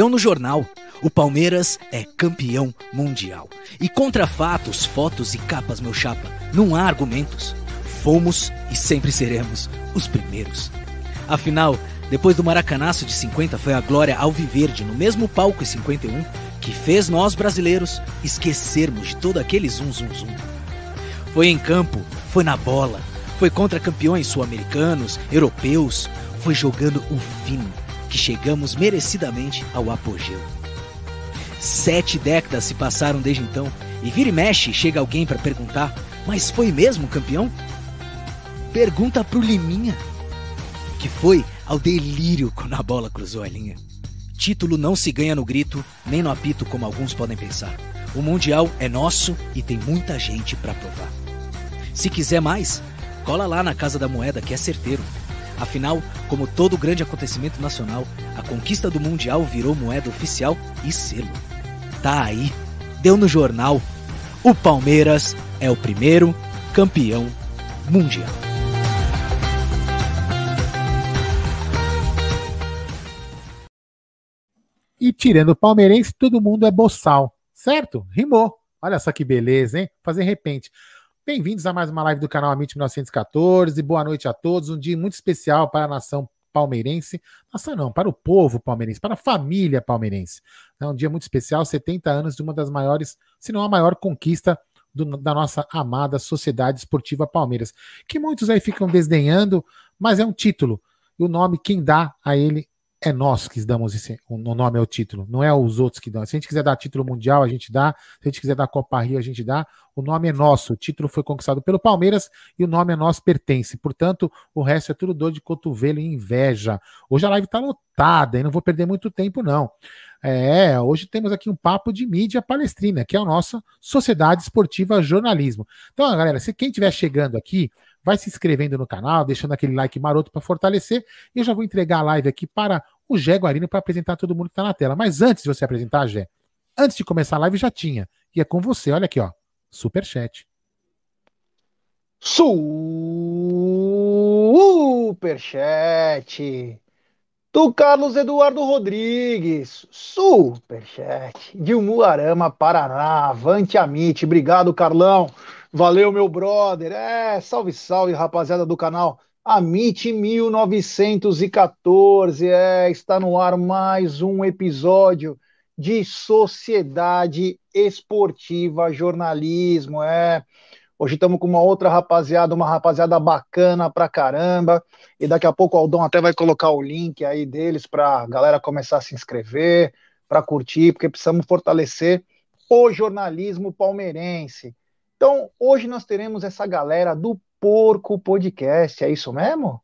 Deu no jornal. O Palmeiras é campeão mundial. E contra fatos, fotos e capas, meu chapa, não há argumentos. Fomos e sempre seremos os primeiros. Afinal, depois do maracanaço de 50 foi a glória ao Viverde no mesmo palco em 51 que fez nós brasileiros esquecermos de todo aquele zum zum zum. Foi em campo, foi na bola, foi contra campeões sul-americanos, europeus, foi jogando o fino que chegamos merecidamente ao apogeu. Sete décadas se passaram desde então, e vira e mexe chega alguém para perguntar: Mas foi mesmo campeão? Pergunta pro Liminha, que foi ao delírio quando a bola cruzou a linha. Título não se ganha no grito, nem no apito, como alguns podem pensar. O Mundial é nosso e tem muita gente para provar. Se quiser mais, cola lá na Casa da Moeda, que é certeiro. Afinal, como todo grande acontecimento nacional, a conquista do Mundial virou moeda oficial e selo. Tá aí, deu no jornal. O Palmeiras é o primeiro campeão mundial. E tirando o palmeirense, todo mundo é boçal, certo? Rimou. Olha só que beleza, hein? Fazer repente. Bem-vindos a mais uma live do canal Amit 1914. Boa noite a todos. Um dia muito especial para a nação palmeirense. Nação não, para o povo palmeirense, para a família palmeirense. É um dia muito especial, 70 anos de uma das maiores, se não a maior conquista do, da nossa amada Sociedade Esportiva Palmeiras, que muitos aí ficam desdenhando, mas é um título. E o nome quem dá a ele é nós que damos esse, o nome ao título, não é os outros que dão. Se a gente quiser dar título mundial, a gente dá. Se a gente quiser dar Copa Rio, a gente dá. O nome é nosso. O título foi conquistado pelo Palmeiras e o nome é nosso pertence. Portanto, o resto é tudo dor de cotovelo e inveja. Hoje a live está lotada e não vou perder muito tempo, não. É, hoje temos aqui um papo de mídia palestrina, que é a nossa Sociedade Esportiva Jornalismo. Então, galera, se quem estiver chegando aqui, vai se inscrevendo no canal, deixando aquele like maroto para fortalecer. E eu já vou entregar a live aqui para o Gé Guarino para apresentar todo mundo que está na tela. Mas antes de você apresentar, Gé, antes de começar a live já tinha. E é com você, olha aqui, ó. Superchat. Superchat do Carlos Eduardo Rodrigues, superchat, de Umuarama, Paraná, avante Amit, obrigado Carlão, valeu meu brother, é, salve salve rapaziada do canal Amit 1914, é, está no ar mais um episódio de Sociedade Esportiva Jornalismo, é, Hoje estamos com uma outra rapaziada, uma rapaziada bacana pra caramba. E daqui a pouco o Aldão até vai colocar o link aí deles pra galera começar a se inscrever, para curtir, porque precisamos fortalecer o jornalismo palmeirense. Então, hoje nós teremos essa galera do Porco Podcast. É isso mesmo?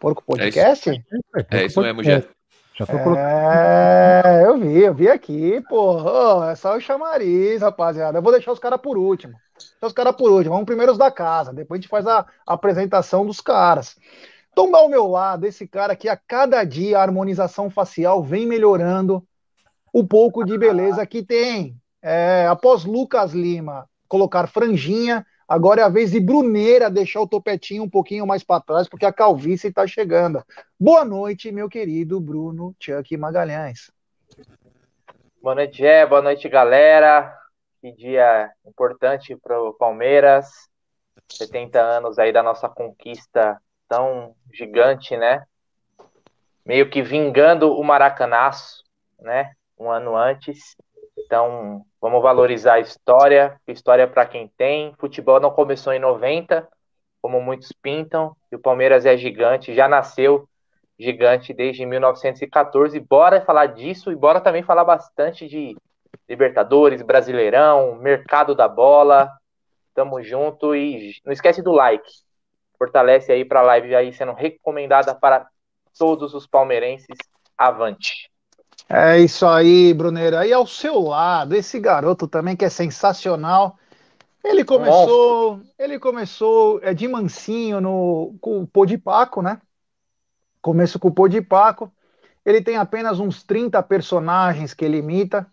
Porco Podcast? É isso, é isso mesmo, Jeff. Já tô colocando. É, eu vi, eu vi aqui, pô. Oh, é só o chamariz, rapaziada. Eu vou deixar os caras por último. Deixar os caras por último. Vamos primeiro os da casa. Depois a gente faz a, a apresentação dos caras. Toma ao meu lado esse cara que a cada dia a harmonização facial vem melhorando o pouco de beleza que tem. É, após Lucas Lima colocar franjinha, agora é a vez de Bruneira deixar o topetinho um pouquinho mais para trás, porque a calvície está chegando. Boa noite, meu querido Bruno Chuck Magalhães. Boa noite, Gé. Boa noite, galera. Que dia importante para o Palmeiras. 70 anos aí da nossa conquista tão gigante, né? Meio que vingando o Maracanaço, né? Um ano antes. Então, vamos valorizar a história. História para quem tem. Futebol não começou em 90, como muitos pintam. E o Palmeiras é gigante, já nasceu gigante desde 1914. Bora falar disso e bora também falar bastante de Libertadores, Brasileirão, mercado da bola. Tamo junto e não esquece do like fortalece aí para a live aí sendo recomendada para todos os palmeirenses. Avante. É isso aí, Bruneira. E ao seu lado, esse garoto também que é sensacional. Ele começou, Nossa. ele começou é, de mansinho no, com o Pô de Paco, né? Começo com o Pô de Paco. Ele tem apenas uns 30 personagens que ele imita.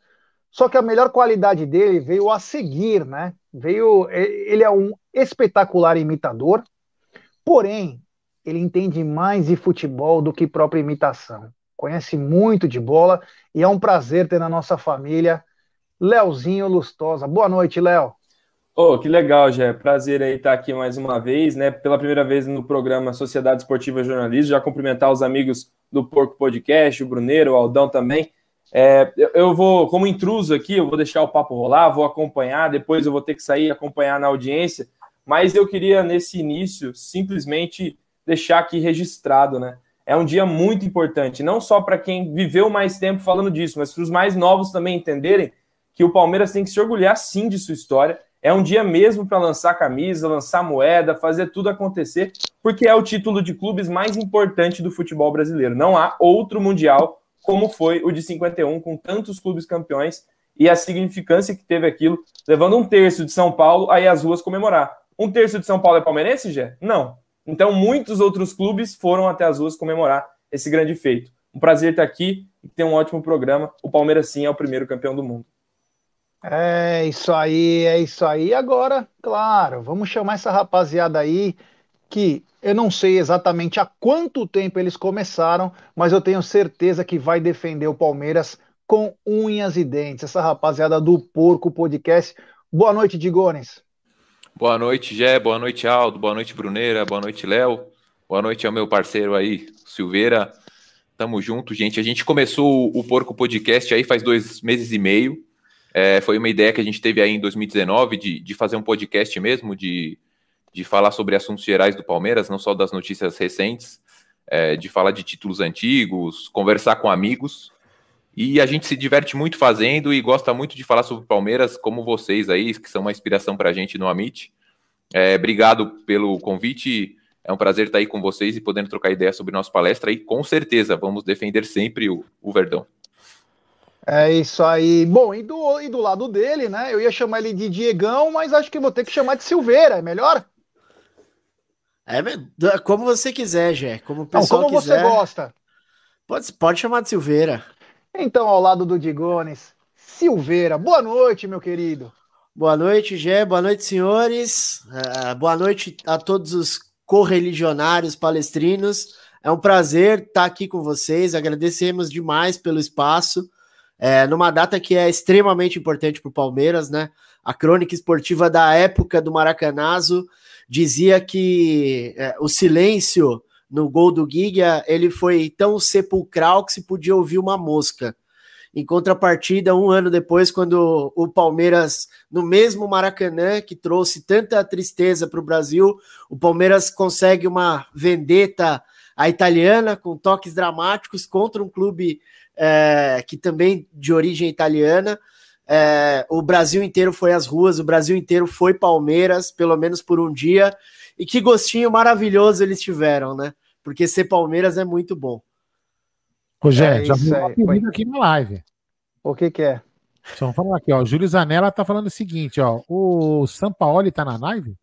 Só que a melhor qualidade dele veio a seguir, né? Veio, ele é um espetacular imitador. Porém, ele entende mais de futebol do que própria imitação. Conhece muito de bola e é um prazer ter na nossa família Leozinho Lustosa. Boa noite, Léo. Oh, que legal, Jé. Prazer aí estar aqui mais uma vez, né? Pela primeira vez no programa Sociedade Esportiva Jornalismo. Já cumprimentar os amigos do Porco Podcast, o Bruneiro, o Aldão também. É, eu vou, como intruso aqui, eu vou deixar o papo rolar, vou acompanhar, depois eu vou ter que sair acompanhar na audiência mas eu queria, nesse início, simplesmente deixar aqui registrado, né? É um dia muito importante, não só para quem viveu mais tempo falando disso, mas para os mais novos também entenderem que o Palmeiras tem que se orgulhar sim de sua história. É um dia mesmo para lançar camisa, lançar moeda, fazer tudo acontecer, porque é o título de clubes mais importante do futebol brasileiro. Não há outro mundial como foi o de 51, com tantos clubes campeões e a significância que teve aquilo, levando um terço de São Paulo aí às ruas comemorar. Um terço de São Paulo é palmeirense, Gé? Não. Então, muitos outros clubes foram até as ruas comemorar esse grande feito. Um prazer estar aqui e ter um ótimo programa. O Palmeiras, sim, é o primeiro campeão do mundo. É isso aí, é isso aí. Agora, claro, vamos chamar essa rapaziada aí que eu não sei exatamente há quanto tempo eles começaram, mas eu tenho certeza que vai defender o Palmeiras com unhas e dentes. Essa rapaziada do Porco Podcast. Boa noite, Digones. Boa noite, Gé. Boa noite, Aldo. Boa noite, Bruneira. Boa noite, Léo. Boa noite ao meu parceiro aí, Silveira. Tamo junto, gente. A gente começou o Porco Podcast aí faz dois meses e meio. É, foi uma ideia que a gente teve aí em 2019 de, de fazer um podcast mesmo, de, de falar sobre assuntos gerais do Palmeiras, não só das notícias recentes, é, de falar de títulos antigos, conversar com amigos. E a gente se diverte muito fazendo e gosta muito de falar sobre Palmeiras, como vocês aí, que são uma inspiração para a gente no Amit. É, obrigado pelo convite. É um prazer estar aí com vocês e podendo trocar ideia sobre nossa palestra. E com certeza vamos defender sempre o, o Verdão. É isso aí. Bom, e do, e do lado dele, né? Eu ia chamar ele de Diegão, mas acho que vou ter que chamar de Silveira, é melhor? É como você quiser, Jé. Como o pessoal Não, como quiser. você gosta. Pode, pode chamar de Silveira. Então, ao lado do Digones, Silveira. Boa noite, meu querido. Boa noite, Gé. Boa noite, senhores. Uh, boa noite a todos os correligionários palestrinos. É um prazer estar aqui com vocês. Agradecemos demais pelo espaço. É, numa data que é extremamente importante para o Palmeiras, né? A crônica esportiva da época do Maracanazo dizia que é, o silêncio no gol do Giga, ele foi tão sepulcral que se podia ouvir uma mosca. Em contrapartida, um ano depois, quando o Palmeiras, no mesmo Maracanã, que trouxe tanta tristeza para o Brasil, o Palmeiras consegue uma vendeta à italiana, com toques dramáticos, contra um clube é, que também de origem italiana. É, o Brasil inteiro foi às ruas, o Brasil inteiro foi Palmeiras, pelo menos por um dia, e que gostinho maravilhoso eles tiveram, né? Porque ser Palmeiras é muito bom. Rogério, é já vi uma pergunta aqui na live. O que que é? Vamos falar aqui, ó. O Júlio Zanella tá falando o seguinte, ó. O Sampaoli tá na live?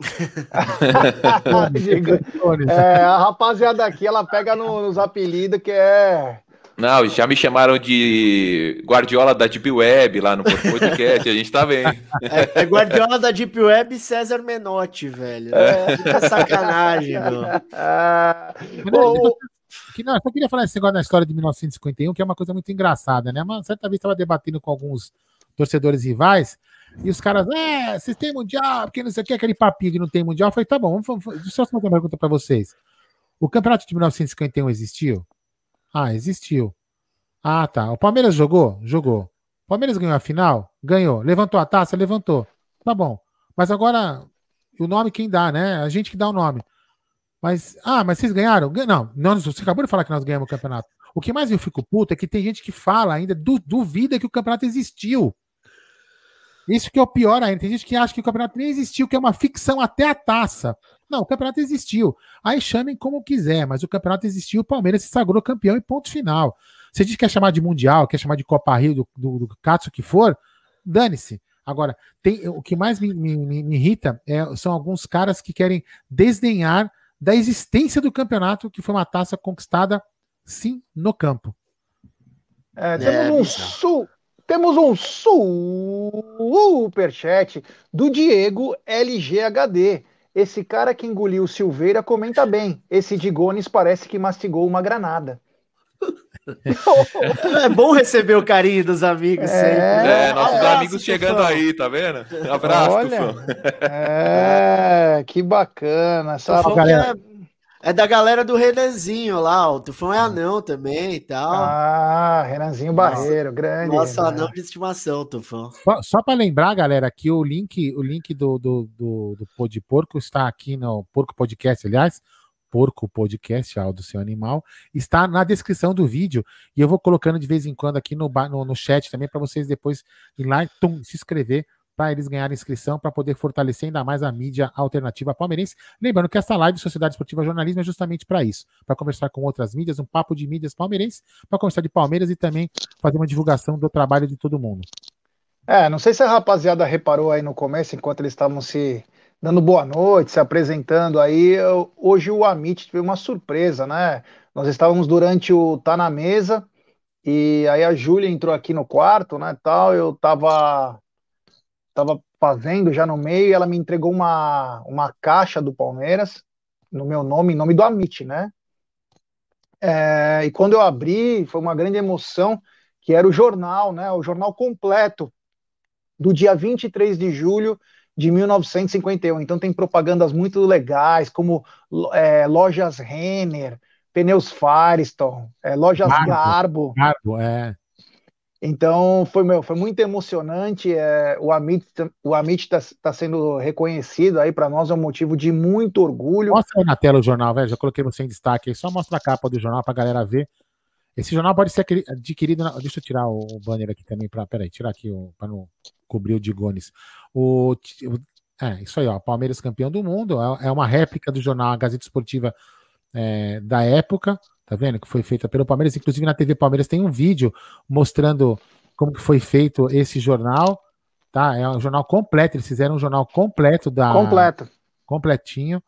é, a rapaziada aqui, ela pega no, nos apelidos que é. Não, já me chamaram de Guardiola da Deep Web lá no podcast, a gente tá vendo. É, é Guardiola da Deep Web e César Menotti, velho. É, é sacanagem. É... Oh, que, não, eu só queria falar esse negócio da história de 1951, que é uma coisa muito engraçada, né? Uma certa vez estava debatendo com alguns torcedores rivais, e os caras, é, vocês têm mundial, porque não sei o que, aquele papinho que não tem mundial. Eu falei, tá bom, vamos, vamos, deixa eu fazer uma pergunta para vocês. O campeonato de 1951 existiu? Ah, existiu. Ah, tá. O Palmeiras jogou? Jogou. O Palmeiras ganhou a final? Ganhou. Levantou a taça? Levantou. Tá bom. Mas agora, o nome quem dá, né? A gente que dá o nome. Mas, ah, mas vocês ganharam? Não, não, você acabou de falar que nós ganhamos o campeonato. O que mais eu fico puto é que tem gente que fala ainda, du, duvida que o campeonato existiu. Isso que é o pior ainda. Tem gente que acha que o campeonato nem existiu, que é uma ficção até a taça. Não, o campeonato existiu. Aí chamem como quiser, mas o campeonato existiu, o Palmeiras se sagrou campeão e ponto final. Você diz que quer chamar de Mundial, quer chamar de Copa Rio, do, do, do Katsu que for, dane-se. Agora, tem, o que mais me, me, me irrita é, são alguns caras que querem desdenhar da existência do campeonato, que foi uma taça conquistada, sim, no campo. É, temos é, um sul, temos um superchat do Diego LGHD. Esse cara que engoliu Silveira comenta bem. Esse Digones parece que mastigou uma granada. é bom receber o carinho dos amigos é, sempre. É, nossos Abraço, amigos chegando fã. aí, tá vendo? Abraço, Olha, É, que bacana. Sabe? Galera, é da galera do Renanzinho lá, o Tufão é anão também e tal. Ah, Renanzinho Barreiro, nossa, grande. Nossa, anão de estimação, Tufão. Só, só para lembrar, galera, que o link, o link do, do, do, do Pô de Porco está aqui no Porco Podcast, aliás, Porco Podcast, ao do seu animal, está na descrição do vídeo e eu vou colocando de vez em quando aqui no, no, no chat também para vocês depois ir lá e tum, se inscrever para eles ganharem inscrição, para poder fortalecer ainda mais a mídia alternativa palmeirense. Lembrando que essa live Sociedade Esportiva Jornalismo é justamente para isso, para conversar com outras mídias, um papo de mídias palmeirenses, para conversar de Palmeiras e também fazer uma divulgação do trabalho de todo mundo. É, não sei se a rapaziada reparou aí no começo, enquanto eles estavam se dando boa noite, se apresentando aí, hoje o Amit teve uma surpresa, né? Nós estávamos durante o Tá na Mesa, e aí a Júlia entrou aqui no quarto, né, tal, eu tava estava fazendo já no meio, ela me entregou uma, uma caixa do Palmeiras, no meu nome, em nome do Amit, né? É, e quando eu abri, foi uma grande emoção, que era o jornal, né? O jornal completo do dia 23 de julho de 1951. Então tem propagandas muito legais, como é, lojas Renner, pneus Firestone, é, lojas Garbo. Garbo. Garbo, é. Então foi, meu, foi muito emocionante. É, o Amit o Amit está tá sendo reconhecido aí para nós é um motivo de muito orgulho. Mostra aí na tela o jornal, velho. Já coloquei você em destaque aí. Só mostra a capa do jornal para a galera ver. Esse jornal pode ser adquirido. Na... Deixa eu tirar o banner aqui também para, peraí, tirar aqui para não cobrir o Digones. O, é isso aí, ó. Palmeiras campeão do mundo. É, é uma réplica do jornal a Gazeta Esportiva é, da época tá vendo? Que foi feita pelo Palmeiras. Inclusive na TV Palmeiras tem um vídeo mostrando como que foi feito esse jornal, tá? É um jornal completo, eles fizeram um jornal completo da completo, completinho.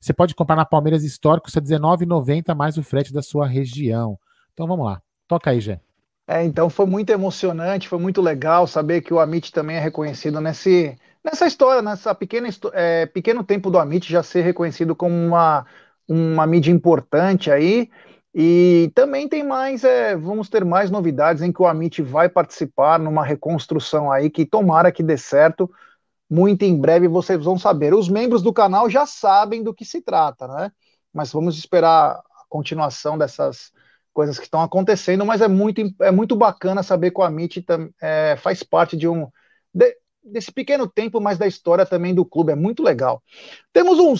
Você pode comprar na Palmeiras Histórico, custa R$19,90 mais o frete da sua região. Então vamos lá, toca aí, Gê. É, então foi muito emocionante, foi muito legal saber que o Amit também é reconhecido nesse, nessa história, nessa pequena é, pequeno tempo do Amit já ser reconhecido como uma, uma mídia importante aí. E também tem mais, é, vamos ter mais novidades em que o Amit vai participar numa reconstrução aí que tomara que dê certo. Muito em breve vocês vão saber. Os membros do canal já sabem do que se trata, né? Mas vamos esperar a continuação dessas coisas que estão acontecendo. Mas é muito, é muito bacana saber que o Amit é, faz parte de um. De, desse pequeno tempo, mas da história também do clube. É muito legal. Temos um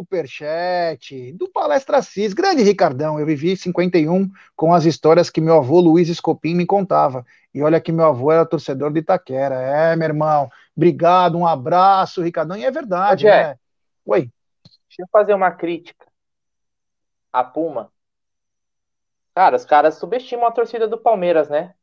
superchat do Palestra Cis. Grande Ricardão, eu vivi 51 com as histórias que meu avô Luiz Escopim me contava. E olha que meu avô era torcedor de Itaquera. É, meu irmão. Obrigado, um abraço, Ricardão. E é verdade, né? Oi. Deixa eu fazer uma crítica. A Puma. Cara, os caras subestimam a torcida do Palmeiras, né?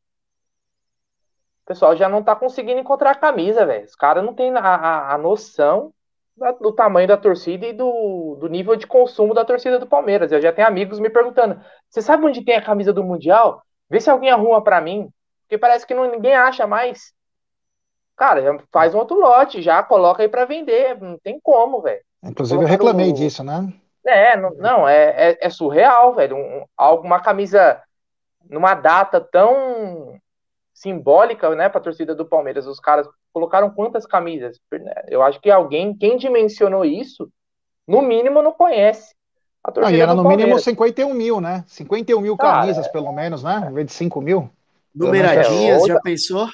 O pessoal já não tá conseguindo encontrar a camisa, velho. Os caras não têm a, a, a noção da, do tamanho da torcida e do, do nível de consumo da torcida do Palmeiras. Eu já tenho amigos me perguntando: você sabe onde tem a camisa do Mundial? Vê se alguém arruma para mim. Porque parece que não, ninguém acha mais. Cara, já faz um outro lote, já coloca aí para vender. Não tem como, velho. Inclusive, eu reclamei disso, né? É, não, não é, é, é, surreal, velho. Um, uma camisa numa data tão simbólica, né, para a torcida do Palmeiras. Os caras colocaram quantas camisas? Eu acho que alguém, quem dimensionou isso, no mínimo não conhece. A torcida ah, e era no Palmeiras. mínimo 51 mil, né? 51 mil camisas, pelo menos, né? Em vez de 5 mil. Numeradinhas, já pensou?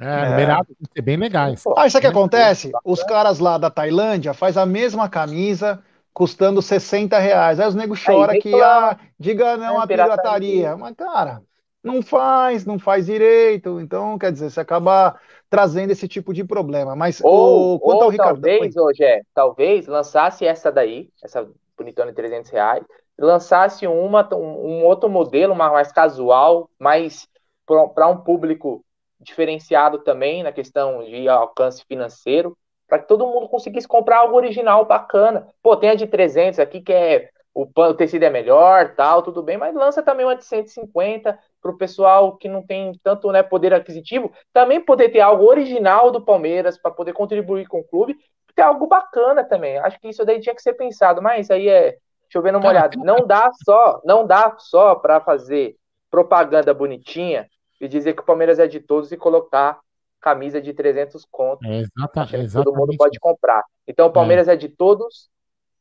É, numerado, é. bem legais. Ah, isso é que acontece? Os caras lá da Tailândia faz a mesma camisa custando 60 reais. Aí os negros choram que, ah, diga não é a pirataria. Mas, cara, não faz, não faz direito. Então, quer dizer, você acaba trazendo esse tipo de problema. Mas ou, o, quanto ou ao Ricardo. Talvez, hoje é, talvez lançasse essa daí, essa bonitona de 300 reais, lançasse uma, um, outro modelo mais casual, mais para um público diferenciado também na questão de alcance financeiro, para que todo mundo conseguisse comprar algo original bacana. Pô, tem a de 300 aqui que é o, o tecido é melhor, tal, tudo bem, mas lança também uma de 150 para o pessoal que não tem tanto né, poder aquisitivo, também poder ter algo original do Palmeiras para poder contribuir com o clube, ter algo bacana também. Acho que isso daí tinha que ser pensado, mas aí é chovendo uma olhada. Não dá só, não dá só para fazer propaganda bonitinha e dizer que o Palmeiras é de todos e colocar camisa de 300 contos. É exatamente. Todo mundo pode comprar. Então o Palmeiras é, é de todos,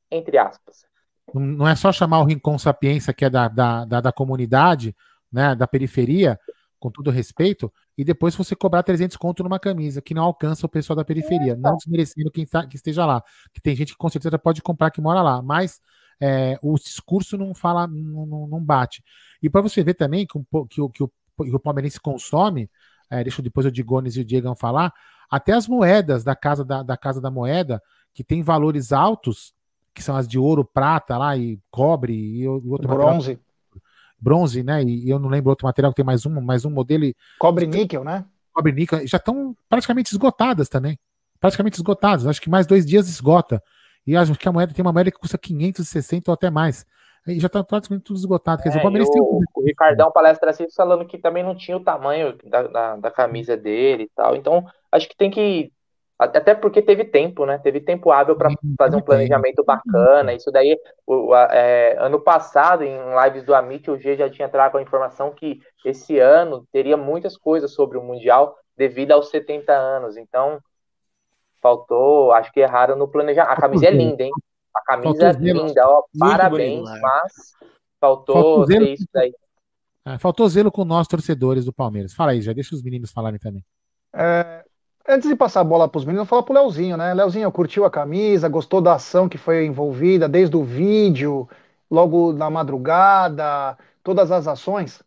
entre aspas. Não é só chamar o Rincon Sapiência, que é da, da, da, da comunidade, né, da periferia, com todo respeito, e depois você cobrar 300 conto numa camisa que não alcança o pessoal da periferia, não desmerecendo quem tá, que esteja lá, que tem gente que com certeza pode comprar que mora lá, mas é, o discurso não fala, não, não bate. E para você ver também que, o, que, o, que, o, que o palmeirense consome, é, deixa depois o Digones e o Diego falar, até as moedas da casa da, da casa da moeda, que tem valores altos, que são as de ouro, prata lá, e cobre, e outro bronze. Material, bronze, né? E, eu não lembro outro material que tem mais um, mais um modelo. E, cobre níquel, né? Cobre níquel, já estão praticamente esgotadas também. Praticamente esgotadas. Acho que mais dois dias esgota. E acho que a moeda tem uma moeda que custa 560 ou até mais. E já está praticamente tudo esgotado. Quer dizer, é, o, tem... o Ricardão palestra assim falando que também não tinha o tamanho da, da, da camisa dele e tal. Então, acho que tem que até porque teve tempo, né? Teve tempo hábil para fazer um planejamento bacana. Isso daí, o, a, é, ano passado, em lives do Amit, o G já tinha trago a informação que esse ano teria muitas coisas sobre o Mundial devido aos 70 anos. Então, faltou, acho que erraram no planejamento. A camisa é linda, hein? A camisa é linda, ó. Parabéns, bonito, mas faltou, faltou zelo, isso daí. É, faltou zelo com nós, torcedores do Palmeiras. Fala aí, já deixa os meninos falarem também. É, Antes de passar a bola para os meninos, eu vou falar o Leozinho, né? Leozinho, curtiu a camisa, gostou da ação que foi envolvida, desde o vídeo, logo na madrugada, todas as ações?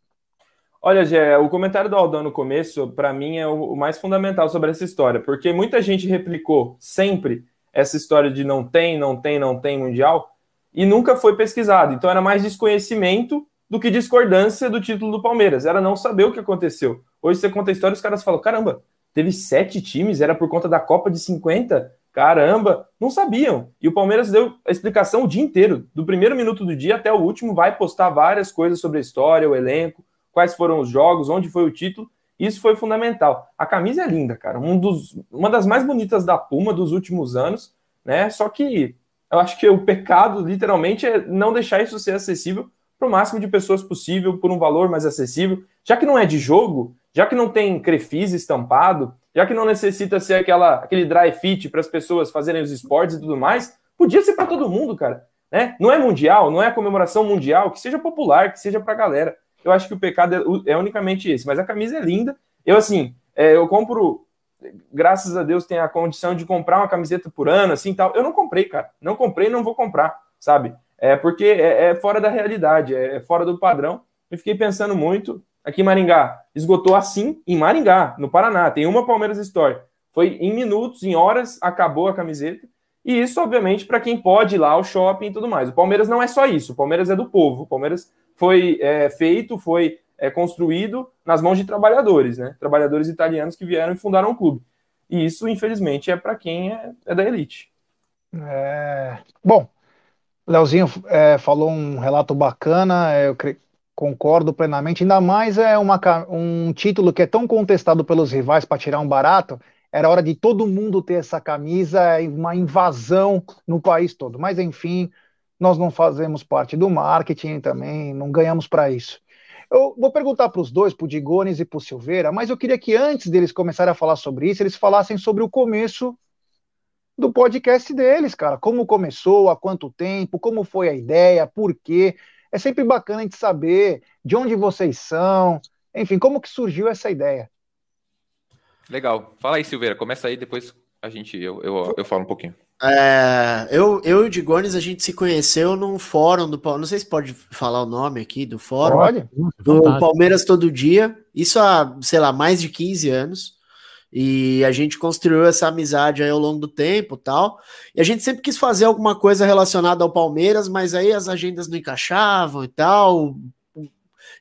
Olha, Gé, o comentário do Aldão no começo, para mim, é o mais fundamental sobre essa história, porque muita gente replicou sempre essa história de não tem, não tem, não tem mundial, e nunca foi pesquisado. Então era mais desconhecimento do que discordância do título do Palmeiras. Era não saber o que aconteceu. Hoje você conta a história e os caras falam: caramba, teve sete times, era por conta da Copa de 50. Caramba, não sabiam. E o Palmeiras deu a explicação o dia inteiro, do primeiro minuto do dia até o último, vai postar várias coisas sobre a história, o elenco, quais foram os jogos, onde foi o título. Isso foi fundamental. A camisa é linda, cara. Um dos, uma das mais bonitas da Puma dos últimos anos, né? Só que eu acho que o pecado, literalmente, é não deixar isso ser acessível para o máximo de pessoas possível, por um valor mais acessível. Já que não é de jogo, já que não tem crefis estampado, já que não necessita ser aquela, aquele dry fit para as pessoas fazerem os esportes e tudo mais, podia ser para todo mundo, cara. Né? Não é mundial, não é comemoração mundial, que seja popular, que seja para a galera. Eu acho que o pecado é, é, unicamente esse, mas a camisa é linda. Eu, assim, é, eu compro, graças a Deus, tem a condição de comprar uma camiseta por ano, assim tal. Eu não comprei, cara. Não comprei, não vou comprar, sabe? É porque é, é fora da realidade, é, é fora do padrão. Eu fiquei pensando muito, aqui em Maringá. Esgotou assim em Maringá, no Paraná. Tem uma Palmeiras Store. Foi em minutos, em horas, acabou a camiseta. E isso, obviamente, para quem pode ir lá ao shopping e tudo mais. O Palmeiras não é só isso. O Palmeiras é do povo. O Palmeiras foi é, feito, foi é construído nas mãos de trabalhadores, né? Trabalhadores italianos que vieram e fundaram o clube. E isso, infelizmente, é para quem é, é, da elite. É... Bom, Leozinho é, falou um relato bacana, eu concordo plenamente. Ainda mais é uma, um título que é tão contestado pelos rivais para tirar um barato. Era hora de todo mundo ter essa camisa, uma invasão no país todo. Mas enfim, nós não fazemos parte do marketing também, não ganhamos para isso. Eu vou perguntar para os dois, para o Digones e para o Silveira, mas eu queria que antes deles começarem a falar sobre isso, eles falassem sobre o começo do podcast deles, cara. Como começou, há quanto tempo, como foi a ideia, por quê. É sempre bacana a gente saber de onde vocês são, enfim, como que surgiu essa ideia. Legal. Fala aí, Silveira, começa aí, depois a gente, eu, eu, eu falo um pouquinho. É, eu, eu e o Digones, a gente se conheceu num fórum do Não sei se pode falar o nome aqui do fórum. Pode. Do Palmeiras Todo Dia. Isso há, sei lá, mais de 15 anos. E a gente construiu essa amizade aí ao longo do tempo tal. E a gente sempre quis fazer alguma coisa relacionada ao Palmeiras, mas aí as agendas não encaixavam e tal.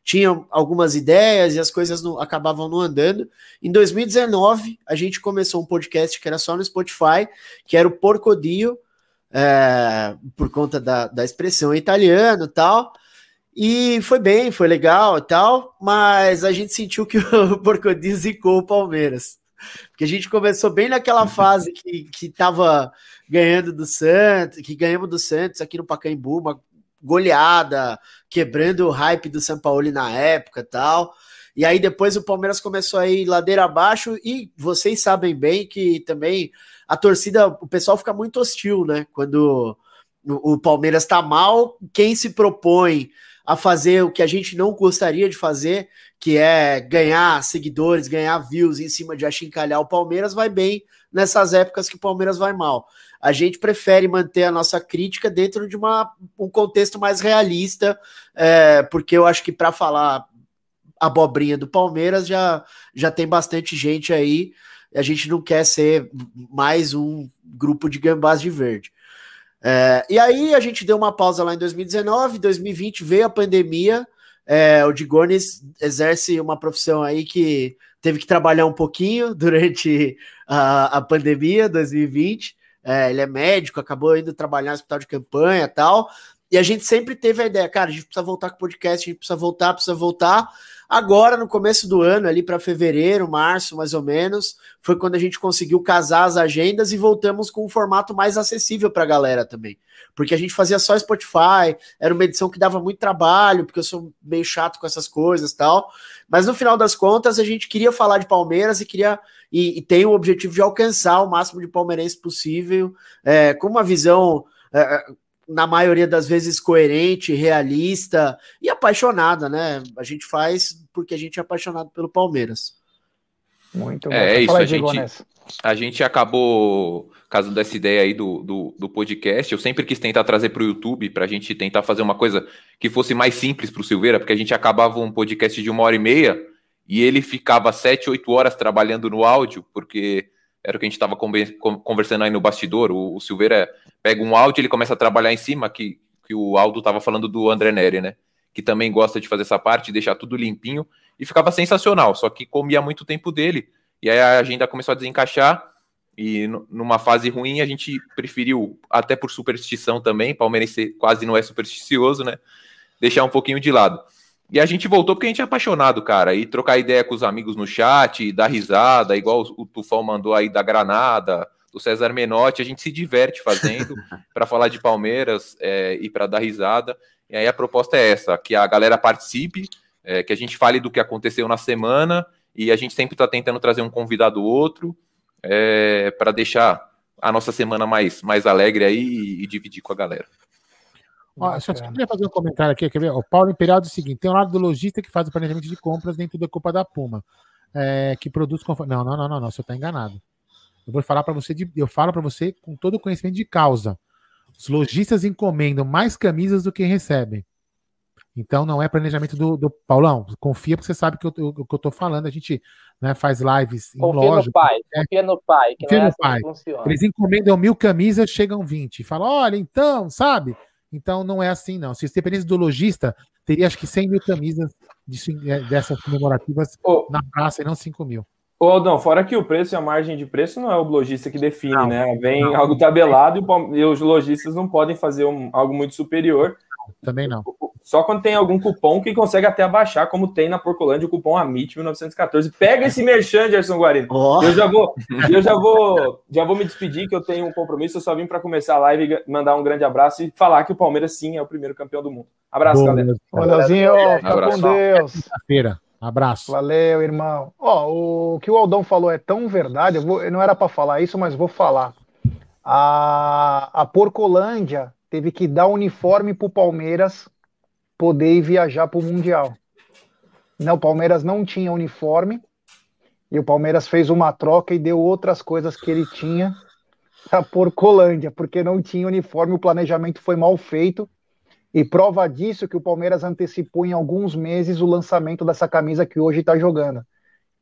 Tinha algumas ideias e as coisas não, acabavam não andando. Em 2019, a gente começou um podcast que era só no Spotify, que era o Porcodio, é, por conta da, da expressão italiano e tal. E foi bem, foi legal e tal, mas a gente sentiu que o Porcodio zicou o Palmeiras. Porque a gente começou bem naquela fase que, que tava ganhando do Santos, que ganhamos do Santos aqui no Pacaembu, uma goleada, quebrando o hype do São Paulo na época e tal. E aí depois o Palmeiras começou a ir ladeira abaixo e vocês sabem bem que também a torcida, o pessoal fica muito hostil, né? Quando o Palmeiras tá mal, quem se propõe a fazer o que a gente não gostaria de fazer, que é ganhar seguidores, ganhar views em cima de achincalhar o Palmeiras, vai bem nessas épocas que o Palmeiras vai mal. A gente prefere manter a nossa crítica dentro de uma, um contexto mais realista, é, porque eu acho que para falar abobrinha do Palmeiras já, já tem bastante gente aí. A gente não quer ser mais um grupo de gambás de verde. É, e aí a gente deu uma pausa lá em 2019, 2020 veio a pandemia, é, o Digones exerce uma profissão aí que teve que trabalhar um pouquinho durante a, a pandemia 2020. É, ele é médico, acabou indo trabalhar no hospital de campanha tal. E a gente sempre teve a ideia, cara, a gente precisa voltar com o podcast, a gente precisa voltar, precisa voltar. Agora, no começo do ano, ali para fevereiro, março, mais ou menos, foi quando a gente conseguiu casar as agendas e voltamos com um formato mais acessível para a galera também. Porque a gente fazia só Spotify, era uma edição que dava muito trabalho, porque eu sou meio chato com essas coisas tal. Mas no final das contas, a gente queria falar de Palmeiras e queria e, e tem o objetivo de alcançar o máximo de palmeirense possível, é, com uma visão. É, na maioria das vezes coerente, realista e apaixonada, né? A gente faz porque a gente é apaixonado pelo Palmeiras. Muito bom. É, é isso, a gente, a gente acabou, caso dessa ideia aí do, do, do podcast, eu sempre quis tentar trazer para o YouTube, para a gente tentar fazer uma coisa que fosse mais simples para o Silveira, porque a gente acabava um podcast de uma hora e meia e ele ficava sete, oito horas trabalhando no áudio, porque era o que a gente estava conversando aí no bastidor. O, o, Silveira pega um áudio, ele começa a trabalhar em cima, que, que o Aldo estava falando do André Neri, né? Que também gosta de fazer essa parte, deixar tudo limpinho, e ficava sensacional, só que comia muito tempo dele, e aí a agenda começou a desencaixar, e numa fase ruim a gente preferiu, até por superstição também, palmeirense quase não é supersticioso, né? Deixar um pouquinho de lado. E a gente voltou porque a gente é apaixonado, cara. E trocar ideia com os amigos no chat, dar risada, igual o Tufão mandou aí da Granada, do César Menotti, a gente se diverte fazendo para falar de Palmeiras é, e para dar risada. E aí a proposta é essa: que a galera participe, é, que a gente fale do que aconteceu na semana e a gente sempre está tentando trazer um convidado outro é, para deixar a nossa semana mais, mais alegre aí e, e dividir com a galera. Ó, só queria fazer um comentário aqui. Quer ver? O Paulo Imperial diz o seguinte: tem um lado do lojista que faz o planejamento de compras dentro da Copa da Puma, é, que produz conforme. Não, não, não, não, não, você está enganado. Eu vou falar para você, de, eu falo para você com todo o conhecimento de causa. Os lojistas encomendam mais camisas do que recebem. Então não é planejamento do, do Paulão. Confia porque você sabe que eu, o que eu tô falando. A gente né, faz lives em confia loja. No pai, é, confia no pai, que confia no é assim pai. Eles encomendam mil camisas, chegam 20. Fala, olha, então, sabe? Então não é assim, não. Se dependesse do lojista, teria acho que 100 mil camisas de, é, dessas comemorativas oh. na praça e não 5 mil. Ô, Aldão, fora que o preço e a margem de preço não é o lojista que define, não, né? Vem não. algo tabelado e, os lojistas não podem fazer um, algo muito superior. Também não. Só quando tem algum cupom que consegue até abaixar, como tem na Porcolândia o cupom AMIT 1914. Pega esse merchan, Gerson Guarino. Oh. Eu já vou, eu já vou, já vou me despedir que eu tenho um compromisso. Eu só vim para começar a live e mandar um grande abraço e falar que o Palmeiras sim é o primeiro campeão do mundo. Abraço, Boa, galera. Leozinho, fica com Deus. Feira. Abraço. Valeu, irmão. Ó, o que o Aldão falou é tão verdade. Eu, vou, eu não era para falar isso, mas vou falar. A, a Porcolândia teve que dar uniforme pro Palmeiras poder ir viajar pro Mundial. Não, o Palmeiras não tinha uniforme e o Palmeiras fez uma troca e deu outras coisas que ele tinha a Porcolândia, porque não tinha uniforme, o planejamento foi mal feito e prova disso que o Palmeiras antecipou em alguns meses o lançamento dessa camisa que hoje está jogando.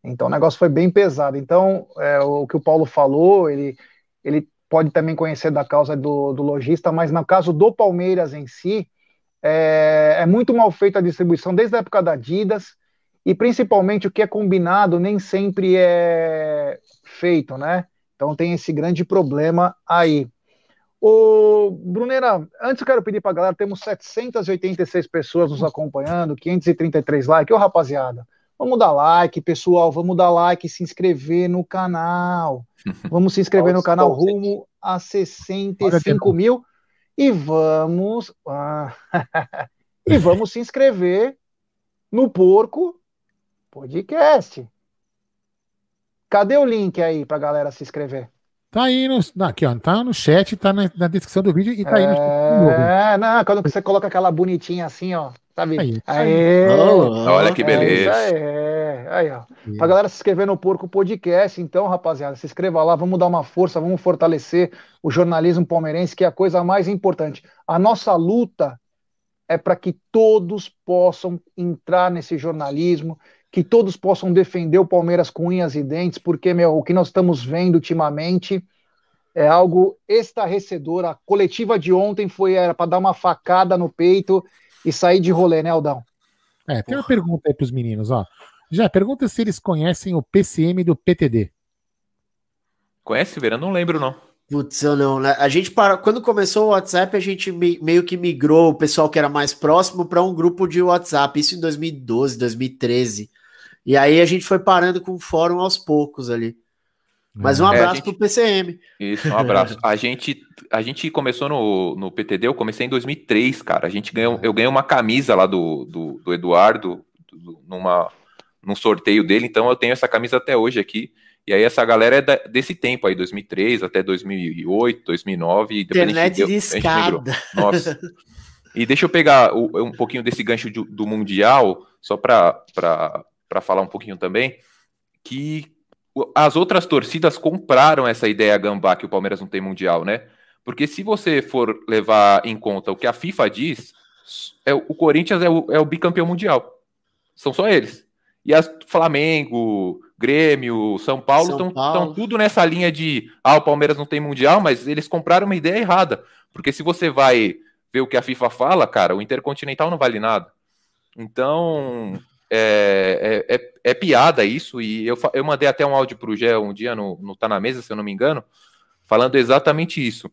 Então o negócio foi bem pesado. Então, é, o que o Paulo falou, ele, ele pode também conhecer da causa do, do lojista, mas no caso do Palmeiras em si, é, é muito mal feita a distribuição desde a época da Adidas, e principalmente o que é combinado nem sempre é feito, né? Então tem esse grande problema aí. Ô, Brunera, antes eu quero pedir para a galera, temos 786 pessoas nos acompanhando, 533 likes. Ô, rapaziada, vamos dar like, pessoal, vamos dar like, se inscrever no canal. Vamos se inscrever no canal rumo a 65 mil e vamos ah, e vamos se inscrever no Porco Podcast. Cadê o link aí para galera se inscrever? Tá aí no, aqui, ó, tá no chat, tá na, na descrição do vídeo e tá é, aí no chat. É, não, quando você coloca aquela bonitinha assim, ó, sabe? Aí, Aê, Olha que beleza. É, aí, ó. É. Pra galera se inscrever no Porco Podcast, então, rapaziada, se inscreva lá, vamos dar uma força, vamos fortalecer o jornalismo palmeirense, que é a coisa mais importante. A nossa luta é para que todos possam entrar nesse jornalismo, que todos possam defender o Palmeiras com unhas e dentes, porque, meu, o que nós estamos vendo ultimamente é algo estarrecedor. A coletiva de ontem foi para dar uma facada no peito e sair de rolê, né, Aldão? É, tem uma pergunta aí para os meninos, ó. Já pergunta se eles conhecem o PCM do PTD. Conhece, Vera? Não lembro, não. Putz, eu não, né? A gente para quando começou o WhatsApp, a gente meio que migrou o pessoal que era mais próximo para um grupo de WhatsApp, isso em 2012, 2013. E aí a gente foi parando com o fórum aos poucos ali. Mas um é, abraço é, gente... pro PCM. Isso, um abraço. a gente, a gente começou no, no PTD, eu comecei em 2003, cara. A gente ganhou, eu ganhei uma camisa lá do, do, do Eduardo, do, numa, num sorteio dele, então eu tenho essa camisa até hoje aqui. E aí essa galera é da, desse tempo aí, 2003 até 2008, 2009. E depois Internet a gente, de escada. Nossa. E deixa eu pegar o, um pouquinho desse gancho do, do Mundial, só para para falar um pouquinho também, que as outras torcidas compraram essa ideia gambá que o Palmeiras não tem mundial, né? Porque se você for levar em conta o que a FIFA diz, é, o Corinthians é o, é o bicampeão mundial. São só eles. E as Flamengo, Grêmio, São Paulo estão tudo nessa linha de ah, o Palmeiras não tem mundial, mas eles compraram uma ideia errada. Porque se você vai ver o que a FIFA fala, cara, o Intercontinental não vale nada. Então, é, é, é, é, piada isso, e eu, eu mandei até um áudio para o Gé um dia no, no Tá Na Mesa, se eu não me engano, falando exatamente isso,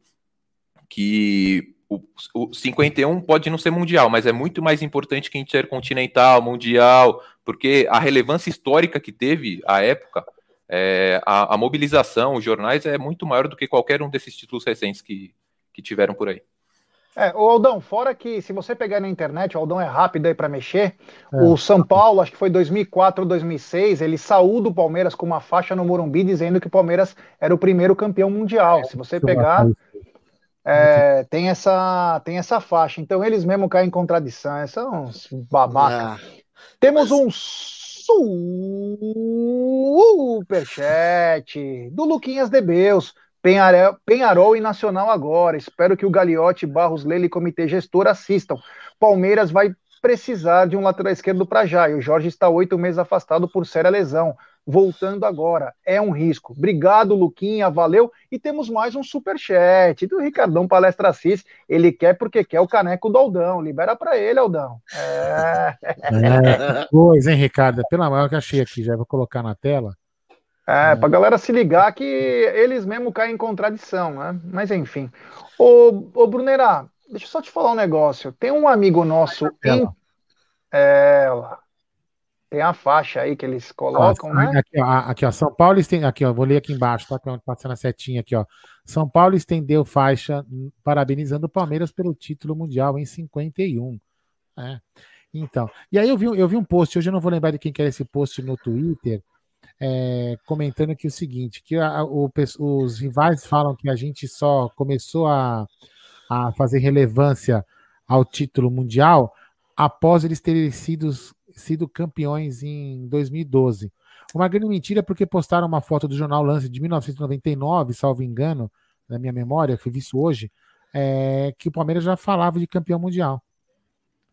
que o, o 51 pode não ser mundial, mas é muito mais importante que intercontinental, mundial, porque a relevância histórica que teve a época, é, a, a, mobilização, os jornais é muito maior do que qualquer um desses títulos recentes que, que tiveram por aí. É, o Aldão, fora que se você pegar na internet, o Aldão é rápido aí para mexer. É. O São Paulo, acho que foi 2004 ou 2006, ele saiu do Palmeiras com uma faixa no Morumbi dizendo que o Palmeiras era o primeiro campeão mundial. Se você pegar, é, tem essa tem essa faixa. Então eles mesmo caem em contradição. São uns babaca. É. Temos um superchat do Luquinhas de Beus. Penharol, Penharol e Nacional agora. Espero que o Gagliotti, Barros Lele e Comitê Gestor assistam. Palmeiras vai precisar de um lateral esquerdo para já. E o Jorge está oito meses afastado por séria lesão. Voltando agora, é um risco. Obrigado, Luquinha, valeu. E temos mais um super chat do Ricardão Palestra Cis. Ele quer porque quer o caneco do Aldão. Libera para ele, Aldão. É. é coisa, hein, Ricardo? Pela maior que achei aqui, já vou colocar na tela. É, é. pra galera se ligar que eles mesmo caem em contradição, né? Mas enfim. Ô, ô Brunerá, deixa eu só te falar um negócio. Tem um amigo nosso em. Ela. Tem a faixa aí que eles colocam, ah, né? Aqui ó, aqui, ó. São Paulo estendeu. Aqui, ó. Vou ler aqui embaixo, tá? Passando a setinha aqui, ó. São Paulo estendeu faixa parabenizando o Palmeiras pelo título mundial em 51. É. Então, e aí eu vi, eu vi um post, hoje eu não vou lembrar de quem que era esse post no Twitter, é, comentando que o seguinte, que a, o, os rivais falam que a gente só começou a, a fazer relevância ao título mundial após eles terem sido sido campeões em 2012. Uma grande mentira porque postaram uma foto do jornal Lance de 1999, salvo engano, na minha memória, fui visto hoje, é, que o Palmeiras já falava de campeão mundial.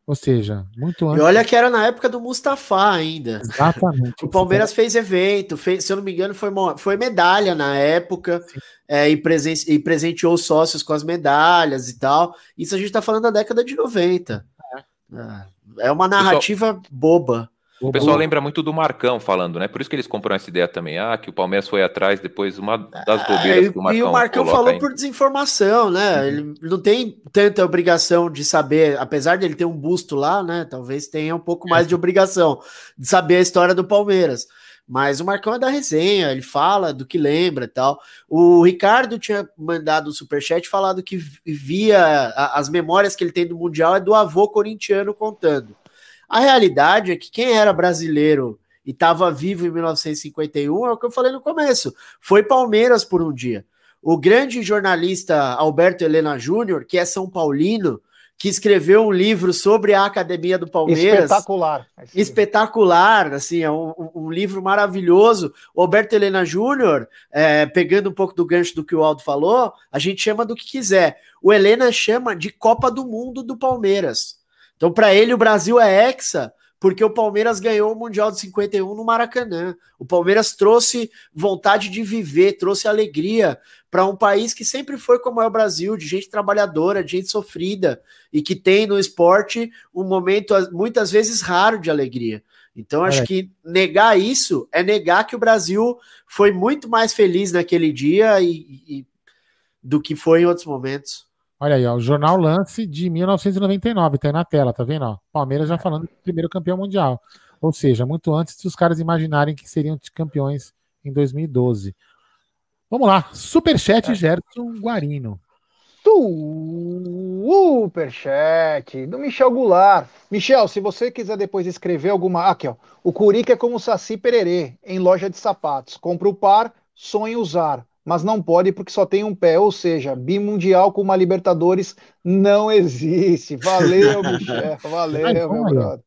Ou seja, muito antes. E olha que era na época do Mustafa ainda. Exatamente. o Palmeiras fez evento, fez, se eu não me engano, foi, foi medalha na época é, e, presen e presenteou os sócios com as medalhas e tal. Isso a gente está falando da década de 90. É. é. É uma narrativa pessoal, boba. O pessoal lembra muito do Marcão falando, né? Por isso que eles compram essa ideia também. Ah, que o Palmeiras foi atrás depois uma das é, bobeiras que o Marcão E o Marcão falou aí. por desinformação, né? Uhum. Ele não tem tanta obrigação de saber, apesar dele ter um busto lá, né? Talvez tenha um pouco mais de obrigação de saber a história do Palmeiras. Mas o Marcão é da resenha, ele fala do que lembra e tal. O Ricardo tinha mandado um superchat falado que via as memórias que ele tem do Mundial é do avô corintiano contando. A realidade é que quem era brasileiro e estava vivo em 1951 é o que eu falei no começo. Foi Palmeiras por um dia. O grande jornalista Alberto Helena Júnior, que é São Paulino, que escreveu um livro sobre a Academia do Palmeiras. Espetacular. Espetacular, assim, é um, um, livro maravilhoso. O Roberto Helena Júnior, é, pegando um pouco do gancho do que o Aldo falou, a gente chama do que quiser. O Helena chama de Copa do Mundo do Palmeiras. Então, para ele, o Brasil é hexa, porque o Palmeiras ganhou o Mundial de 51 no Maracanã. O Palmeiras trouxe vontade de viver, trouxe alegria para um país que sempre foi como é o Brasil, de gente trabalhadora, de gente sofrida e que tem no esporte um momento muitas vezes raro de alegria. Então, acho é. que negar isso é negar que o Brasil foi muito mais feliz naquele dia e, e do que foi em outros momentos. Olha aí, ó, o Jornal Lance de 1999, tá aí na tela, tá vendo? Ó? Palmeiras já falando do primeiro campeão mundial. Ou seja, muito antes dos caras imaginarem que seriam campeões em 2012. Vamos lá, Superchat é. Gerson Guarino. Superchat do Michel Goulart. Michel, se você quiser depois escrever alguma. Aqui, ó. O Curica é como o Saci Pererê, em loja de sapatos. Compra o par, sonha usar mas não pode porque só tem um pé, ou seja, bimundial com uma Libertadores não existe. Valeu, Michel, valeu, meu brother.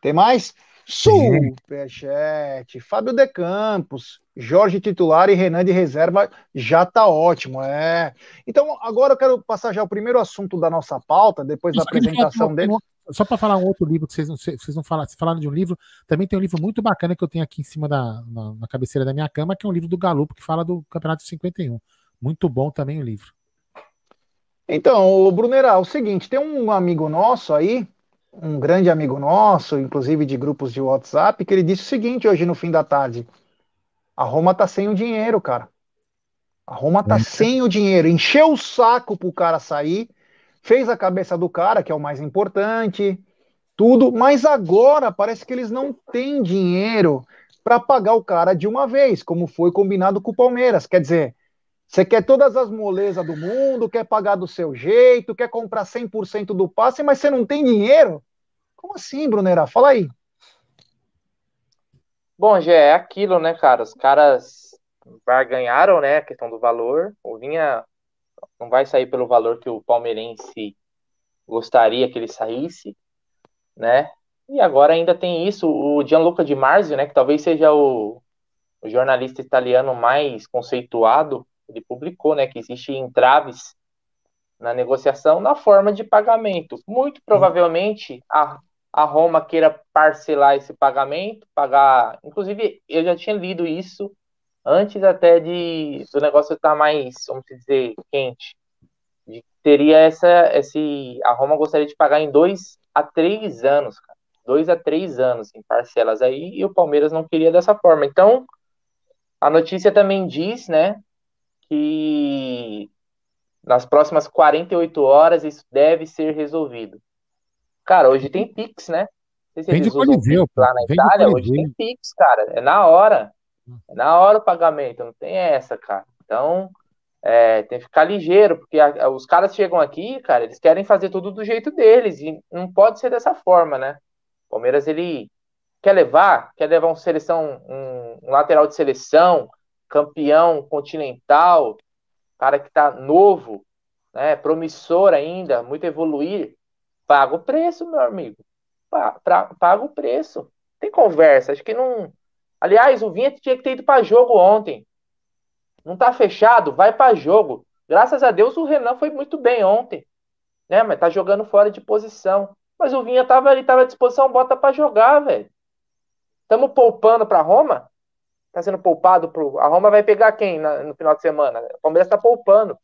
Tem mais? Superchat, Fábio De Campos, Jorge titular e Renan de reserva já tá ótimo, é. Então, agora eu quero passar já o primeiro assunto da nossa pauta, depois da apresentação dele só para falar um outro livro que vocês não, vocês não falaram, falaram de um livro, também tem um livro muito bacana que eu tenho aqui em cima da na, na cabeceira da minha cama, que é um livro do Galupo que fala do Campeonato de 51. Muito bom também o livro. Então, Brunera, é o seguinte, tem um amigo nosso aí, um grande amigo nosso, inclusive de grupos de WhatsApp, que ele disse o seguinte hoje no fim da tarde: a Roma tá sem o dinheiro, cara. A Roma tá é. sem o dinheiro. Encheu o saco pro cara sair fez a cabeça do cara, que é o mais importante, tudo, mas agora parece que eles não têm dinheiro para pagar o cara de uma vez, como foi combinado com o Palmeiras. Quer dizer, você quer todas as molezas do mundo, quer pagar do seu jeito, quer comprar 100% do passe, mas você não tem dinheiro? Como assim, Brunera? Fala aí. Bom, já é aquilo, né, cara? Os caras ganharam, né, a questão do valor. O Vinha não vai sair pelo valor que o palmeirense gostaria que ele saísse, né? E agora ainda tem isso, o Gianluca Di Marzio, né, que talvez seja o, o jornalista italiano mais conceituado, ele publicou, né, que existe entraves na negociação na forma de pagamento. Muito provavelmente a, a Roma queira parcelar esse pagamento, pagar. Inclusive, eu já tinha lido isso antes até de do negócio estar mais, vamos dizer, quente. De, teria essa, esse. A Roma gostaria de pagar em dois a três anos, cara. Dois a três anos em parcelas aí, e o Palmeiras não queria dessa forma. Então, a notícia também diz, né, que nas próximas 48 horas isso deve ser resolvido. Cara, hoje tem Pix, né? Se Vem eles usam Pix lá na Itália, hoje tem Pix, cara. É na hora. É na hora o pagamento, não tem essa, cara. Então, é, tem que ficar ligeiro, porque a, a, os caras chegam aqui, cara, eles querem fazer tudo do jeito deles, e não pode ser dessa forma, né? O Palmeiras, ele quer levar, quer levar um seleção, um, um lateral de seleção, campeão continental, cara que tá novo, né, promissor ainda, muito evoluir, paga o preço, meu amigo. Paga, paga o preço. Tem conversa, acho que não. Aliás, o Vinha tinha que ter ido para jogo ontem. Não tá fechado, vai para jogo. Graças a Deus o Renan foi muito bem ontem, né? Mas tá jogando fora de posição. Mas o Vinha tava ali, tava à disposição, bota para jogar, velho. Estamos poupando para Roma? Tá sendo poupado pro. A Roma vai pegar quem na, no final de semana? O Palmeiras tá poupando.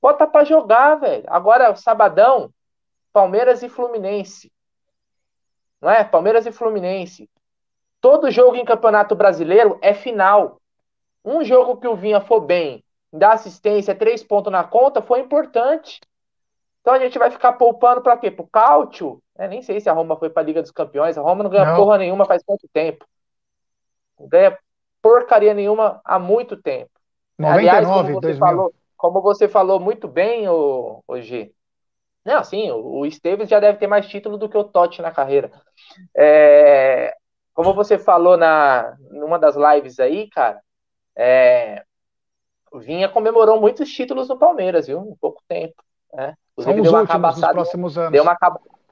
Bota para jogar, velho. Agora, sabadão, Palmeiras e Fluminense. Não é? Palmeiras e Fluminense. Todo jogo em Campeonato Brasileiro é final. Um jogo que o Vinha for bem, dá assistência, três pontos na conta, foi importante. Então a gente vai ficar poupando para quê? Pro Cáutio? É, nem sei se a Roma foi para a Liga dos Campeões. A Roma não ganha não. porra nenhuma faz quanto tempo? Não ganha porcaria nenhuma há muito tempo. 99, Aliás, como você, 2000. falou, como você falou muito bem, o, o G. Não, sim, o, o Esteves já deve ter mais título do que o Totti na carreira. É, como você falou na numa das lives aí, cara, é, Vinha comemorou muitos títulos no Palmeiras, viu? Em pouco tempo. Né? Inclusive, deu uma cabaçada, anos. Deu uma,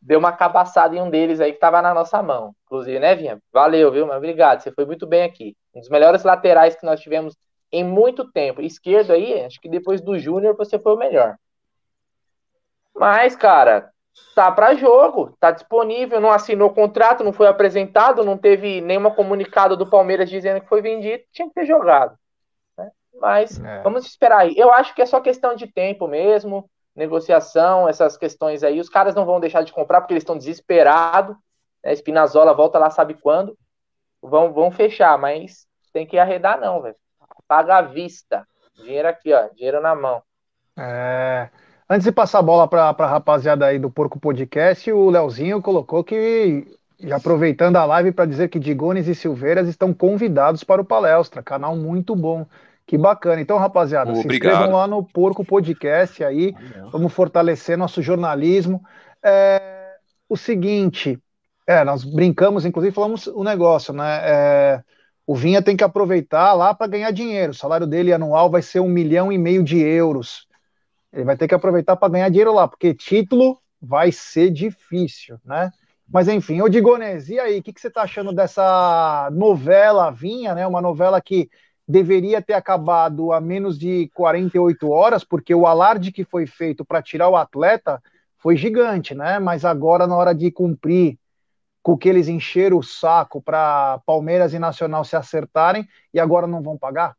deu uma cabaçada em um deles aí que estava na nossa mão. Inclusive, né, Vinha? Valeu, viu? Mas obrigado, você foi muito bem aqui. Um dos melhores laterais que nós tivemos em muito tempo. Esquerdo aí, acho que depois do Júnior você foi o melhor. Mas, cara, tá para jogo, tá disponível, não assinou contrato, não foi apresentado, não teve nenhuma comunicado do Palmeiras dizendo que foi vendido, tinha que ter jogado. Né? Mas é. vamos esperar aí. Eu acho que é só questão de tempo mesmo, negociação, essas questões aí. Os caras não vão deixar de comprar porque eles estão desesperados. Né? Espinazola volta lá, sabe quando. Vão, vão fechar, mas tem que arredar, não, velho. Paga à vista. Dinheiro aqui, ó, dinheiro na mão. É. Antes de passar a bola para a rapaziada aí do Porco Podcast, o Leozinho colocou que, já aproveitando a live para dizer que Digones e Silveiras estão convidados para o Palestra, canal muito bom. Que bacana. Então, rapaziada, Obrigado. se inscrevam lá no Porco Podcast aí, vamos fortalecer nosso jornalismo. É, o seguinte, é, nós brincamos, inclusive falamos o negócio, né? É, o Vinha tem que aproveitar lá para ganhar dinheiro. O salário dele anual vai ser um milhão e meio de euros. Ele vai ter que aproveitar para ganhar dinheiro lá, porque título vai ser difícil, né? Mas enfim, ô Digones, e aí, o que, que você está achando dessa novela Vinha, né? Uma novela que deveria ter acabado a menos de 48 horas, porque o alarde que foi feito para tirar o atleta foi gigante, né? Mas agora, na hora de cumprir com que eles encheram o saco para Palmeiras e Nacional se acertarem e agora não vão pagar?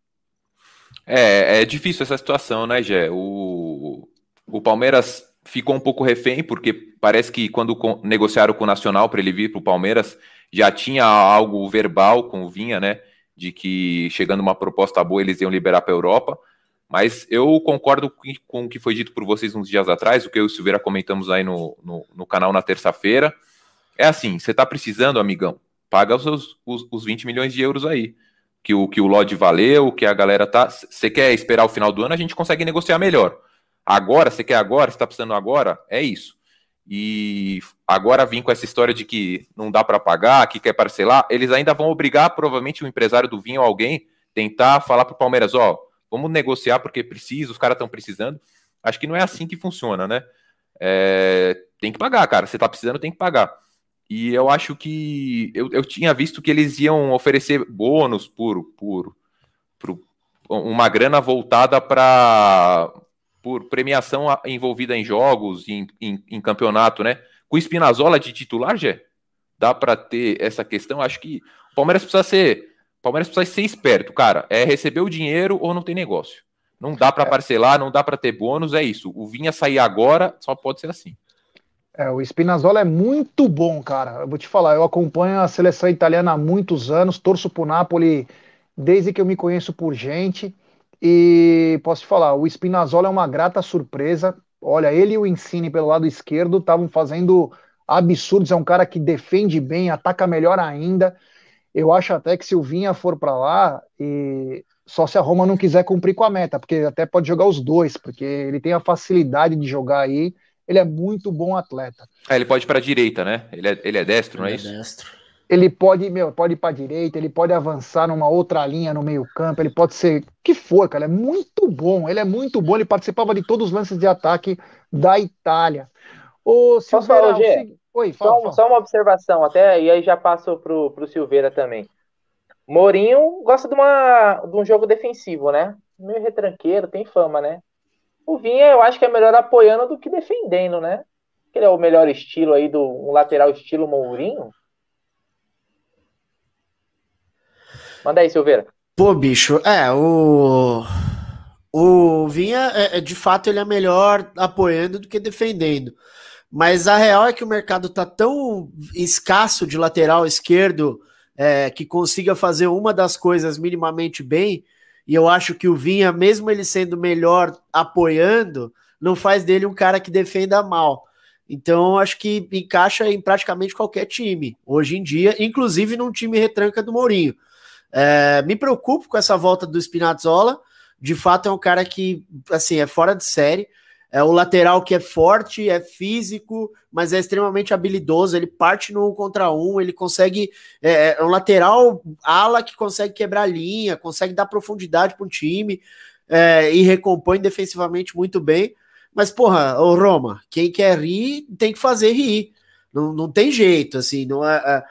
É, é difícil essa situação, né, Gé? O, o Palmeiras ficou um pouco refém, porque parece que quando negociaram com o Nacional para ele vir para o Palmeiras, já tinha algo verbal com o Vinha, né? De que chegando uma proposta boa eles iam liberar para a Europa. Mas eu concordo com o que foi dito por vocês uns dias atrás, o que eu e o Silveira comentamos aí no, no, no canal na terça-feira. É assim: você está precisando, amigão, paga os, os, os 20 milhões de euros aí que o, que o Lodge valeu, que a galera tá. Você quer esperar o final do ano, a gente consegue negociar melhor. Agora, você quer agora, você tá precisando agora, é isso. E agora vir com essa história de que não dá para pagar, que quer parcelar, eles ainda vão obrigar provavelmente o empresário do vinho ou alguém tentar falar pro Palmeiras, ó, vamos negociar porque precisa, os caras estão precisando. Acho que não é assim que funciona, né? É, tem que pagar, cara. Você tá precisando, tem que pagar. E eu acho que eu, eu tinha visto que eles iam oferecer bônus por, por, por uma grana voltada para por premiação envolvida em jogos, em, em, em campeonato, né? Com o Spinazzola de titular, Gé, dá para ter essa questão. Acho que o Palmeiras precisa ser. Palmeiras precisa ser esperto, cara. É receber o dinheiro ou não tem negócio. Não dá para é. parcelar, não dá para ter bônus, é isso. O Vinha sair agora só pode ser assim. É, o Spinazzola é muito bom, cara. Eu vou te falar, eu acompanho a seleção italiana há muitos anos, torço pro Napoli desde que eu me conheço por gente. E posso te falar, o Spinazzola é uma grata surpresa. Olha, ele e o Insigne pelo lado esquerdo estavam fazendo absurdos. É um cara que defende bem, ataca melhor ainda. Eu acho até que se o Vinha for para lá, e só se a Roma não quiser cumprir com a meta, porque até pode jogar os dois, porque ele tem a facilidade de jogar aí. Ele é muito bom atleta. É, ele pode ir para a direita, né? Ele é, ele é destro, ele não é, é isso? Destro ele pode, meu, pode ir para direita, ele pode avançar numa outra linha no meio-campo, ele pode ser que for, cara, é muito bom, ele é muito bom, ele participava de todos os lances de ataque da Itália. Ô, Silveira, G, Oi, fala, só, fala. só, uma observação, até e aí já passo pro, pro Silveira também. Mourinho gosta de, uma, de um jogo defensivo, né? Meio retranqueiro, tem fama, né? O Vinha eu acho que é melhor apoiando do que defendendo, né? Ele é o melhor estilo aí do um lateral estilo Mourinho. Manda aí, Silveira. Pô, bicho, é, o. O Vinha, é, é, de fato, ele é melhor apoiando do que defendendo. Mas a real é que o mercado tá tão escasso de lateral esquerdo é, que consiga fazer uma das coisas minimamente bem. E eu acho que o Vinha, mesmo ele sendo melhor apoiando, não faz dele um cara que defenda mal. Então, acho que encaixa em praticamente qualquer time, hoje em dia, inclusive num time retranca do Mourinho. É, me preocupo com essa volta do Spinazzola. De fato, é um cara que, assim, é fora de série. É o lateral que é forte, é físico, mas é extremamente habilidoso. Ele parte no um contra um, ele consegue. É, é um lateral ala que consegue quebrar linha, consegue dar profundidade para o time é, e recompõe defensivamente muito bem. Mas, porra, o Roma, quem quer rir tem que fazer rir. Não, não tem jeito, assim. Não é, é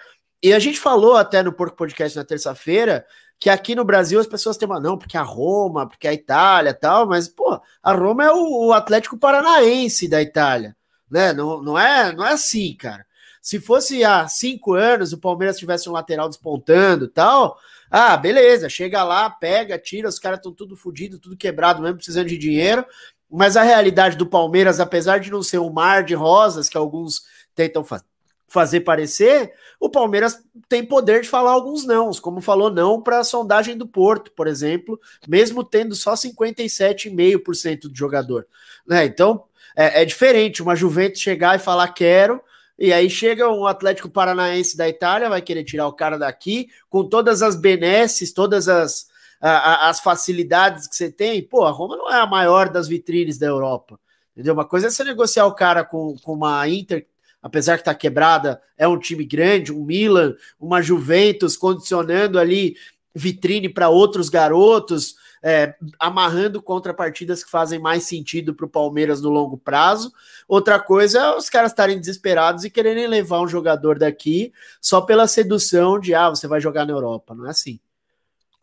e a gente falou até no Porco Podcast na terça-feira que aqui no Brasil as pessoas têm uma não, porque a Roma, porque a Itália tal, mas, pô, a Roma é o, o Atlético Paranaense da Itália, né? Não, não, é, não é assim, cara. Se fosse há cinco anos o Palmeiras tivesse um lateral despontando tal, ah, beleza, chega lá, pega, tira, os caras estão tudo fodido, tudo quebrado mesmo, precisando de dinheiro. Mas a realidade do Palmeiras, apesar de não ser um mar de rosas que alguns tentam fazer fazer parecer, o Palmeiras tem poder de falar alguns nãos, como falou não para a sondagem do Porto, por exemplo, mesmo tendo só 57,5% do jogador. Né? Então é, é, diferente uma Juventus chegar e falar quero, e aí chega um Atlético Paranaense da Itália, vai querer tirar o cara daqui, com todas as benesses, todas as, a, as facilidades que você tem. Pô, a Roma não é a maior das vitrines da Europa. Entendeu? Uma coisa é você negociar o cara com, com uma Inter apesar que está quebrada, é um time grande, um Milan, uma Juventus condicionando ali vitrine para outros garotos, é, amarrando contrapartidas que fazem mais sentido para o Palmeiras no longo prazo. Outra coisa é os caras estarem desesperados e quererem levar um jogador daqui só pela sedução de ah, você vai jogar na Europa. Não é assim.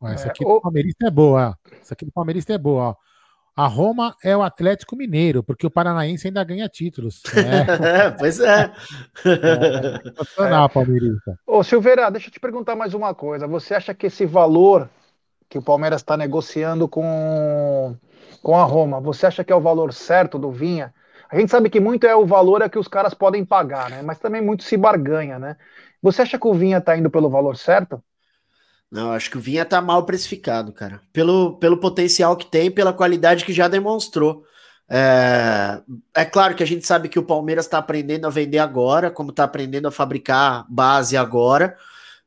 Essa aqui é, do Palmeirista é boa. Essa aqui do Palmeirista é boa. Ó. A Roma é o Atlético Mineiro, porque o Paranaense ainda ganha títulos. Né? pois é. é, é. Palmeirista. Ô, Silveira, deixa eu te perguntar mais uma coisa. Você acha que esse valor que o Palmeiras está negociando com, com a Roma, você acha que é o valor certo do Vinha? A gente sabe que muito é o valor é que os caras podem pagar, né? Mas também muito se barganha, né? Você acha que o Vinha está indo pelo valor certo? Não, acho que o Vinha tá mal precificado, cara. Pelo, pelo potencial que tem, pela qualidade que já demonstrou. É, é claro que a gente sabe que o Palmeiras está aprendendo a vender agora, como está aprendendo a fabricar base agora.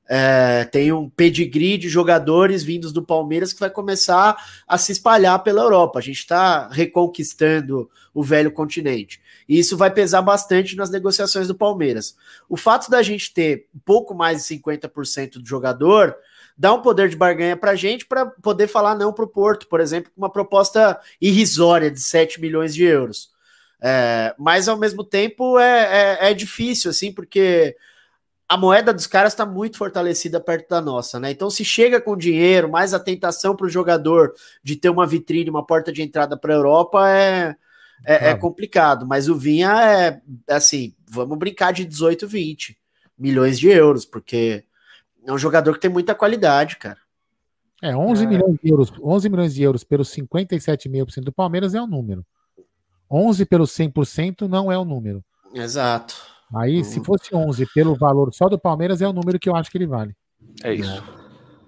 É, tem um pedigree de jogadores vindos do Palmeiras que vai começar a se espalhar pela Europa. A gente está reconquistando o velho continente. E isso vai pesar bastante nas negociações do Palmeiras. O fato da gente ter um pouco mais de 50% do jogador dá um poder de barganha para a gente para poder falar não para o Porto, por exemplo, com uma proposta irrisória de 7 milhões de euros. É, mas ao mesmo tempo é, é, é, difícil, assim, porque a moeda dos caras está muito fortalecida perto da nossa, né? Então, se chega com dinheiro, mais a tentação para o jogador de ter uma vitrine, uma porta de entrada para a Europa é, é, é, complicado. Mas o Vinha é assim, vamos brincar de 18, 20 milhões de euros, porque é um jogador que tem muita qualidade, cara. É, 11 é. milhões de euros, 11 milhões de euros pelos 57,5% do Palmeiras é um número. 11 pelo 100% não é o um número. Exato. Aí, uhum. se fosse 11 pelo valor só do Palmeiras, é o número que eu acho que ele vale. É isso.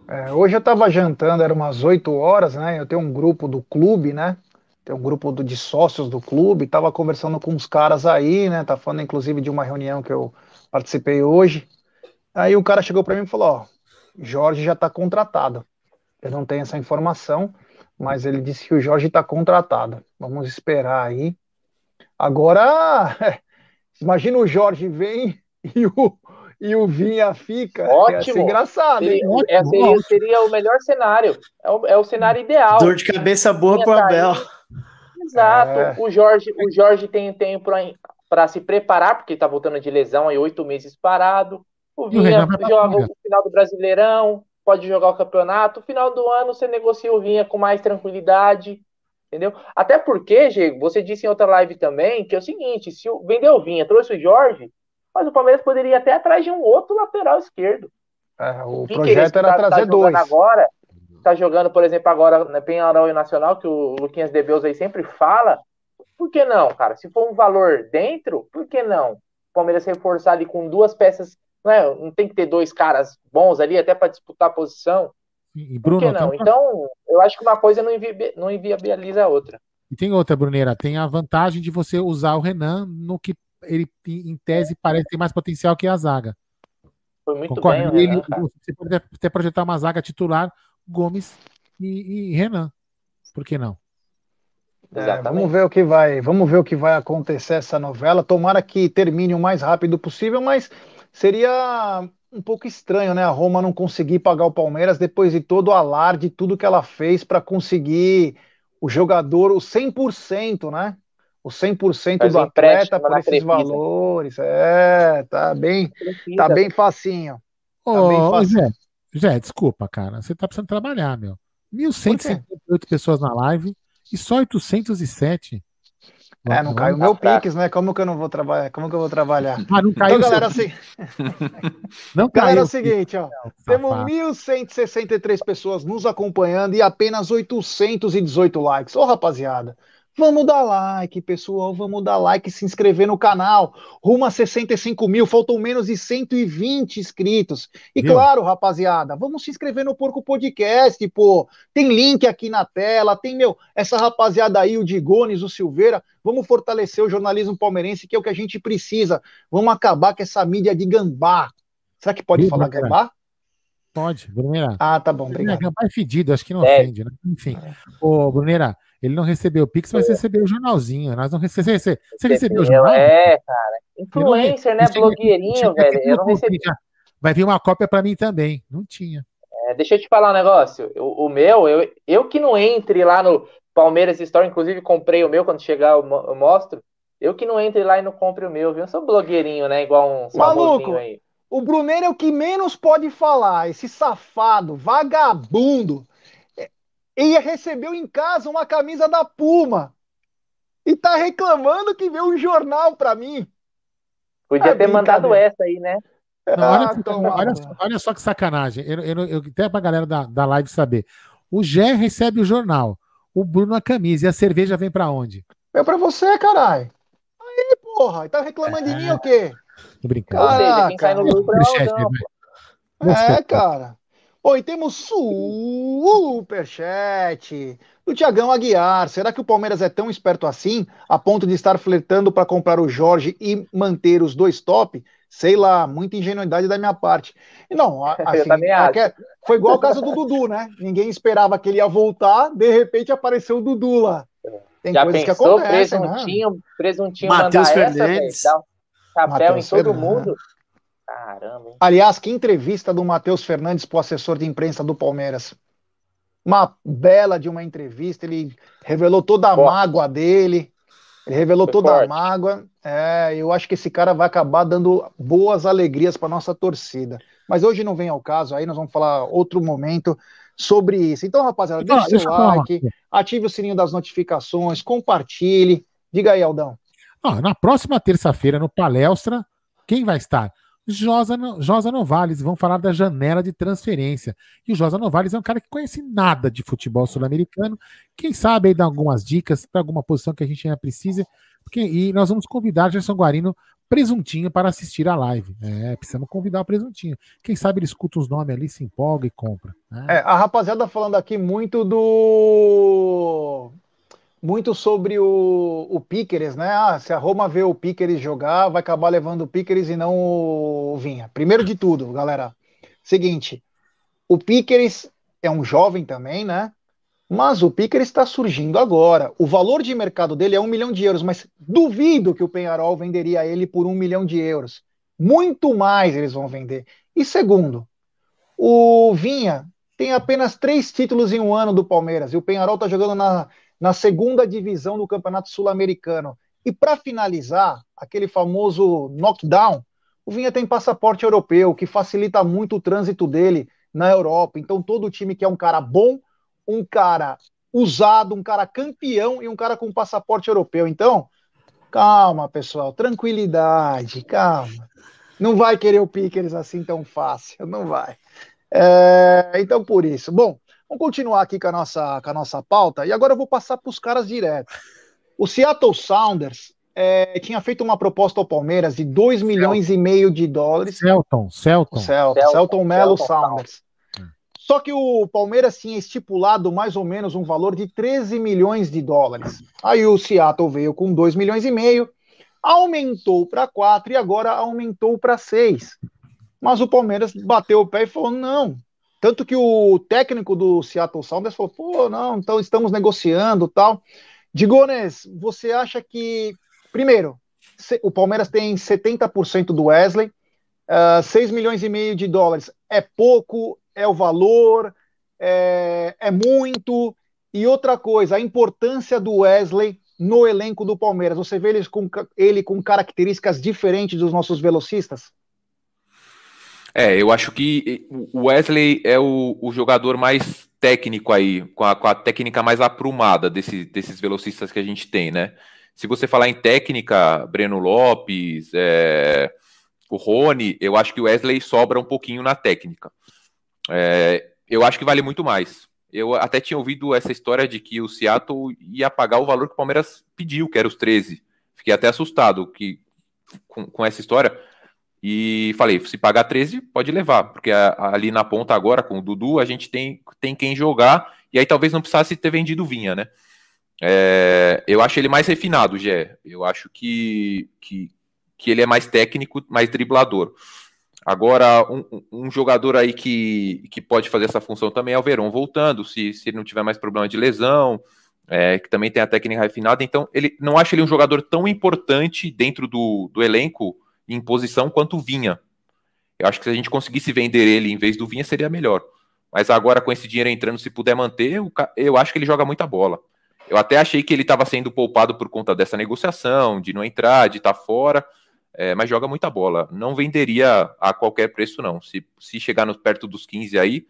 É, hoje eu estava jantando, era umas 8 horas, né? Eu tenho um grupo do clube, né? Tem um grupo do, de sócios do clube, estava conversando com uns caras aí, né? Tá falando inclusive de uma reunião que eu participei hoje. Aí o cara chegou para mim e falou: Ó, Jorge já está contratado. Eu não tenho essa informação, mas ele disse que o Jorge está contratado. Vamos esperar aí. Agora, imagina o Jorge vem e o, e o Vinha fica. Ótimo. engraçado. Seria, é, seria, seria, o melhor cenário. É o, é o cenário ideal. Dor de cabeça boa para o Abel. Exato. É. O Jorge, o Jorge tem tempo para se preparar, porque está voltando de lesão aí oito meses parado. O Vinha joga o final do Brasileirão, pode jogar o campeonato. No final do ano você negocia o Vinha com mais tranquilidade, entendeu? Até porque, Diego, você disse em outra live também que é o seguinte: se o, vendeu o Vinha, trouxe o Jorge, mas o Palmeiras poderia ir até atrás de um outro lateral esquerdo. É, o projeto era tá, trazer tá dois. Agora, tá jogando, por exemplo, agora na Penharol e Nacional, que o Luquinhas de Beus aí sempre fala. Por que não, cara? Se for um valor dentro, por que não? O Palmeiras reforçar ali com duas peças não, é, não tem que ter dois caras bons ali até para disputar a posição. E Bruno, Por que não? Uma... Então, eu acho que uma coisa não, invi... não inviabiliza a outra. E tem outra, Bruneira, tem a vantagem de você usar o Renan no que ele, em tese, parece ter mais potencial que a zaga. Foi muito Concordo. bem, ele, Renan, Você pode até projetar uma zaga titular, Gomes e, e Renan. Por que não? É, vamos ver o que vai, vamos ver o que vai acontecer essa novela. Tomara que termine o mais rápido possível, mas Seria um pouco estranho, né? A Roma não conseguir pagar o Palmeiras depois de todo o alarde, tudo que ela fez para conseguir o jogador, o 100%, né? O 100% Faz do atleta por esses valores. É, tá bem, tá bem facinho. Tá Ô, bem facinho. Zé, Zé, desculpa, cara. Você tá precisando trabalhar, meu. 1.158 pessoas na live e só 807. É, não caiu o meu Pix, né? Como que eu não vou trabalhar? Como que eu vou trabalhar? Ah, não caiu então, galera, assim... não galera, é o seguinte, ó. Temos 1.163 pessoas nos acompanhando e apenas 818 likes. Ô, rapaziada, Vamos dar like, pessoal. Vamos dar like e se inscrever no canal. Rumo a 65 mil, faltam menos de 120 inscritos. E Viu? claro, rapaziada, vamos se inscrever no Porco Podcast, pô. Tem link aqui na tela, tem meu, essa rapaziada aí, o Digones, o Silveira. Vamos fortalecer o jornalismo palmeirense, que é o que a gente precisa. Vamos acabar com essa mídia de gambá. Será que pode Viu, falar gambá? Pode, Bruneira. Ah, tá bom, obrigado. Gambá é fedido, acho que não é. ofende, né? Enfim. Ô, Bruneira, ele não recebeu o Pix, mas recebeu o jornalzinho. Nós não recebeu. Você, você recebeu o jornal? É, cara. Influencer, né? Blogueirinho, velho. Eu não recebi. Vai vir uma cópia para mim também. Não tinha. É, deixa eu te falar um negócio. O, o, meu, eu, eu que não entre lá no Palmeiras Store, inclusive comprei o meu quando chegar eu, eu mostro. Eu que não entre lá e não compre o meu, viu? Eu sou blogueirinho, né? Igual um Maluco, aí. O Bruneiro é o que menos pode falar. Esse safado, vagabundo e recebeu em casa uma camisa da Puma. E tá reclamando que veio um jornal para mim. Podia é ter mandado essa aí, né? Não, olha, ah, olha, olha, só que sacanagem. Eu, eu, eu, até pra galera da, da live saber. O Gé recebe o jornal, o Bruno a camisa e a cerveja vem para onde? É para você, caralho. Aí, porra, tá reclamando é... de mim o quê? Tô brincando. Caraca, quem cai no lucro é, é, cara. Oi, temos superchat do Tiagão Aguiar. Será que o Palmeiras é tão esperto assim, a ponto de estar flertando para comprar o Jorge e manter os dois top? Sei lá, muita ingenuidade da minha parte. Não, assim, foi igual o caso do Dudu, né? Ninguém esperava que ele ia voltar, de repente apareceu o Dudu lá. Tem Já coisas pensou, que acontecem, presuntinho, né? presuntinho Matheus Fernandes. Essa, chapéu Mateus em todo Fernandes. mundo. Caramba. Hein? Aliás, que entrevista do Matheus Fernandes para o assessor de imprensa do Palmeiras. Uma bela de uma entrevista, ele revelou toda a mágoa dele. Ele revelou Foi toda forte. a mágoa. É, eu acho que esse cara vai acabar dando boas alegrias para nossa torcida. Mas hoje não vem ao caso, aí nós vamos falar outro momento sobre isso. Então, rapaziada, Ah, deixa o seu like, ative o sininho das notificações, compartilhe. Diga aí, Aldão. Ó, na próxima terça-feira, no Palestra, quem vai estar? Josa, Josa Novales, vão falar da janela de transferência. E o Josa Novales é um cara que conhece nada de futebol sul-americano. Quem sabe aí dar algumas dicas para alguma posição que a gente ainda precisa. Porque, e nós vamos convidar Gerson Guarino presuntinho para assistir a live. É, precisamos convidar o presuntinho. Quem sabe ele escuta os nomes ali, se empolga e compra. né? É, a rapaziada falando aqui muito do. Muito sobre o, o né? Ah, se a Roma vê o Piqueres jogar, vai acabar levando o Piqueres e não o Vinha. Primeiro de tudo, galera, seguinte: o Piqueres é um jovem também, né? Mas o Piqueres está surgindo agora. O valor de mercado dele é um milhão de euros, mas duvido que o Penharol venderia ele por um milhão de euros. Muito mais eles vão vender. E segundo, o Vinha tem apenas três títulos em um ano do Palmeiras e o Penharol está jogando na, na segunda divisão do Campeonato Sul-Americano. E para finalizar, aquele famoso knockdown, o Vinha tem passaporte europeu, que facilita muito o trânsito dele na Europa. Então, todo time que é um cara bom, um cara usado, um cara campeão e um cara com passaporte europeu. Então, calma, pessoal, tranquilidade, calma. Não vai querer o Pickers assim tão fácil, não vai. É, então, por isso. Bom, vamos continuar aqui com a nossa, com a nossa pauta. E agora eu vou passar para os caras direto. O Seattle Sounders é, tinha feito uma proposta ao Palmeiras de 2 milhões e meio de dólares. Celton, Celton. Celton, Celton, Celton Sounders. Só que o Palmeiras tinha estipulado mais ou menos um valor de 13 milhões de dólares. Aí o Seattle veio com 2 milhões e meio, aumentou para 4 e agora aumentou para 6. Mas o Palmeiras bateu o pé e falou: não. Tanto que o técnico do Seattle Sounders falou: pô, não, então estamos negociando tal. Digones, você acha que, primeiro, o Palmeiras tem 70% do Wesley, uh, 6 milhões e meio de dólares é pouco, é o valor, é, é muito. E outra coisa, a importância do Wesley no elenco do Palmeiras. Você vê ele com, ele com características diferentes dos nossos velocistas? É, eu acho que o Wesley é o, o jogador mais técnico aí, com a, com a técnica mais aprumada desse, desses velocistas que a gente tem, né? Se você falar em técnica, Breno Lopes, é, o Rony, eu acho que o Wesley sobra um pouquinho na técnica. É, eu acho que vale muito mais. Eu até tinha ouvido essa história de que o Seattle ia pagar o valor que o Palmeiras pediu, que era os 13. Fiquei até assustado que, com, com essa história. E falei, se pagar 13, pode levar, porque ali na ponta agora, com o Dudu, a gente tem, tem quem jogar, e aí talvez não precisasse ter vendido Vinha, né? É, eu acho ele mais refinado, Gé. Eu acho que, que, que ele é mais técnico, mais driblador. Agora, um, um- jogador aí que, que pode fazer essa função também é o Verón voltando, se, se ele não tiver mais problema de lesão, é, que também tem a técnica refinada. Então, ele não acho ele um jogador tão importante dentro do, do elenco em posição quanto o Vinha. Eu acho que se a gente conseguisse vender ele em vez do Vinha, seria melhor. Mas agora, com esse dinheiro entrando, se puder manter, eu acho que ele joga muita bola. Eu até achei que ele estava sendo poupado por conta dessa negociação, de não entrar, de estar fora, é, mas joga muita bola. Não venderia a qualquer preço, não. Se, se chegar no, perto dos 15 aí,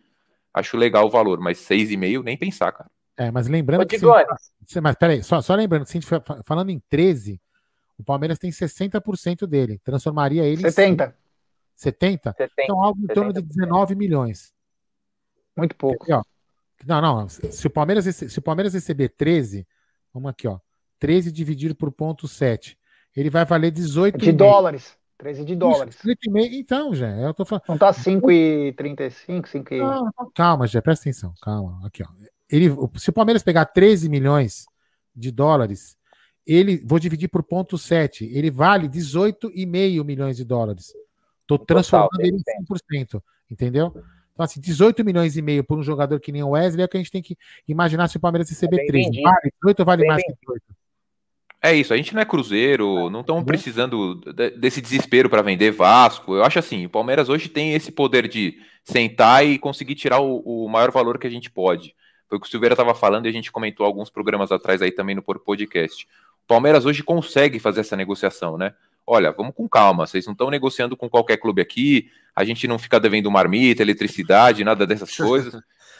acho legal o valor, mas 6,5 nem pensar, cara. É, mas lembrando Ô, que. se- mas peraí, só, só lembrando, se a gente falando em 13, o Palmeiras tem 60% dele. Transformaria ele em 70. 70? você tem. Então, algo em torno de 70%. 19 milhões. Muito pouco. Aqui, ó. Não, não. Se o Palmeiras, se o Palmeiras receber 13, vamos aqui, ó. 13 dividido por ponto 7. Ele vai valer 18 De dólares. 13 de dólares. Então, já, eu tô falando. Não tá 5,35, 5 e... Não, calma, já, presta atenção, calma. Aqui, ó. Ele, se o Palmeiras pegar 13 milhões de dólares, ele vou dividir por ponto 7, ele vale 18,5 milhões de dólares. Tô transformando ele em 100%, entendeu? Então, assim, 18 milhões e meio por um jogador que nem o Wesley é o que a gente tem que imaginar se o Palmeiras receber 13. vendido. Vale 18 ou vale Bem mais que 18? É isso, a gente não é Cruzeiro, não estamos Uhum. precisando de- desse desespero para vender Vasco. Eu acho assim, o Palmeiras hoje tem esse poder de sentar e conseguir tirar o, o maior valor que a gente pode. Foi o que o Silveira estava falando e a gente comentou alguns programas atrás aí também no Por Podcast. Palmeiras hoje consegue fazer essa negociação, né? Olha, vamos com calma, vocês não estão negociando com qualquer clube aqui, a gente não fica devendo marmita, eletricidade, nada dessas coisas.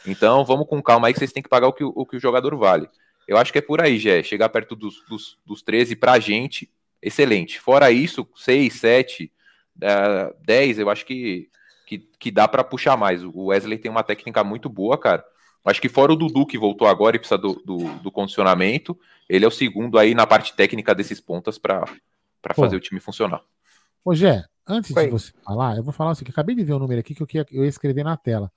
Então, vamos com calma aí que vocês têm que pagar o que o, que o jogador vale. Eu acho que é por aí, Gé. Chegar perto dos, dos, dos 13 pra gente, excelente. Fora isso, 6, 7, 10, eu acho que, que, que dá para puxar mais. O Wesley tem uma técnica muito boa, cara. Acho que fora o Dudu, que voltou agora e precisa do, do, do condicionamento, ele é o segundo aí na parte técnica desses pontas para fazer o time funcionar. Ô, Gé, antes Oi. de você falar, eu vou falar o seguinte: acabei de ver o número aqui que eu, ia, eu ia escrever na tela.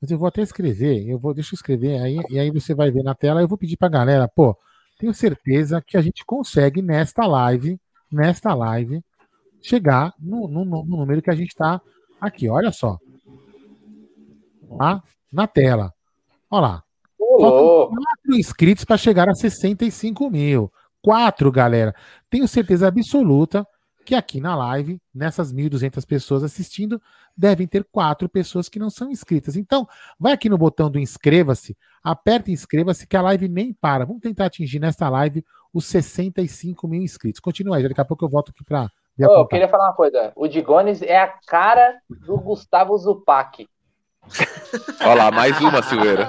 Mas eu vou até escrever, eu vou, deixa eu escrever, aí, e aí você vai ver na tela, eu vou pedir pra galera, pô, tenho certeza que a gente consegue nesta live, nesta live, chegar no, no, no número que a gente está aqui. Olha só. Tá? Na tela. Olha lá. Faltam quatro inscritos para chegar a 65 mil. Quatro, galera. Tenho certeza absoluta que aqui na live, nessas 1.200 pessoas assistindo, devem ter quatro pessoas que não são inscritas. Então, vai aqui no botão do inscreva-se, aperta inscreva-se, que a live nem para. Vamos tentar atingir nesta live os 65 mil inscritos. Continua aí, daqui a pouco eu volto aqui para. Oh, eu queria falar uma coisa. O Digones é a cara do Gustavo Zupac. Olha lá, mais uma, Silveira.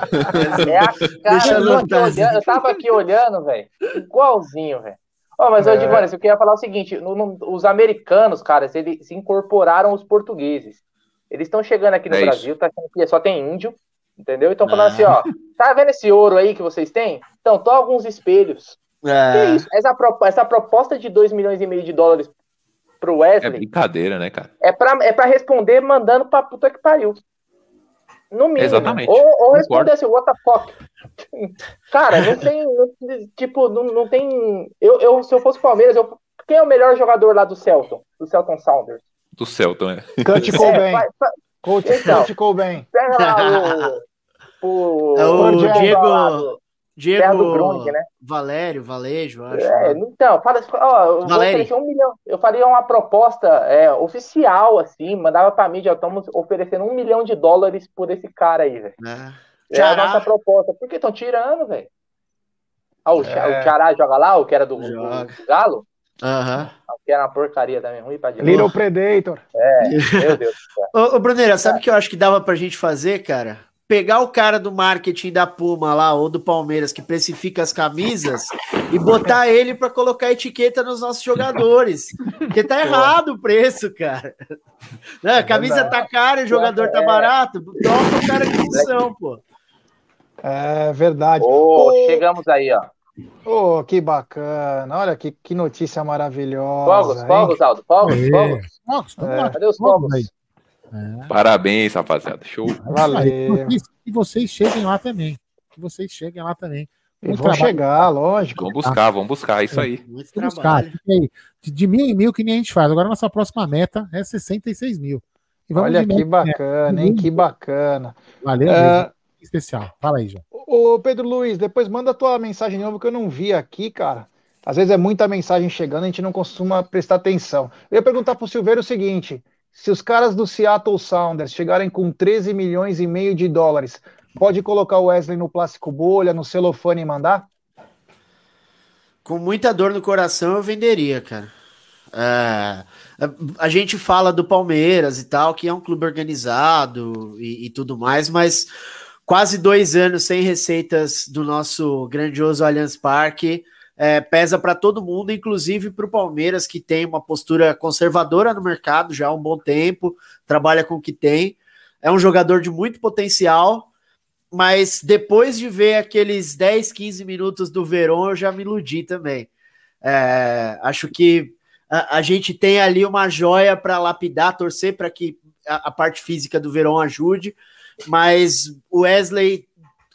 É a cara Deixa eu, olhando, eu tava aqui olhando, velho. Igualzinho, velho. Oh, mas, é. eu digo, olha, eu queria falar o seguinte: no, no, os americanos, cara, eles se incorporaram os portugueses. Eles estão chegando aqui no é Brasil, isso. tá achando que só tem índio, entendeu? Então falando assim, ó, tá vendo esse ouro aí que vocês têm? Então, tô alguns espelhos. É. Que isso? Essa, essa proposta de 2 milhões e meio de dólares pro Wesley. É brincadeira, né, cara? É pra, é pra responder mandando pra puta que pariu. No mínimo. Exatamente. Ou, ou responder assim, what the fuck? Cara, não tem. Não, tipo, não, não tem. Eu, eu, se eu fosse Palmeiras, eu, quem é o melhor jogador lá do Celton? Do Celton Sounders? Do Celton, é. Cobain. É, Coach, então, Coach Cobain. Pega lá o. o, é o, o Diego. Diego do Grung, né? Valério, Valejo, acho. É, né? então, fala, ó, eu, um milhão, eu faria uma proposta é, oficial, assim, mandava pra mídia, estamos oferecendo um milhão de dólares por esse cara aí, velho. É. é a nossa proposta. Por que estão tirando, velho? Ah, o, é. o Tchará joga lá, o que era do, do, do Galo? Aham. Uhum. Que era uma porcaria também, ruim pra direita. Little Predator. É, meu Deus do céu. Ô, ô Bruneira, sabe o que eu acho que dava pra gente fazer, cara? Pegar o cara do marketing da Puma lá ou do Palmeiras que precifica as camisas e botar ele para colocar etiqueta nos nossos jogadores. Porque tá errado o preço, cara. Não, a camisa tá cara e o jogador tá barato. Troca o cara de função, pô. É verdade. Oh, oh, chegamos aí, ó. Oh, que bacana. Olha que, que notícia maravilhosa. Fogos, hein? fogos, Aldo. Fogos, fogos. É. Cadê os fogos? É. Parabéns, rapaziada. Show. Valeu. E vocês cheguem lá também. Que vocês cheguem lá também. Vão chegar, lógico. Vamos buscar, vamos buscar, isso aí. Vamos buscar. De mil em mil que nem a gente faz. Agora nossa próxima meta é 66 mil. Olha que bacana, hein? Que bacana. Valeu, uh, especial. Fala aí, João. Ô, Pedro Luiz, depois manda a tua mensagem de novo que eu não vi aqui, cara. Às vezes é muita mensagem chegando, a gente não costuma prestar atenção. Eu ia perguntar pro Silveiro o seguinte: se os caras do Seattle Sounders chegarem com 13 milhões e meio de dólares, pode colocar o Wesley no plástico bolha, no celofane e mandar? Com muita dor no coração eu venderia, cara. É, a gente fala do Palmeiras e tal, que é um clube organizado e, e tudo mais, mas quase dois anos sem receitas do nosso grandioso Allianz Parque é, pesa para todo mundo, inclusive para o Palmeiras, que tem uma postura conservadora no mercado já há um bom tempo, trabalha com o que tem. É um jogador de muito potencial, mas depois de ver aqueles 10, 15 minutos do Verón, eu já me iludi também. É, acho que a, a, gente tem ali uma joia para lapidar, torcer para que a, a, parte física do Verón ajude, mas o Wesley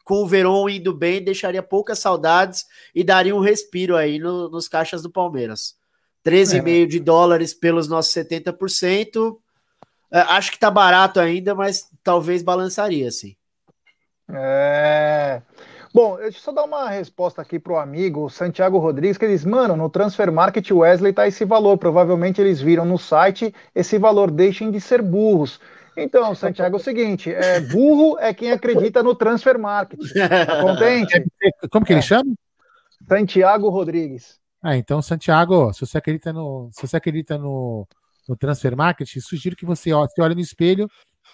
com o Verón indo bem, deixaria poucas saudades e daria um respiro aí no, nos caixas do Palmeiras. 13,5 é. de dólares pelos nossos 70%. É, acho que tá barato ainda, mas talvez balançaria, sim. É. Bom, deixa eu só dar uma resposta aqui pro amigo Santiago Rodrigues, que ele diz, mano, no Transfer Market Wesley tá esse valor, provavelmente eles viram no site esse valor, deixem de ser burros. Então, Santiago, é o seguinte: é, burro é quem acredita no transfer market. Tá contente? Como que ele chama? Santiago Rodrigues. Ah, então, Santiago, se você acredita no, se você acredita no, no transfer market, sugiro que você, ó, você olhe no espelho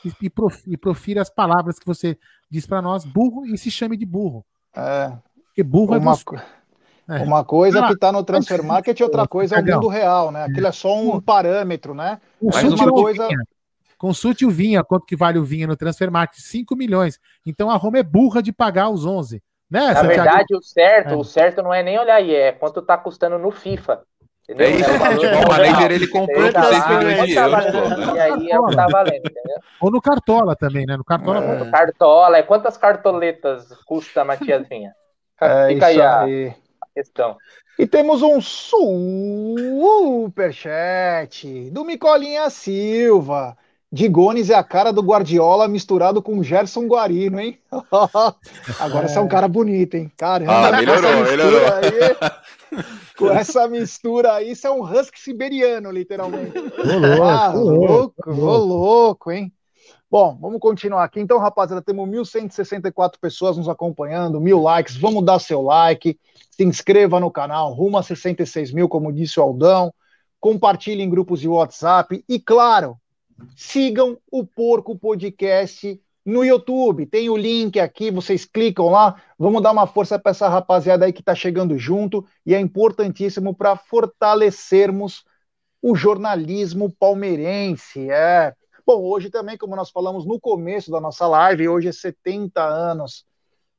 e, e, prof, profira as palavras que você diz para nós, burro, e se chame de burro. É. Porque burro uma, é você. É. Uma coisa que está no transfer market e outra coisa é o mundo real, né? Aquilo é só um parâmetro, né? Mas uma coisa. Consulte o Vinha, quanto que vale o Vinha no transfer market? 5 milhões. Então a Roma é burra de pagar os 11. Né, Na Santiago? verdade, o certo, é. o certo não é nem olhar aí, é quanto tá custando no FIFA. Entendeu? É isso, é o manager ele comprou por 6 milhões de euros. Tá e aí é o que tá valendo, entendeu? Ou no Cartola também, né? No Cartola. É. No Cartola, é quantas cartoletas custa a Matias Vinha? É Fica aí, aí a questão. E temos um superchat do Micolinha Silva. Digones é a cara do Guardiola misturado com Gerson Guarino, hein? Agora é. você é um cara bonito, hein? Caramba, ah, melhorou, melhorou. Aí, com essa mistura aí, você é um husky siberiano, literalmente. Ô, louco, ah, louco, ô, louco, hein? Bom, vamos continuar aqui. Então, rapaziada, temos 1.164 pessoas nos acompanhando, mil likes. Vamos dar seu like, se inscreva no canal, rumo a 66 mil, como disse o Aldão. Compartilhe em grupos de WhatsApp e, claro, sigam o Porco Podcast no YouTube. Tem o link aqui, vocês clicam lá. Vamos dar uma força para essa rapaziada aí que está chegando junto e é importantíssimo para fortalecermos o jornalismo palmeirense. É. Bom, hoje também, como nós falamos no começo da nossa live, hoje é 70 anos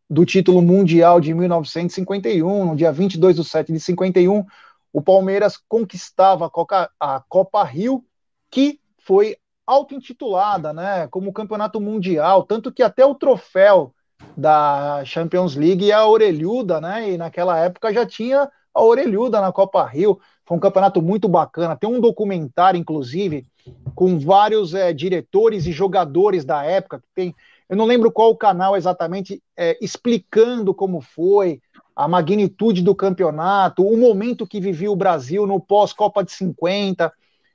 do título mundial de 1951, no dia 22 de 7 de 51, o Palmeiras conquistava a Copa, a Copa Rio, que foi auto-intitulada, né, como campeonato mundial, tanto que até o troféu da Champions League é a orelhuda, né, e naquela época já tinha a orelhuda na Copa Rio, foi um campeonato muito bacana, tem um documentário, inclusive, com vários é, diretores e jogadores da época, que tem, eu não lembro qual canal exatamente, é, explicando como foi, a magnitude do campeonato, o momento que vivia o Brasil no pós-Copa de 50,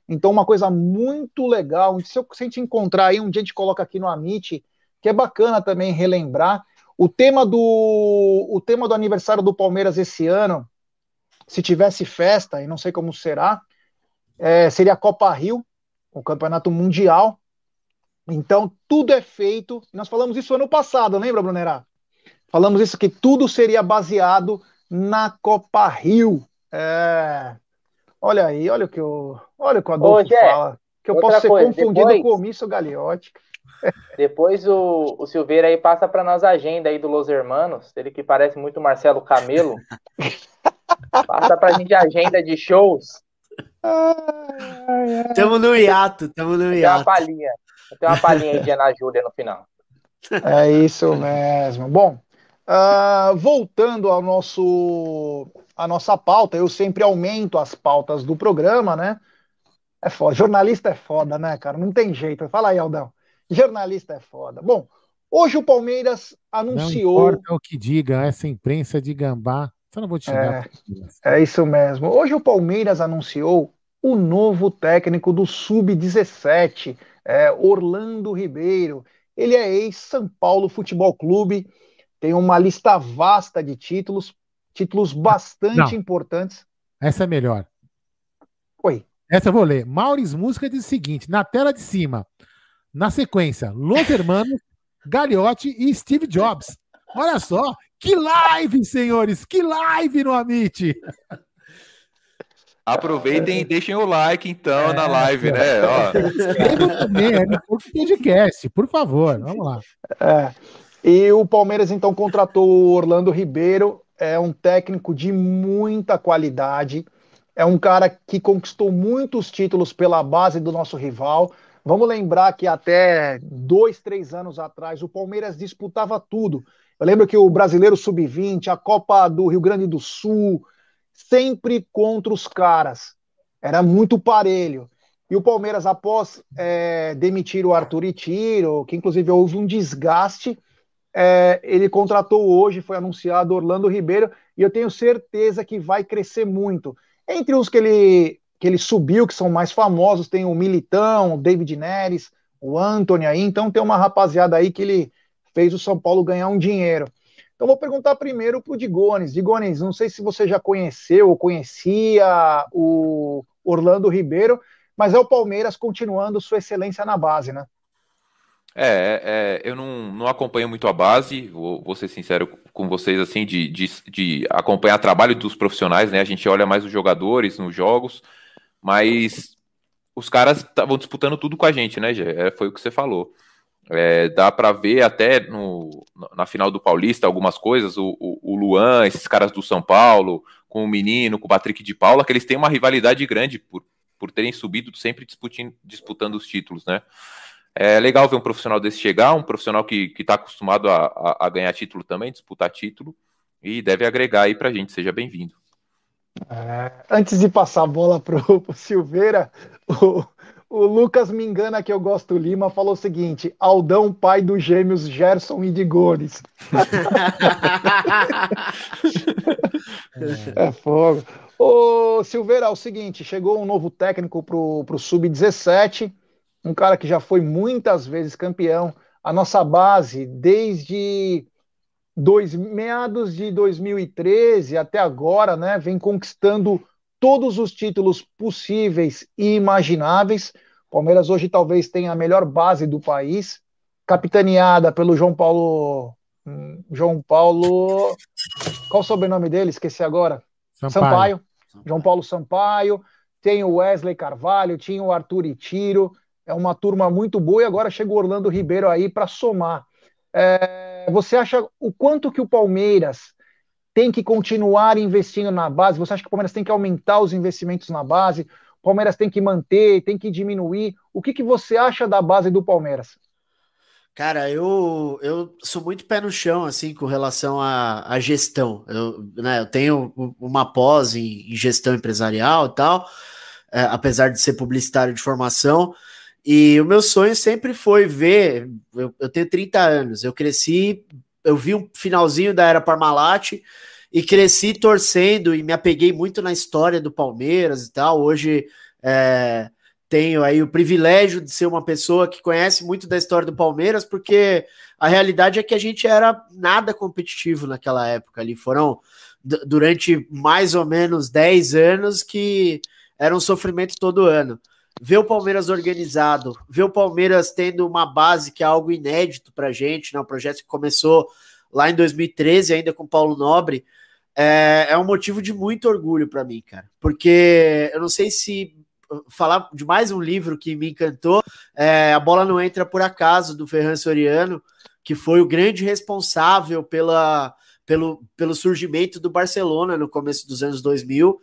então, uma coisa muito legal, se, eu, se a gente encontrar aí, um dia a gente coloca aqui no Amit, que é bacana também relembrar. O tema do, o tema do aniversário do Palmeiras esse ano, se tivesse festa, e não sei como será, é, seria a Copa Rio, o campeonato mundial. Então, tudo é feito. Nós falamos isso ano passado, lembra, Brunerá? Falamos isso que tudo seria baseado na Copa Rio. É, Olha aí, olha o que o, olha o, que o Adolfo Ô, fala. Que eu posso ser coisa, confundido depois, com o Mício Gagliotti. Depois o, o Silveira aí passa para nós a agenda aí do Los Hermanos, ele que parece muito Marcelo Camelo. passa para a gente a agenda de shows. Tamo no hiato, tamo no hiato. Tem uma palhinha, tem uma palhinha aí de Ana Júlia no final. É isso mesmo. Bom, uh, voltando ao nosso a nossa pauta. Eu sempre aumento as pautas do programa, né? É foda. Jornalista é foda, né, cara? Não tem jeito. Fala aí, Aldão. Jornalista é foda. Bom, hoje o Palmeiras anunciou. Não importa o que diga, essa imprensa de gambá. Só não vou te xingar. É, é isso mesmo. Hoje o Palmeiras anunciou o novo técnico do Sub-17, é, Orlando Ribeiro. Ele é ex-São Paulo Futebol Clube, tem uma lista vasta de títulos, títulos bastante Não. importantes. Essa é melhor. Oi. Essa eu vou ler. Mauris Música diz o seguinte: na tela de cima, na sequência, Los Hermanos, Gagliotti e Steve Jobs. Olha só, que live, senhores! Que live no Amit! Aproveitem e deixem o like, então, é, na live, né? Inscrevam também, é no podcast, por favor. Vamos lá. É. E o Palmeiras, então, contratou o Orlando Ribeiro é um técnico de muita qualidade, é um cara que conquistou muitos títulos pela base do nosso rival. Vamos lembrar que até dois, três anos atrás o Palmeiras disputava tudo. Eu lembro que o Brasileiro Sub-20, a Copa do Rio Grande do Sul, sempre contra os caras. Era muito parelho. E o Palmeiras, após é, demitir o Arthur Itiro, que inclusive houve um desgaste, é, ele contratou hoje, foi anunciado Orlando Ribeiro, e eu tenho certeza que vai crescer muito. Entre os que ele, que ele subiu, que são mais famosos, tem o Militão, o David Neres, o Anthony aí, então tem uma rapaziada aí que ele fez o São Paulo ganhar um dinheiro. Então vou perguntar primeiro para o Digones. Digones, não sei se você já conheceu ou conhecia o Orlando Ribeiro, mas é o Palmeiras continuando sua excelência na base, né? É, é, eu não, não acompanho muito a base, vou, vou ser sincero com vocês, assim, de, de, de, acompanhar o trabalho dos profissionais, né? A gente olha mais os jogadores nos jogos, mas os caras estavam disputando tudo com a gente, né, Gê? É, foi o que você falou. É, dá para ver até no, na final do Paulista algumas coisas, o, o, o, Luan, esses caras do São Paulo, com o menino, com o Patrick de Paula, que eles têm uma rivalidade grande por, por terem subido sempre disputando, disputando os títulos, né? É legal ver um profissional desse chegar, um profissional que está acostumado a, a, a, ganhar título também, disputar título, e deve agregar aí para a gente. Seja bem-vindo. É, antes de passar a bola para o Silveira, o, o Lucas me engana que eu gosto Lima falou o seguinte: Aldão, pai dos gêmeos Gerson e de Gomes. é fogo. Ô Silveira, é o seguinte: chegou um novo técnico para o Sub-17 um cara que já foi muitas vezes campeão. A nossa base, desde dois, meados de 2013 até agora, né, vem conquistando todos os títulos possíveis e imagináveis. Palmeiras hoje talvez tenha a melhor base do país, capitaneada pelo João Paulo. Hum, João Paulo. Qual o sobrenome dele? Esqueci agora. Sampaio. Sampaio. João Paulo Sampaio. Tem o Wesley Carvalho, tinha o Arthur Itiro é uma turma muito boa e agora chega o Orlando Ribeiro aí para somar. É, você acha o quanto que o Palmeiras tem que continuar investindo na base? Você acha que o Palmeiras tem que aumentar os investimentos na base? O Palmeiras tem que manter, tem que diminuir? O que, que você acha da base do Palmeiras? Cara, eu, eu sou muito pé no chão, assim, com relação à, à gestão. Eu, né, eu tenho uma pós em, em gestão empresarial e tal, é, apesar de ser publicitário de formação, e o meu sonho sempre foi ver. Eu, eu, tenho 30 anos, eu cresci, eu vi um finalzinho da era Parmalat e cresci torcendo e me apeguei muito na história do Palmeiras e tal. Hoje é, tenho aí o privilégio de ser uma pessoa que conhece muito da história do Palmeiras, porque a realidade é que a gente era nada competitivo naquela época ali. Foram durante mais ou menos 10 anos que era um sofrimento todo ano ver o Palmeiras organizado, ver o Palmeiras tendo uma base que é algo inédito para gente, né? Um projeto que começou lá em 2013, ainda com Paulo Nobre, é, é um motivo de muito orgulho para mim, cara. Porque eu não sei se falar de mais um livro que me encantou, é A Bola Não Entra Por Acaso, do Ferran Soriano, que foi o grande responsável pela, pelo, pelo surgimento do Barcelona no começo dos anos 2000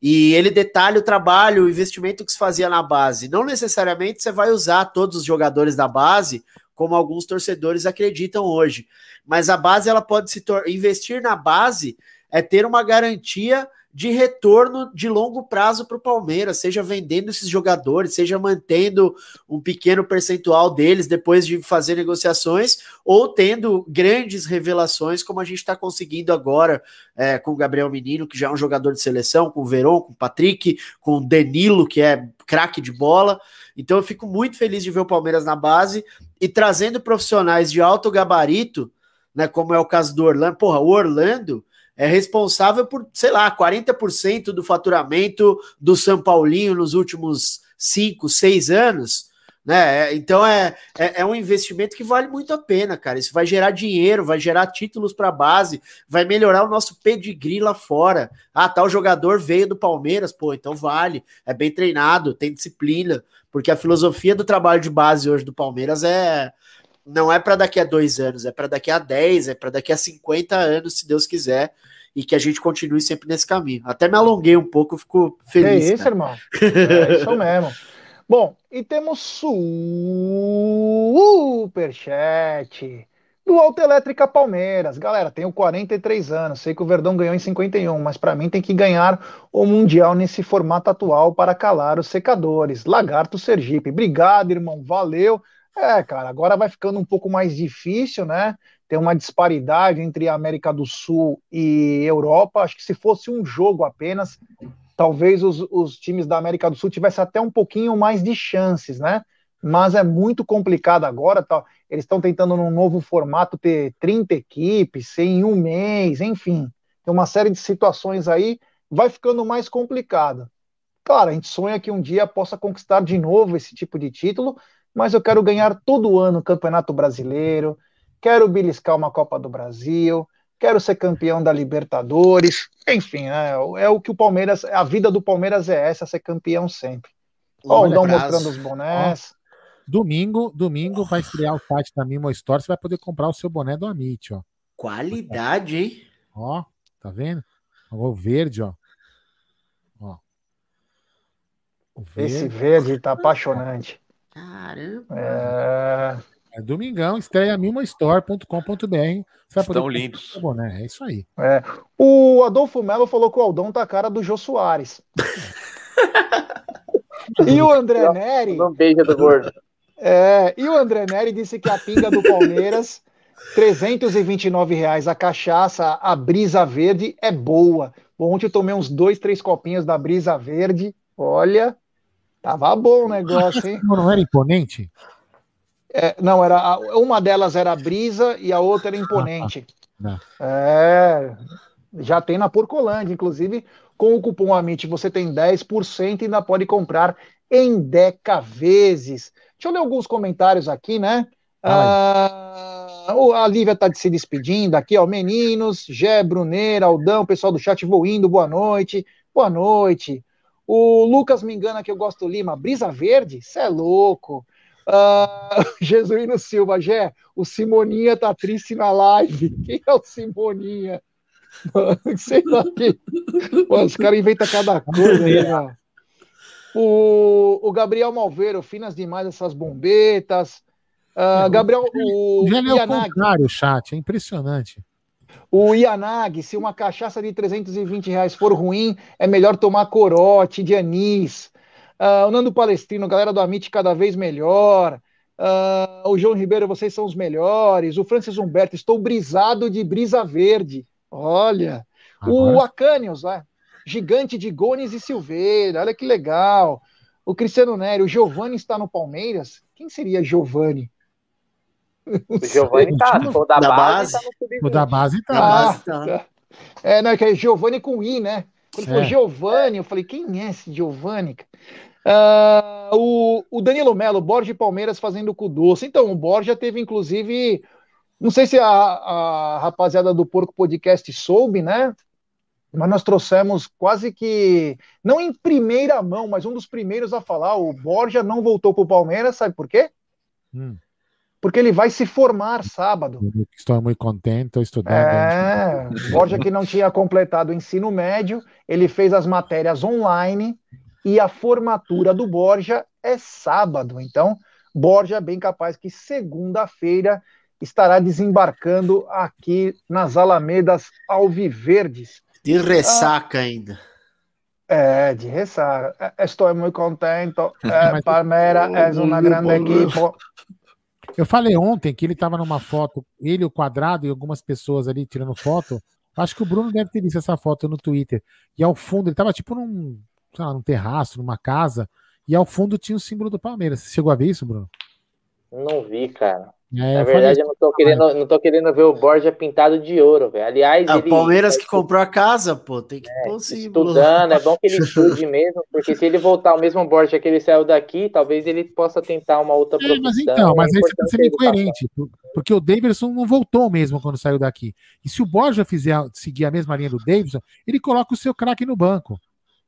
e ele detalha o trabalho, o investimento que se fazia na base. Não necessariamente você vai usar todos os jogadores da base, como alguns torcedores acreditam hoje. Mas a base ela pode se investir na base é ter uma garantia de retorno de longo prazo para o Palmeiras, seja vendendo esses jogadores, seja mantendo um pequeno percentual deles depois de fazer negociações, ou tendo grandes revelações, como a gente está conseguindo agora é, com o Gabriel Menino, que já é um jogador de seleção, com o Verón, com o Patrick, com o Danilo, que é craque de bola. Então eu fico muito feliz de ver o Palmeiras na base e trazendo profissionais de alto gabarito, né, como é o caso do Orlando. Porra, o Orlando é responsável por, sei lá, 40% do faturamento do São Paulinho nos últimos 5, 6 anos. Né? É, então é, é, é, um investimento que vale muito a pena, cara. Isso vai gerar dinheiro, vai gerar títulos para a base, vai melhorar o nosso pedigree lá fora. Ah, tal jogador veio do Palmeiras, pô, então vale, é bem treinado, tem disciplina, porque a filosofia do trabalho de base hoje do Palmeiras é não é para daqui a dois anos, é para daqui a 10, é para daqui a 50 anos, se Deus quiser, e que a gente continue sempre nesse caminho. Até me alonguei um pouco, fico feliz. É isso, irmão. É isso mesmo. Bom, e temos superchat do Autoelétrica Palmeiras. Galera, tenho 43 anos, sei que o Verdão ganhou em 51, mas para mim tem que ganhar o Mundial nesse formato atual para calar os secadores. Lagarto Sergipe. Obrigado, irmão. Valeu. É, cara, agora vai ficando um pouco mais difícil, né? Tem uma disparidade entre a América do Sul e Europa. Acho que se fosse um jogo apenas, talvez os, os times da América do Sul tivessem até um pouquinho mais de chances, né? mas é muito complicado agora. Tá? Eles estão tentando num novo formato ter 30 equipes em um mês, enfim. Tem uma série de situações aí, vai ficando mais complicado. Claro, a gente sonha que um dia possa conquistar de novo esse tipo de título, mas eu quero ganhar todo ano o Campeonato Brasileiro, quero beliscar uma Copa do Brasil, quero ser campeão da Libertadores, enfim, é, é, o que o Palmeiras, a vida do Palmeiras é essa, ser campeão sempre. Ó, o mostrando os bonés. Ó, domingo, domingo vai estrear o site da Mimo Store, você vai poder comprar o seu boné do Amit, ó. Qualidade, hein? Ó, tá vendo? O verde, ó. ó. Verde. Esse verde tá apaixonante. Caramba. É... é domingão, estreia mimostore.com.br. Estão lindos. Boné, é isso aí. É. O Adolfo Melo falou que o Aldão tá a cara do Jô Soares. e o André Neri. Um beijo do gordo. É, e o André Neri disse que a pinga do Palmeiras, 329 reais a cachaça, a brisa verde é boa. Ontem eu tomei uns dois, três copinhos da brisa verde. Olha, Tava bom o negócio, hein? Não era imponente? É, não, era uma delas era brisa e a outra era imponente. Ah, ah. É, já tem na Porcolândia, inclusive com o cupom AMIT você tem 10% e ainda pode comprar em deca vezes. Deixa eu ler alguns comentários aqui, né? Ah, a Lívia está se despedindo aqui, ó. Meninos, Gé, Bruneira, Aldão, pessoal do chat, vou indo, boa noite. Boa noite. O Lucas me engana que eu gosto Lima. Brisa Verde? Você é louco. Uh, Jesuíno Silva, Gé, o Simoninha tá triste na live. Quem é o Simoninha? Sei lá que. os caras inventam cada coisa aí, né? O, o Gabriel Malveiro, finas demais essas bombetas. Uh, Gabriel, o. Já é o contrário, o chat, é impressionante. O Yanagi, se uma cachaça de 320 reais for ruim, é melhor tomar corote de anis. Uh, o Nando Palestrino, galera do Amit cada vez melhor. Uh, o João Ribeiro, vocês são os melhores. O Francis Humberto, estou brisado de brisa verde. Olha. Agora... O Acanios, né? gigante de Gones e Silveira, olha que legal. O Cristiano Nery, o Giovanni está no Palmeiras. Quem seria Giovanni? O Giovanni tá, o da, da base, base tá O da base tá. Ah, tá. É, não, é que é Giovanni com I, né? Quando é. falou Giovanni, eu falei, quem é esse Giovanni? Uh, o, o Danilo Melo, Borja Palmeiras fazendo com doce. Então, o Borja teve, inclusive, não sei se a, a rapaziada do Porco Podcast soube, né? Mas nós trouxemos quase que, não em primeira mão, mas um dos primeiros a falar. O Borja não voltou para o Palmeiras, sabe por quê? Hum porque ele vai se formar sábado. Estou muito contente, estou estudando. É, Borja que não tinha completado o ensino médio, ele fez as matérias online e a formatura do Borja é sábado. Então, Borja é bem capaz que segunda-feira estará desembarcando aqui nas Alamedas Alviverdes. De ressaca ah, ainda. É, de ressaca. Estou muito contente. É, Palmeiras é uma grande equipe. Eu falei ontem que ele estava numa foto, ele, o quadrado e algumas pessoas ali tirando foto. Acho que o Bruno deve ter visto essa foto no Twitter. E ao fundo, ele estava tipo num, lá, num terraço, numa casa, e ao fundo tinha o símbolo do Palmeiras. Você chegou a ver isso, Bruno? Não vi, cara. É, Na verdade, eu não tô, querendo, não tô querendo ver o Borja pintado de ouro, velho. Aliás, é o Palmeiras que comprou a casa, pô, tem que é, pôr Estudando, é bom que ele estude mesmo, porque se ele voltar o mesmo Borja que ele saiu daqui, talvez ele possa tentar uma outra é, Mas então, mas aí você tá sendo incoerente, porque o Davidson não voltou mesmo quando saiu daqui. E se o Borja fizer seguir a mesma linha do Davidson, ele coloca o seu craque no banco.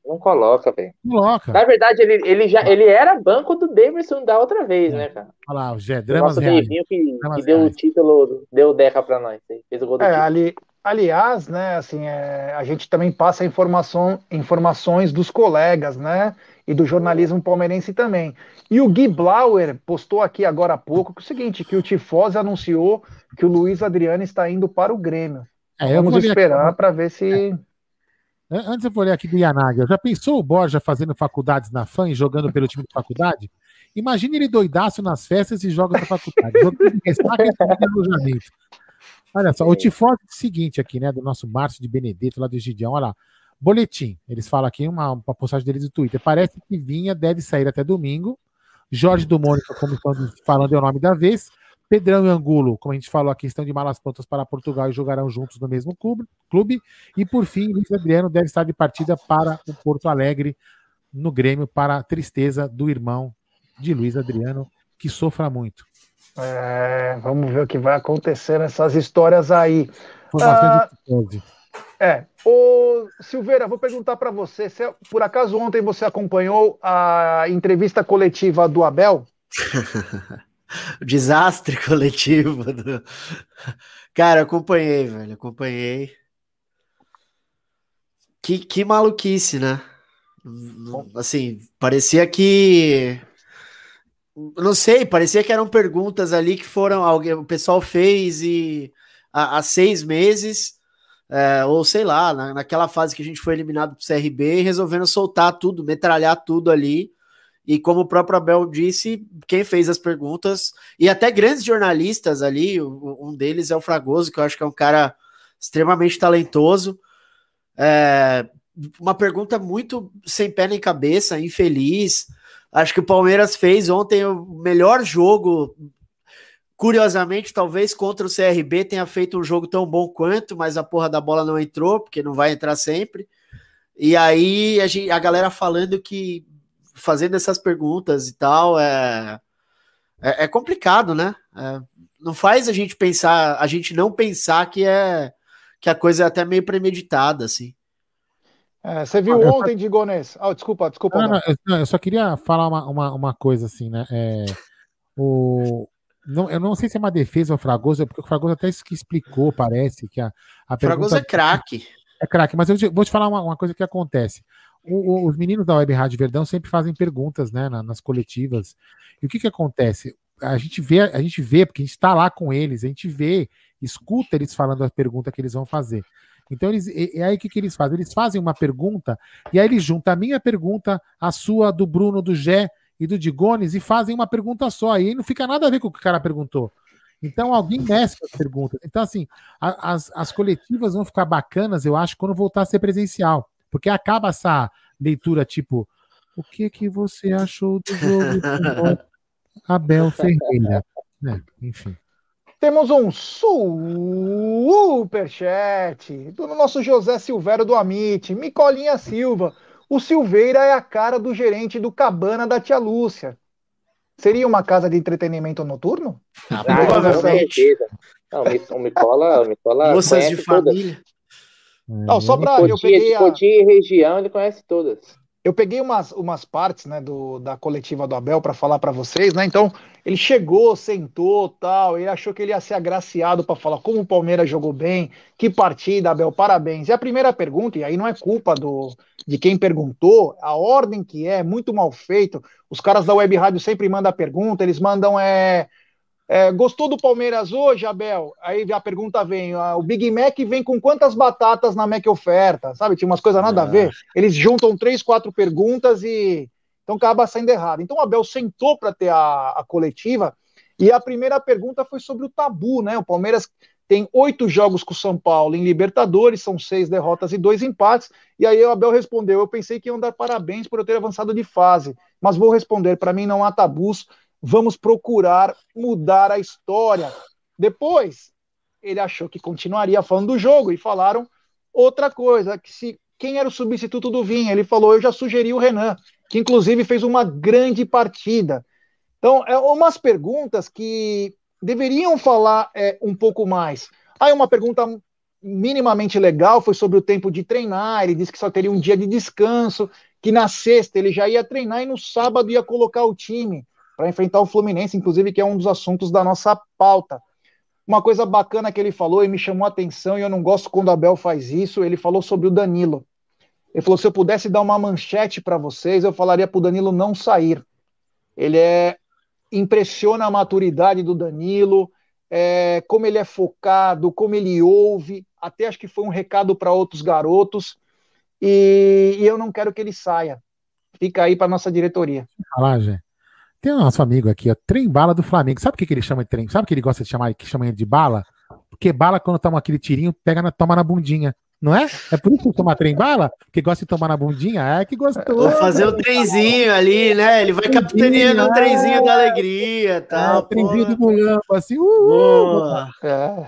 Não coloca, velho. Coloca. Na verdade, ele, ele já ele era banco do Davidson da outra vez, é. né, cara? Olha lá, o Gé, dramas reais. que, dramas que deu reais. o título, deu o Deca pra nós. Fez o gol do é, ali, aliás, né, assim, é, a gente também passa informação, informações dos colegas, né, e do jornalismo palmeirense também. E o Gui Blauer postou aqui agora há pouco que é o seguinte, que o Tifose anunciou que o Luiz Adriano está indo para o Grêmio. É, Vamos esperar para ver se... Antes eu vou ler aqui do Yanaga. Já pensou o Borja fazendo faculdades na FAM e jogando pelo time de faculdade? Imagine ele doidaço nas festas e joga na faculdade. Olha só, o Tifose é o seguinte aqui, né? Do nosso Márcio de Benedetto, lá do Gideão. Olha lá. Boletim. Eles falam aqui uma, uma postagem deles no Twitter. Parece que Vinha deve sair até domingo. Jorge do Mônica, como estão falando, é o nome da vez. Pedrão e Angulo, como a gente falou aqui, estão de malas prontas para Portugal e jogarão juntos no mesmo clube. E por fim, Luiz Adriano deve estar de partida para o Porto Alegre no Grêmio, para a tristeza do irmão de Luiz Adriano, que sofra muito. É, vamos ver o que vai acontecer nessas histórias aí. Ah, é, ô Silveira, vou perguntar para você, se por acaso ontem você acompanhou a entrevista coletiva do Abel? o desastre coletivo. Do... Cara, acompanhei, velho, acompanhei. Que, que maluquice, né? Assim, parecia que. Não sei, parecia que eram perguntas ali que foram. Alguém, o pessoal fez e há, há seis meses, é, ou sei lá, na, naquela fase que a gente foi eliminado pro CRB, resolvendo soltar tudo, metralhar tudo ali e como o próprio Abel disse, quem fez as perguntas, e até grandes jornalistas ali, um deles é o Fragoso, que eu acho que é um cara extremamente talentoso. É, uma pergunta muito sem pé nem cabeça, infeliz. Acho que o Palmeiras fez ontem o melhor jogo. Curiosamente, talvez contra o CRB tenha feito um jogo tão bom quanto, mas a porra da bola não entrou, porque não vai entrar sempre. E aí a, gente, a galera falando que fazendo essas perguntas e tal, é, é, é complicado, né? É, não faz a gente pensar, a gente não pensar que é que a coisa é até meio premeditada, assim. É, você viu ah, ontem, só... Digones? Oh, desculpa, desculpa. Não, não, eu só queria falar uma, uma, uma coisa assim, né? É, o, não, eu não sei se é uma defesa ou Fragoso, porque o Fragoso até que explicou, parece, que a, a Fragoso é craque. É craque, mas eu vou te falar uma, uma coisa que acontece os meninos da Web Rádio Verdão sempre fazem perguntas, né, na, nas coletivas. E o que que acontece? A gente vê, a gente vê, porque a gente está lá com eles, a gente vê, escuta eles falando a pergunta que eles vão fazer. Então, eles, e, e aí o que, que eles fazem? Eles fazem uma pergunta, e aí eles juntam a minha pergunta, a sua, do Bruno, do Gé e do Digones, e fazem uma pergunta só. E aí não fica nada a ver com o que o cara perguntou. Então alguém mescla as perguntas. Então, assim, a, as, as coletivas vão ficar bacanas, eu acho, quando voltar a ser presencial. Porque acaba essa leitura tipo: o que que você achou do jogo? Abel Ferreira. É, enfim. Temos um superchat do nosso José Silvério do Amit, Micolinha Silva. O Silveira é a cara do gerente do Cabana da Tia Lúcia. Seria uma casa de entretenimento noturno? Ah, provavelmente. Não, o Micola, o Micola Moças de família. Todas. Não, só para eu peguei a... e região, ele conhece todas. Eu peguei umas, umas partes né, do, da coletiva do Abel para falar para vocês, né? Então, ele chegou, sentou, tal, ele achou que ele ia ser agraciado para falar como o Palmeiras jogou bem, que partida, Abel, parabéns. E a primeira pergunta, e aí não é culpa do, de quem perguntou, a ordem que é, muito mal feito. Os caras da Web Rádio sempre mandam a pergunta, eles mandam é, é, gostou do Palmeiras hoje, Abel? Aí a pergunta vem: ah, o Big Mac vem com quantas batatas na Mac oferta? Sabe? Tinha umas coisas nada a ver. Eles juntam três, quatro perguntas e então acaba saindo errado. Então o Abel sentou para ter a, a, coletiva e a primeira pergunta foi sobre o tabu, né? O Palmeiras tem oito jogos com o São Paulo em Libertadores, são seis derrotas e dois empates. E aí o Abel respondeu: Eu pensei que iam dar parabéns por eu ter avançado de fase, mas vou responder: para mim não há tabus vamos procurar mudar a história. Depois, ele achou que continuaria falando do jogo e falaram outra coisa, que se quem era o substituto do Vinha, ele falou, eu já sugeri o Renan, que inclusive fez uma grande partida. Então, é umas perguntas que deveriam falar é, um pouco mais. Aí uma pergunta minimamente legal foi sobre o tempo de treinar, ele disse que só teria um dia de descanso, que na sexta ele já ia treinar e no sábado ia colocar o time para enfrentar o Fluminense, inclusive, que é um dos assuntos da nossa pauta. Uma coisa bacana que ele falou e me chamou a atenção, e eu não gosto quando o Abel faz isso, ele falou sobre o Danilo. Ele falou: se eu pudesse dar uma manchete para vocês, eu falaria para o Danilo não sair. Ele é. Impressiona a maturidade do Danilo, é, como ele é focado, como ele ouve. Até acho que foi um recado para outros garotos. E, e, eu não quero que ele saia. Fica aí para nossa diretoria. Gente. Tem o nosso amigo aqui, ó, trem bala do Flamengo. Sabe o que, que ele chama de trem? Sabe o que ele gosta de chamar, que chama ele de bala? Porque bala, quando toma aquele tirinho, pega na, toma na bundinha. Não é? É por isso que toma trem bala? Porque gosta de tomar na bundinha? É que gostou. Vou fazer o trenzinho ali, né? Ele vai capitaneando o trenzinho da alegria, tá? É, o trenzinho do mulambo, assim. Uh, é.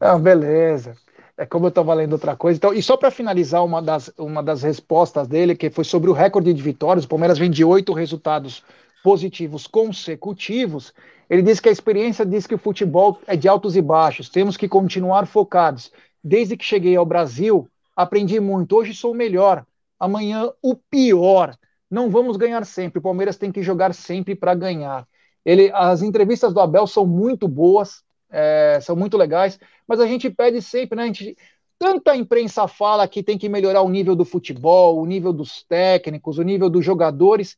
Não, beleza. É como eu estava lendo outra coisa. Então, e só para finalizar uma das, uma das respostas dele, que foi sobre o recorde de vitórias, o Palmeiras vem de oito resultados positivos consecutivos. Ele disse que a experiência diz que o futebol é de altos e baixos. Temos que continuar focados. Desde que cheguei ao Brasil, aprendi muito. Hoje sou o melhor, amanhã o pior. Não vamos ganhar sempre. O Palmeiras tem que jogar sempre para ganhar. Ele, as entrevistas do Abel são muito boas, é, são muito legais, mas a gente pede sempre, né? A gente, tanta imprensa fala que tem que melhorar o nível do futebol, o nível dos técnicos, o nível dos jogadores,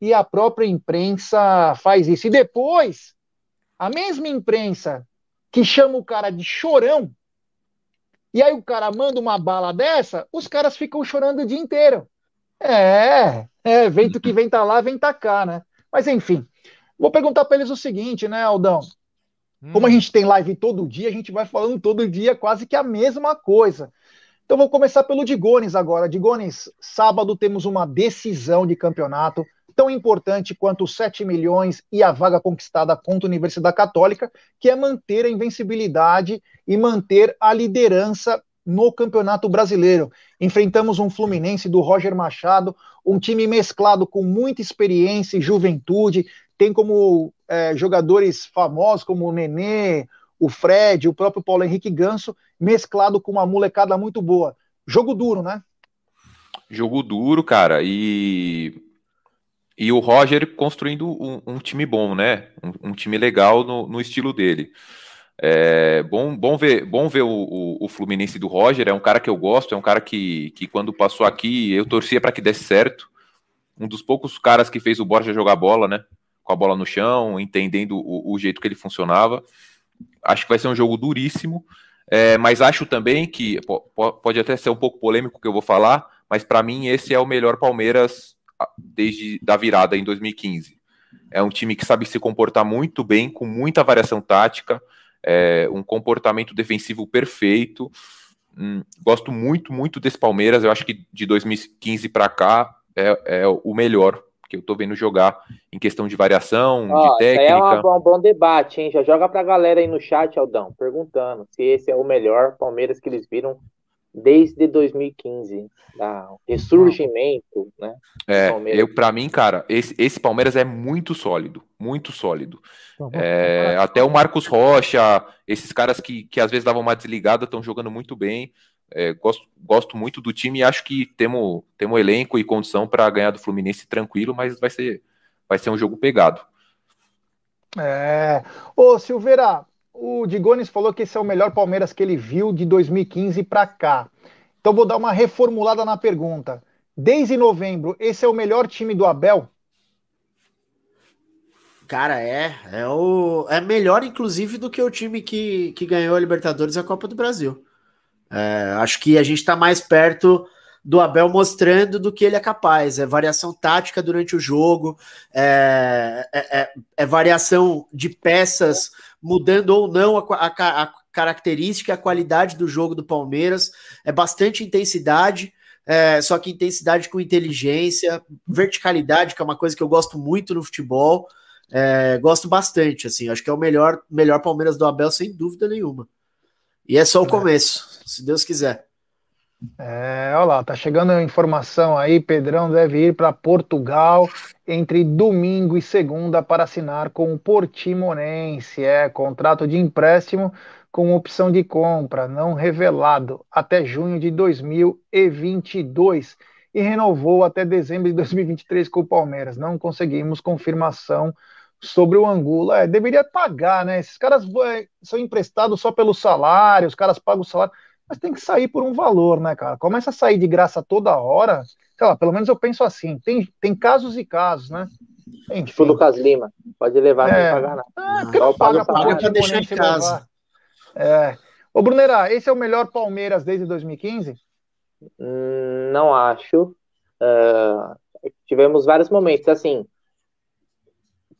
e a própria imprensa faz isso. E depois, a mesma imprensa que chama o cara de chorão e aí o cara manda uma bala dessa, os caras ficam chorando o dia inteiro. É, é, vento que vem tá lá, vem tá cá, né? Mas enfim, vou perguntar para eles o seguinte, né, Aldão? Como a hum. gente tem live todo dia, a gente vai falando todo dia quase que a mesma coisa. Então vou começar pelo Digones agora. Digones, sábado temos uma decisão de campeonato tão importante quanto os 7 milhões e a vaga conquistada contra a Universidade Católica, que é manter a invencibilidade e manter a liderança no Campeonato Brasileiro. Enfrentamos um Fluminense do Roger Machado, um time mesclado com muita experiência e juventude, tem como é, jogadores famosos como o Nenê, o Fred, o próprio Paulo Henrique Ganso, mesclado com uma molecada muito boa. Jogo duro, né? Jogo duro, cara, e e o Roger construindo um, um time bom, né? Um, um time legal no, no, estilo dele. É bom, bom ver, bom ver o, o, o, Fluminense do Roger. É um cara que eu gosto, é um cara que, que quando passou aqui eu torcia para que desse certo. Um dos poucos caras que fez o Borja jogar bola, né? Com a bola no chão, entendendo o, o jeito que ele funcionava. Acho que vai ser um jogo duríssimo. É, mas acho também que pode até ser um pouco polêmico o que eu vou falar, mas para mim esse é o melhor Palmeiras desde da virada em 2015. É um time que sabe se comportar muito bem, com muita variação tática, é, um comportamento defensivo perfeito. Hum, gosto muito, muito desse Palmeiras. Eu acho que de 2015 para cá é, é, o melhor que eu tô vendo jogar em questão de variação, Ó, de técnica. É um bom debate, hein? Já joga pra galera aí no chat, Aldão, perguntando se esse é o melhor Palmeiras que eles viram desde 2015, da ressurgimento, né? É, eu para mim, cara, esse, esse Palmeiras é muito sólido, muito sólido. É, até o Marcos Rocha, esses caras que, que às vezes davam uma desligada, estão jogando muito bem. É, gosto, gosto muito do time e acho que temos, temos elenco e condição para ganhar do Fluminense tranquilo, mas vai ser, vai ser um jogo pegado. É. Ô, Silveira, o Digones falou que esse é o melhor Palmeiras que ele viu de 2015 para cá. Então vou dar uma reformulada na pergunta. Desde novembro, esse é o melhor time do Abel? Cara, é. É, o, é melhor, inclusive, do que o time que, que ganhou a Libertadores e a Copa do Brasil. É, acho que a gente está mais perto do Abel mostrando do que ele é capaz. É variação tática durante o jogo, é, é, é, é variação de peças mudando ou não a, a, a característica, a qualidade do jogo do Palmeiras. É bastante intensidade, é, só que intensidade com inteligência, verticalidade, que é uma coisa que eu gosto muito no futebol. É, gosto bastante, assim, acho que é o melhor, melhor Palmeiras do Abel, sem dúvida nenhuma. E é só o é. começo, se Deus quiser. É, olha lá, tá chegando a informação aí, Pedrão deve ir para Portugal entre domingo e segunda para assinar com o Portimonense, é contrato de empréstimo com opção de compra, não revelado, até junho de 2022 e renovou até dezembro de 2023 com o Palmeiras. Não conseguimos confirmação sobre o Angulo. É, deveria pagar, né? Esses caras é, são emprestados só pelo salário, os caras pagam o salário mas tem que sair por um valor, né, cara? Começa a sair de graça toda hora, sei lá, pelo menos eu penso assim, tem, tem casos e casos, né? Enfim. Tipo Lucas Lima, pode levar, é. não pagar nada. Ah, não paga, paga pra deixar em casa. É. Ô, Brunera, esse é o melhor Palmeiras desde 2015? Hum, não acho. Uh, tivemos vários momentos, assim,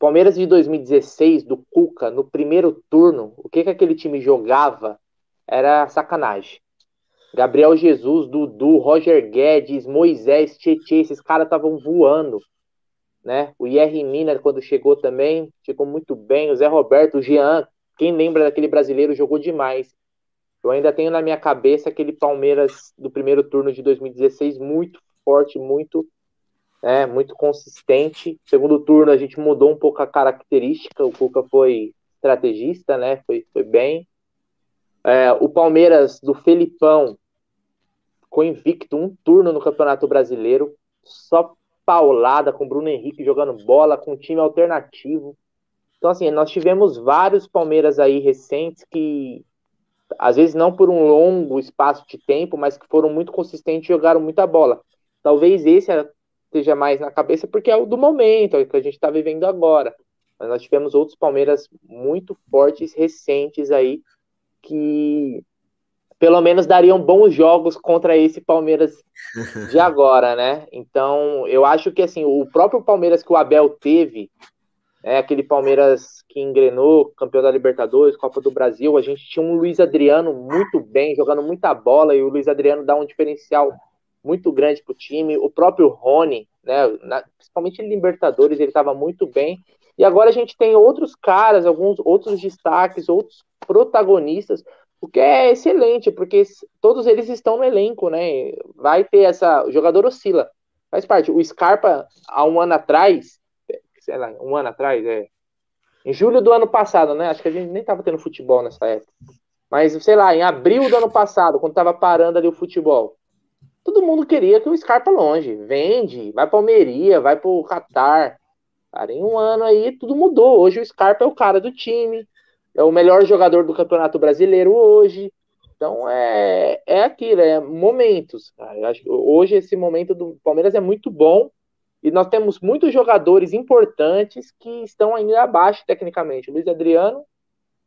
Palmeiras de 2016, do Cuca, no primeiro turno, o que, que aquele time jogava era sacanagem. Gabriel Jesus, Dudu, Roger Guedes, Moisés, Tietê, esses caras estavam voando. Né? O Yerry Mina, quando chegou também, chegou muito bem. O Zé Roberto, o Jean, quem lembra daquele brasileiro, jogou demais. Eu ainda tenho na minha cabeça aquele Palmeiras do primeiro turno de 2016 muito forte, muito é, muito consistente. Segundo turno a gente mudou um pouco a característica, o Cuca foi estrategista, né? Foi, foi bem. É, o Palmeiras do Felipão ficou invicto um turno no Campeonato Brasileiro, só paulada com Bruno Henrique jogando bola, com um time alternativo. Então, assim, nós tivemos vários Palmeiras aí recentes que, às vezes não por um longo espaço de tempo, mas que foram muito consistentes e jogaram muita bola. Talvez esse esteja mais na cabeça porque é o do momento, é o que a gente está vivendo agora. Mas nós tivemos outros Palmeiras muito fortes, recentes aí, que pelo menos dariam bons jogos contra esse Palmeiras de agora, né? Então, eu acho que assim, o próprio Palmeiras que o Abel teve, é aquele Palmeiras que engrenou, campeão da Libertadores, Copa do Brasil, a gente tinha um Luiz Adriano muito bem, jogando muita bola, e o Luiz Adriano dá um diferencial muito grande para o time. O próprio Rony, né, na, principalmente em Libertadores, ele estava muito bem. E agora a gente tem outros caras, alguns outros destaques, outros protagonistas, o que é excelente, porque todos eles estão no elenco, né? Vai ter essa. O jogador oscila. Faz parte. O Scarpa, há um ano atrás, sei lá, um ano atrás, é. Em julho do ano passado, né? Acho que a gente nem estava tendo futebol nessa época. Mas, sei lá, em abril do ano passado, quando estava parando ali o futebol, todo mundo queria que o Scarpa longe. Vende, vai para Almeria, vai para o Qatar. Cara, em um ano aí tudo mudou. Hoje o Scarpa é o cara do time, é o melhor jogador do Campeonato Brasileiro hoje. Então é, é aquilo, é momentos. Cara. Eu acho que hoje esse momento do Palmeiras é muito bom e nós temos muitos jogadores importantes que estão ainda abaixo tecnicamente. O Luiz Adriano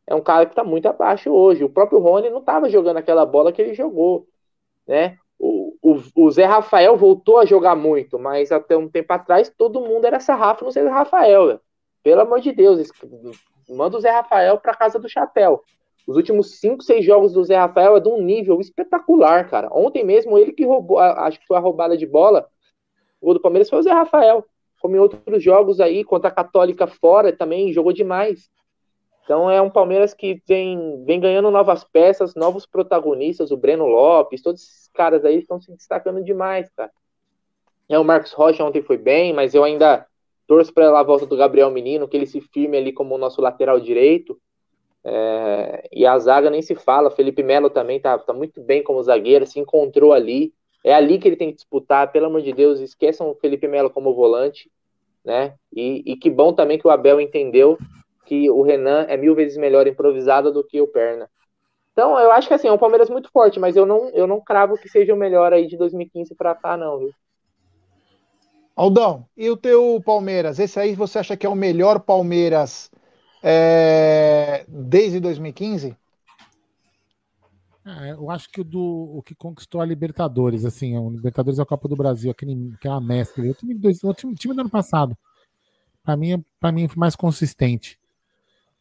é um cara que está muito abaixo hoje. O próprio Rony não estava jogando aquela bola que ele jogou, né? O, o, o, Zé Rafael voltou a jogar muito, mas até um tempo atrás todo mundo era sarrafo no Zé Rafael. Né? Pelo amor de Deus, manda o Zé Rafael para casa do chapéu. Os últimos 5, 6 jogos do Zé Rafael é de um nível espetacular, cara. Ontem mesmo ele que roubou, acho que foi a roubada de bola. O gol do Palmeiras foi o Zé Rafael. Como em outros jogos aí, contra a Católica fora também, jogou demais. Então é um Palmeiras que vem, vem ganhando novas peças, novos protagonistas, o Breno Lopes, todos esses caras aí estão se destacando demais, cara. É, o Marcos Rocha ontem foi bem, mas eu ainda torço para a volta do Gabriel Menino, que ele se firme ali como o nosso lateral direito. É, e a zaga nem se fala, Felipe Melo também tá, tá muito bem como zagueiro, se encontrou ali. É ali que ele tem que disputar, pelo amor de Deus, esqueçam o Felipe Melo como volante, né? E, e que bom também que o Abel entendeu que o Renan é mil vezes melhor improvisado do que o Perna. Então, eu acho que assim, é um Palmeiras muito forte, mas eu não, eu não cravo que seja o melhor aí de 2015 para cá, não, viu? Aldão, e o teu Palmeiras? Esse aí você acha que é o melhor Palmeiras é, desde 2015? É, eu acho que o, do, o que conquistou a Libertadores, assim, o Libertadores é a Copa do Brasil, aquele, aquela mescla. O time, do, o time, o time do ano passado, para mim, para mim, foi mais consistente.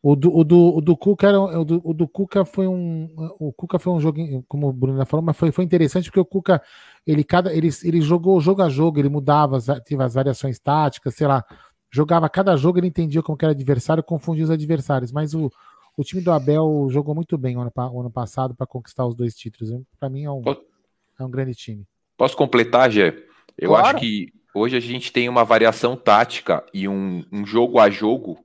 O do, o do, o do Cuca era, o do, o do Cuca foi um o Cuca foi um jogo como o Bruno falou, mas foi, foi interessante porque o Cuca ele cada ele, ele jogou jogo a jogo, ele mudava, teve as variações táticas, sei lá, jogava cada jogo, ele entendia como que era adversário, confundia os adversários, mas o, o time do Abel jogou muito bem o ano, o ano passado para conquistar os dois títulos. Para mim é um, é um grande time. Posso completar, Gé? Eu claro. acho que hoje a gente tem uma variação tática e um, um jogo a jogo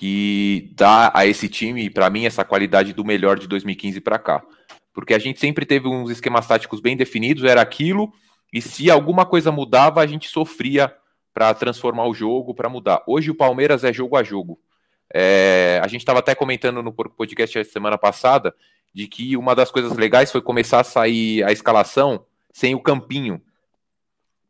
que dá a esse time, para mim, essa qualidade do melhor de 2015 para cá. Porque a gente sempre teve uns esquemas táticos bem definidos, era aquilo, e se alguma coisa mudava, a gente sofria para transformar o jogo, para mudar. Hoje o Palmeiras é jogo a jogo. É, a gente estava até comentando no podcast a semana passada de que uma das coisas legais foi começar a sair a escalação sem o campinho.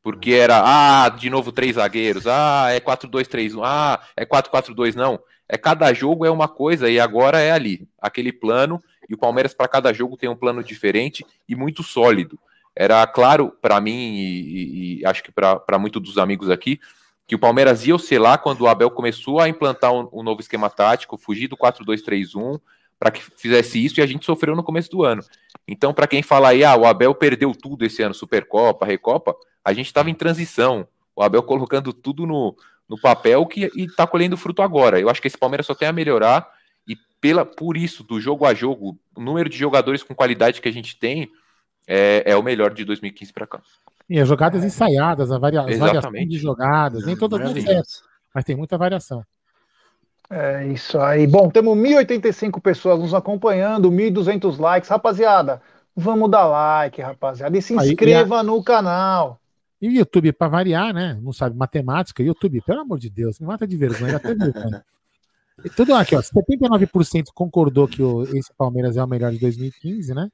Porque era, ah, de novo três zagueiros, ah, é 4-2-3-1, ah, é 4-4-2, não é cada jogo é uma coisa e agora é ali, aquele plano, e o Palmeiras para cada jogo tem um plano diferente e muito sólido. Era claro para mim e, e, acho que para muitos dos amigos aqui que o Palmeiras ia oscilar quando o Abel começou a implantar um, um novo esquema tático, fugir do 4-2-3-1 para que fizesse isso e a gente sofreu no começo do ano. Então, para quem fala aí, ah, o Abel perdeu tudo esse ano, Supercopa, Recopa, a gente estava em transição. O Abel colocando tudo no, no papel que, e está colhendo fruto agora. Eu acho que esse Palmeiras só tem a melhorar e pela, por isso, do jogo a jogo, o número de jogadores com qualidade que a gente tem é, é o melhor de 2015 para cá. E as jogadas ensaiadas, a varia as variações de jogadas, nem todo mundo certo, mas tem muita variação. É isso aí. Bom, temos 1.085 pessoas nos acompanhando, 1.200 likes. Rapaziada, vamos dar like, rapaziada. E se inscreva aí, e a... no canal. E o YouTube, para variar, né? Não sabe matemática. YouTube, pelo amor de Deus, me mata de vergonha. Até viu, né? Tudo aqui, ó. 79% concordou que o, esse Palmeiras é o melhor de 2015, né?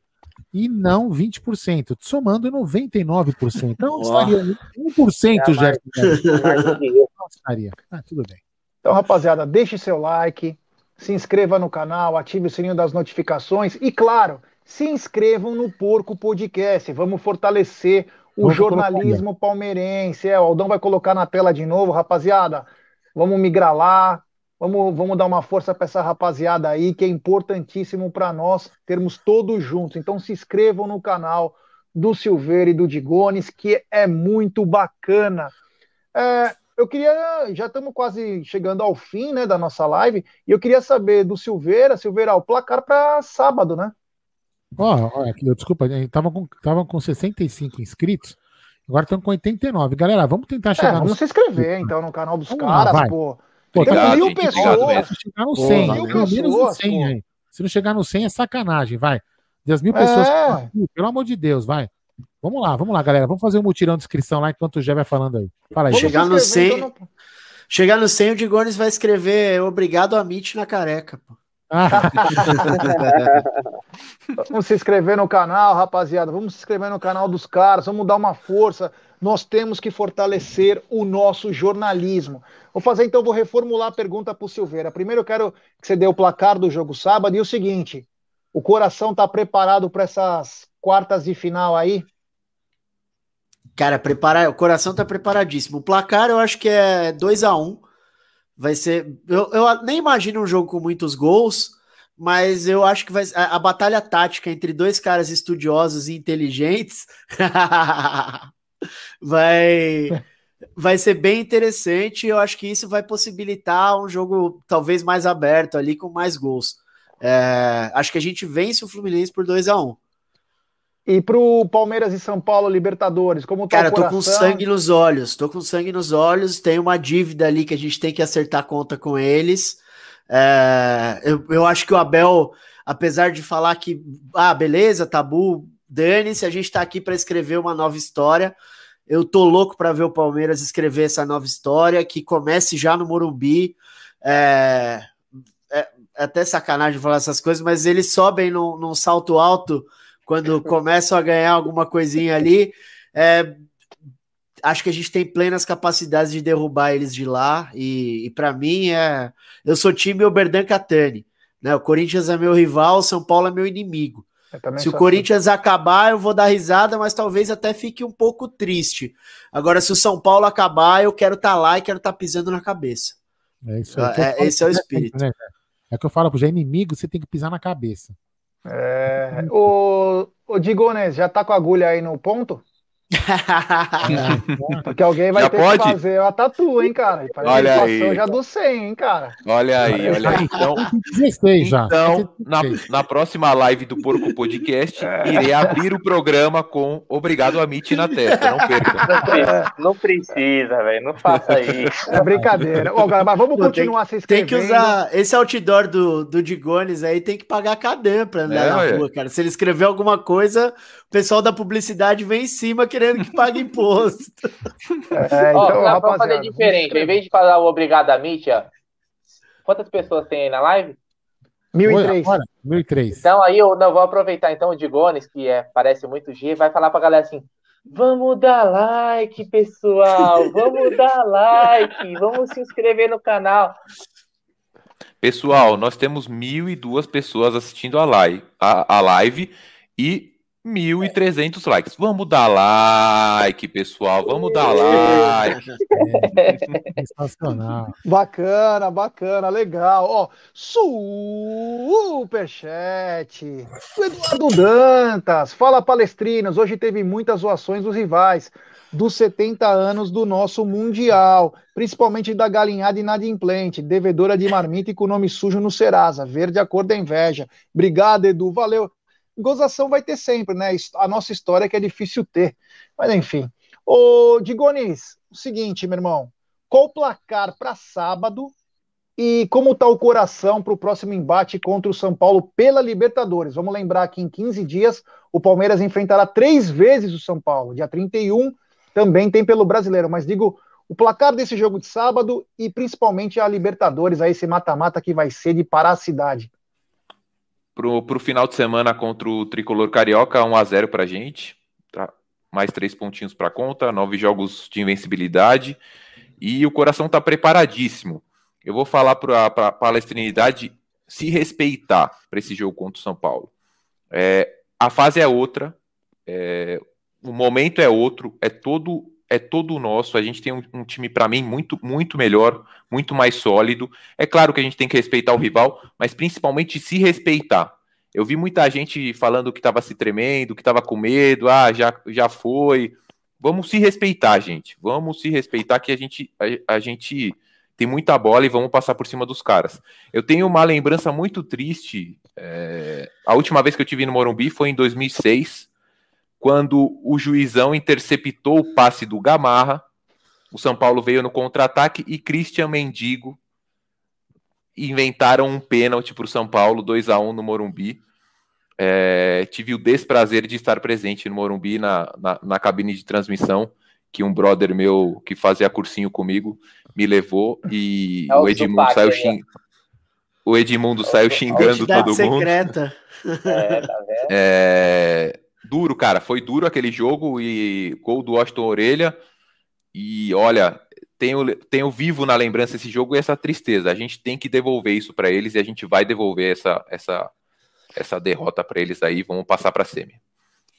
E não 20%, somando 99%. Então estaria 1%, Gerson. Não estaria. Ah, tudo bem. Então, rapaziada, deixe seu like, se inscreva no canal, ative o sininho das notificações e, claro, se inscrevam no Porco Podcast. Vamos fortalecer o Vamos jornalismo palmeirense. É, o Aldão vai colocar na tela de novo, rapaziada. Vamos migrar lá. Vamos, vamos dar uma força para essa rapaziada aí, que é importantíssimo para nós termos todos juntos. Então se inscrevam no canal do Silveira e do Digones, que é muito bacana. É, eu queria, já estamos quase chegando ao fim né, da nossa live, e eu queria saber do Silveira, Silveira, o placar para sábado, né? Ó, oh, desculpa, estavam com, tava com 65 inscritos, agora estão com 89. Galera, vamos tentar é, chegar. É, vamos nos... se inscrever então no canal dos vamos caras, lá, pô. Pô, obrigado, mil pessoas. Se chegar no 100, mil pessoas, 100 aí. Se não chegar no 100 é sacanagem, vai. 10 mil pessoas, é. pelo amor de Deus, vai. Vamos lá, vamos lá, galera. Vamos fazer um mutirão de inscrição lá enquanto o Jé vai falando aí. Fala aí. Chegar no 100, então chegar no 100, o Digones vai escrever obrigado a Mitch na careca, pô. Vamos se inscrever no canal, rapaziada. Vamos se inscrever no canal dos caras. Vamos dar uma força. Nós temos que fortalecer o nosso jornalismo. Vou fazer então, vou reformular a pergunta para o Silveira. Primeiro, eu quero que você dê o placar do jogo sábado e o seguinte: o coração está preparado para essas quartas de final aí? Cara, preparar, o coração tá preparadíssimo. O placar eu acho que é 2 a 1 um. Vai ser. Eu, eu nem imagino um jogo com muitos gols, mas eu acho que vai a, a batalha tática entre dois caras estudiosos e inteligentes vai vai ser bem interessante. Eu acho que isso vai possibilitar um jogo talvez mais aberto ali com mais gols. É, acho que a gente vence o Fluminense por 2 a 1 um. E pro Palmeiras e São Paulo, Libertadores, como tá Cara, tô com sangue nos olhos, tô com sangue nos olhos, tem uma dívida ali que a gente tem que acertar conta com eles. É, eu, eu acho que o Abel, apesar de falar que, ah, beleza, tabu, dane-se, a gente tá aqui para escrever uma nova história. Eu tô louco para ver o Palmeiras escrever essa nova história, que comece já no Morumbi. É, é, é até sacanagem falar essas coisas, mas eles sobem num, num salto alto quando começam a ganhar alguma coisinha ali. É, acho que a gente tem plenas capacidades de derrubar eles de lá. E, e para mim, é, eu sou time Oberdan Catani. Né? O Corinthians é meu rival, o São Paulo é meu inimigo. Se o. Corinthians assim. acabar, eu vou dar risada, mas talvez até fique um pouco triste. Agora, se o São Paulo acabar, eu quero estar tá lá e quero estar tá pisando na cabeça. É isso aí. É, esse é o espírito. Né, é que eu falo, já é inimigo, você tem que pisar na cabeça. É, o, o Digones, já tá com a agulha aí no ponto? Porque alguém vai já ter pode? que fazer a tatu, hein, cara? Olha aí. já do 100, hein, cara? Olha aí, olha aí. Então, 16 já. então na, na próxima live do Porco Podcast, é. irei abrir o programa com Obrigado Amit na testa, não perca. Não precisa, velho, não faça isso. É brincadeira. Ô, galera, mas vamos continuar tem, se inscrevendo. Tem que usar esse outdoor do, do Digones aí, tem que pagar cadê pra andar é, na rua, cara. Se ele escrever alguma coisa, o pessoal da publicidade vem em cima querendo que pague imposto. É, então, Ó, vamos fazer diferente. Em vez de falar o obrigado a Mítia, quantas pessoas tem aí na live? 1003. 1003. Então aí eu não vou aproveitar então o Digones, que é, parece muito G, vai falar pra galera assim: Vamos dar like, pessoal. Vamos dar like. Vamos se inscrever no canal. Pessoal, nós temos mil e duas pessoas assistindo a live, a, a live e 1.300 likes. Vamos dar like, pessoal. Vamos dar like. É, sensacional. Bacana, bacana, legal. Ó, superchat. O Eduardo Dantas. Fala, palestrinos. Hoje teve muitas zoações dos rivais dos 70 anos do nosso Mundial, principalmente da galinhada inadimplente, devedora de marmita e com nome sujo no Serasa, verde a cor da inveja. Obrigado, Edu, valeu gozação vai ter sempre, né? A nossa história que é difícil ter. Mas enfim. Ô, Digonis, o seguinte, meu irmão. Qual o placar para sábado e como está o coração para o próximo embate contra o São Paulo pela Libertadores? Vamos lembrar que em 15 dias o Palmeiras enfrentará três vezes o São Paulo. Dia 31 também tem pelo brasileiro, mas digo o placar desse jogo de sábado e principalmente a Libertadores, aí esse mata-mata que vai ser de parar a cidade pro, pro final de semana contra o Tricolor Carioca, 1 a 0 pra gente. Tá? Mais três pontinhos para conta, nove jogos de invencibilidade. E o coração tá preparadíssimo. Eu vou falar para a palestrinidade se respeitar para esse jogo contra o São Paulo. É, a fase é outra, é, o momento é outro, é todo é todo nosso. A gente tem um, um time, para mim, muito, muito melhor, muito mais sólido. É claro que a gente tem que respeitar o rival, mas principalmente se respeitar. Eu vi muita gente falando que estava se tremendo, que estava com medo, ah, já, já foi. Vamos se respeitar, gente. Vamos se respeitar que a gente, a, a gente tem muita bola e vamos passar por cima dos caras. Eu tenho uma lembrança muito triste. É, a última vez que eu tive no Morumbi foi em 2006 quando o juizão interceptou o passe do Gamarra, o São Paulo veio no contra-ataque e Christian Mendigo inventaram um pênalti para o São Paulo, 2 a 1 no Morumbi. É, tive o desprazer de estar presente no Morumbi na, na, na, cabine de transmissão, que um brother meu que fazia cursinho comigo me levou e é o, o Edmundo saiu xing... O Edmundo saiu xingando todo mundo. Secreta. É, tá vendo? É, duro, cara. Foi duro aquele jogo e gol do Washington Orelha. E olha, tenho, tenho vivo na lembrança esse jogo e essa tristeza. A gente tem que devolver isso para eles e a gente vai devolver essa, essa, essa derrota para eles aí. Vamos passar para a semi.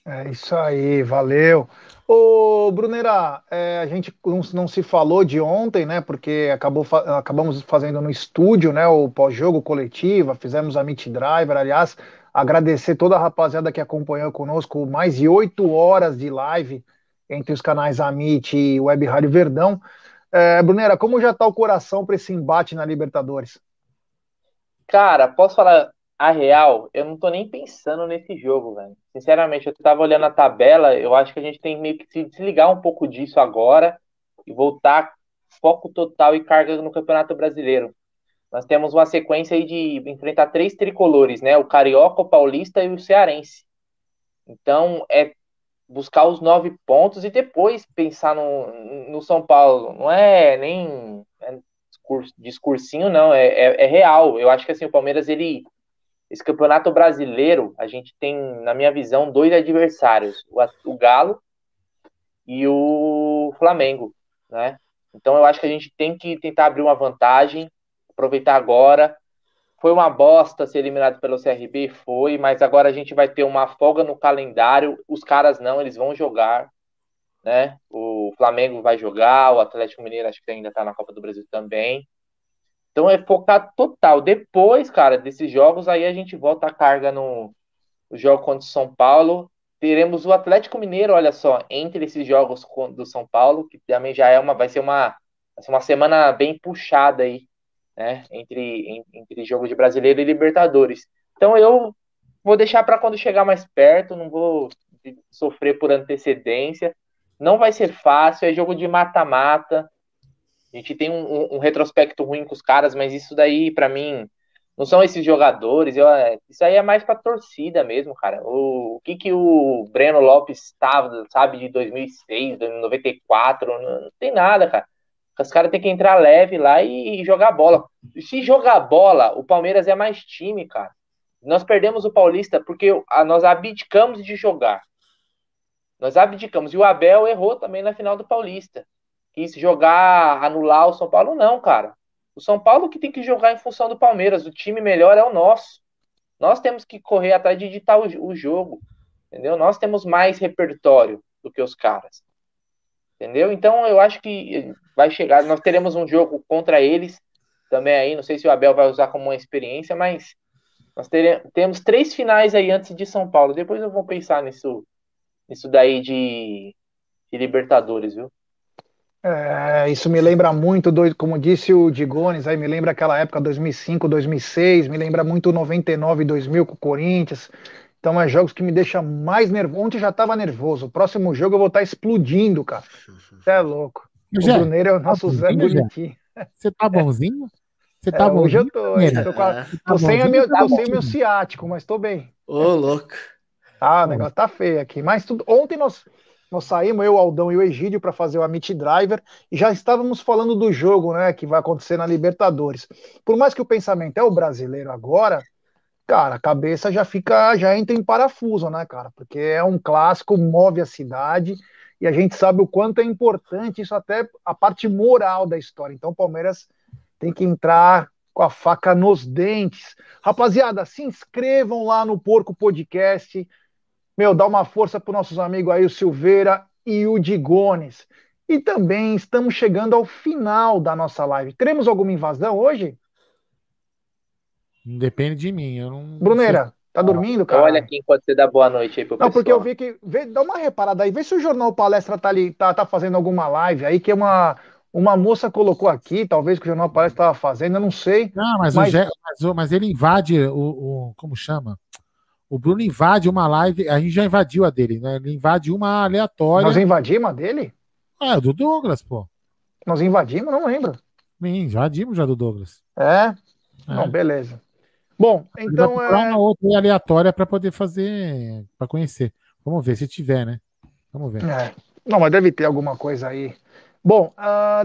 É isso aí, valeu. Ô, Brunera, é, a gente não, não, se falou de ontem, né? Porque acabou, acabamos fazendo no estúdio, né? O pós-jogo coletiva, fizemos a Meet Driver, aliás, Agradecer toda a rapaziada que acompanhou conosco mais de oito horas de live entre os canais Amit e Web Rádio Verdão. É, Brunera, como já está o coração para esse embate na Libertadores? Cara, posso falar a real? Eu não tô nem pensando nesse jogo, velho. Sinceramente, eu tava olhando a tabela, eu acho que a gente tem meio que se desligar um pouco disso agora e voltar foco total e carga no Campeonato Brasileiro nós temos uma sequência aí de enfrentar três tricolores, né? O Carioca, o Paulista e o Cearense. Então, é buscar os nove pontos e depois pensar no, no São Paulo. Não é nem é discursinho, não, é, é, é, real. Eu acho que assim, o Palmeiras, ele. Esse campeonato brasileiro, a gente tem, na minha visão, dois adversários: o, o Galo e o Flamengo, né? Então eu acho que a gente tem que tentar abrir uma vantagem, aproveitar agora. Foi uma bosta ser eliminado pelo CRB, foi, mas agora a gente vai ter uma folga no calendário. Os caras não, eles vão jogar, né? O Flamengo vai jogar, o Atlético Mineiro acho que ainda tá na Copa do Brasil também. Então é focar total. Depois, cara, desses jogos, aí a gente volta a carga no, no jogo contra o São Paulo. Teremos o Atlético Mineiro, olha só, entre esses jogos do São Paulo, que também já é uma, vai ser uma, vai ser uma semana bem puxada aí né? Entre, entre jogo de brasileiro e Libertadores. Então eu vou deixar para quando chegar mais perto, não vou sofrer por antecedência. Não vai ser fácil, é jogo de mata-mata. A gente tem um, um, retrospecto ruim com os caras, mas isso daí, para mim, não são esses jogadores. Eu, isso aí é mais pra torcida mesmo, cara. O, o que que o Breno Lopes estava, sabe, de 2006, 94, não, não tem nada, cara. Os caras têm que entrar leve lá e, e jogar bola. Se jogar bola, o Palmeiras é mais time, cara. Nós perdemos o Paulista porque nós abdicamos de jogar. Nós abdicamos. E o Abel errou também na final do Paulista. Quis jogar, anular o São Paulo. Não, cara. O São Paulo que tem que jogar em função do Palmeiras. O time melhor é o nosso. Nós temos que correr atrás de editar o, o jogo. Entendeu? Nós temos mais repertório do que os caras. Entendeu? Então eu acho que vai chegar. Nós teremos um jogo contra eles também aí. Não sei se o Abel vai usar como uma experiência, mas nós teremos, temos três finais aí antes de São Paulo. Depois eu vou pensar nisso, nisso daí de, de Libertadores, viu? É, isso me lembra muito, do, como disse o Digones, aí me lembra aquela época 2005, 2006, me lembra muito 99, 2000 com o Corinthians. Então é jogos que me deixam mais nervoso. Ontem já estava nervoso. O próximo jogo eu vou estar tá explodindo, cara. Você é louco. O Zé, Bruneiro é o tá nosso Zé bonzinho, bonitinho. Você tá bonzinho? Você tá É, bonzinho? hoje eu tô, Bruneira? tô, com a- É. tô Tá sem, a meu, tá tô sem meu ciático, mas tô bem. Ô, louco. Ah, o negócio tá feio aqui. Mas tudo. Ontem nós, nós saímos, eu, o Aldão e o Egídio, para fazer o Amit Driver e já estávamos falando do jogo, né, que vai acontecer na Libertadores. Por mais que o pensamento é o brasileiro agora, cara, a cabeça já fica, já entra em parafuso, né, cara? Porque é um clássico, move a cidade e a gente sabe o quanto é importante isso até a parte moral da história. Então, o Palmeiras tem que entrar com a faca nos dentes. Rapaziada, se inscrevam lá no Porco Podcast. Meu, dá uma força para nossos amigos aí, o Silveira e o Digones. E também estamos chegando ao final da nossa live. Teremos alguma invasão hoje? Depende de mim. Eu não. Bruneira, tá dormindo, cara? Olha quem pode ser dar boa noite aí pro Não, pessoal. porque eu vi que. Vê, dá uma reparada aí, vê se o Jornal Palestra tá ali, tá, tá fazendo alguma live aí, que uma, uma moça colocou aqui, talvez que o Jornal Palestra estava fazendo, eu não sei. Não, mas, Mas- O Gé- mas, o- mas ele invade o, o- Como chama? O Bruno invade uma live. A gente já invadiu a dele, né? Ele invade uma aleatória. Nós invadimos a dele? Ah, do Douglas, pô. Nós invadimos? Não lembro. Sim, invadimos já do Douglas. É? É. Não, beleza. Bom, então procurar é. uma outra aleatória para poder fazer. para conhecer. Vamos ver se tiver, né? Vamos ver. É. Não, mas deve ter alguma coisa aí. Bom,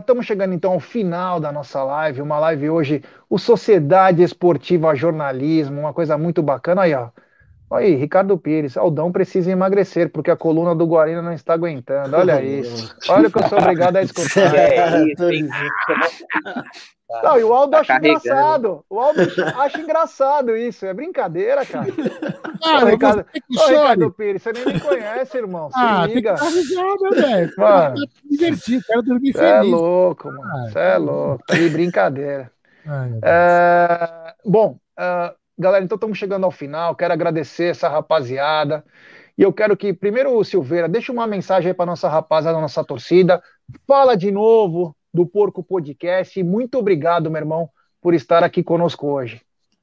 estamos chegando então ao final da nossa live. Uma live hoje, o Sociedade Esportiva Jornalismo, uma coisa muito bacana aí, ó. Olha aí, Ricardo Pires, Aldão precisa emagrecer, porque a coluna do Guarina não está aguentando. Olha isso. Olha o que eu sou obrigado a escutar. É isso, hein? Não, e o Aldo Tá acha carregando. engraçado. O Aldo acha engraçado isso. É brincadeira, cara. Ah, Ô, Ricardo, você que Ô, Ricardo chore. Pires, você nem me conhece, irmão. Se Ah, tem que liga. dar risada, velho. Mano. Quero me divertir, quero dormir Você é feliz. louco, mano. Ah, Você é louco. Tá de brincadeira. Ai. É, Bom, é, galera, então estamos chegando ao final. Quero agradecer essa rapaziada. E eu quero que, primeiro, o Silveira, deixa uma mensagem aí para nossa rapaziada, nossa torcida. Fala de novo do Porco Podcast. Muito obrigado, meu irmão, por estar aqui conosco hoje.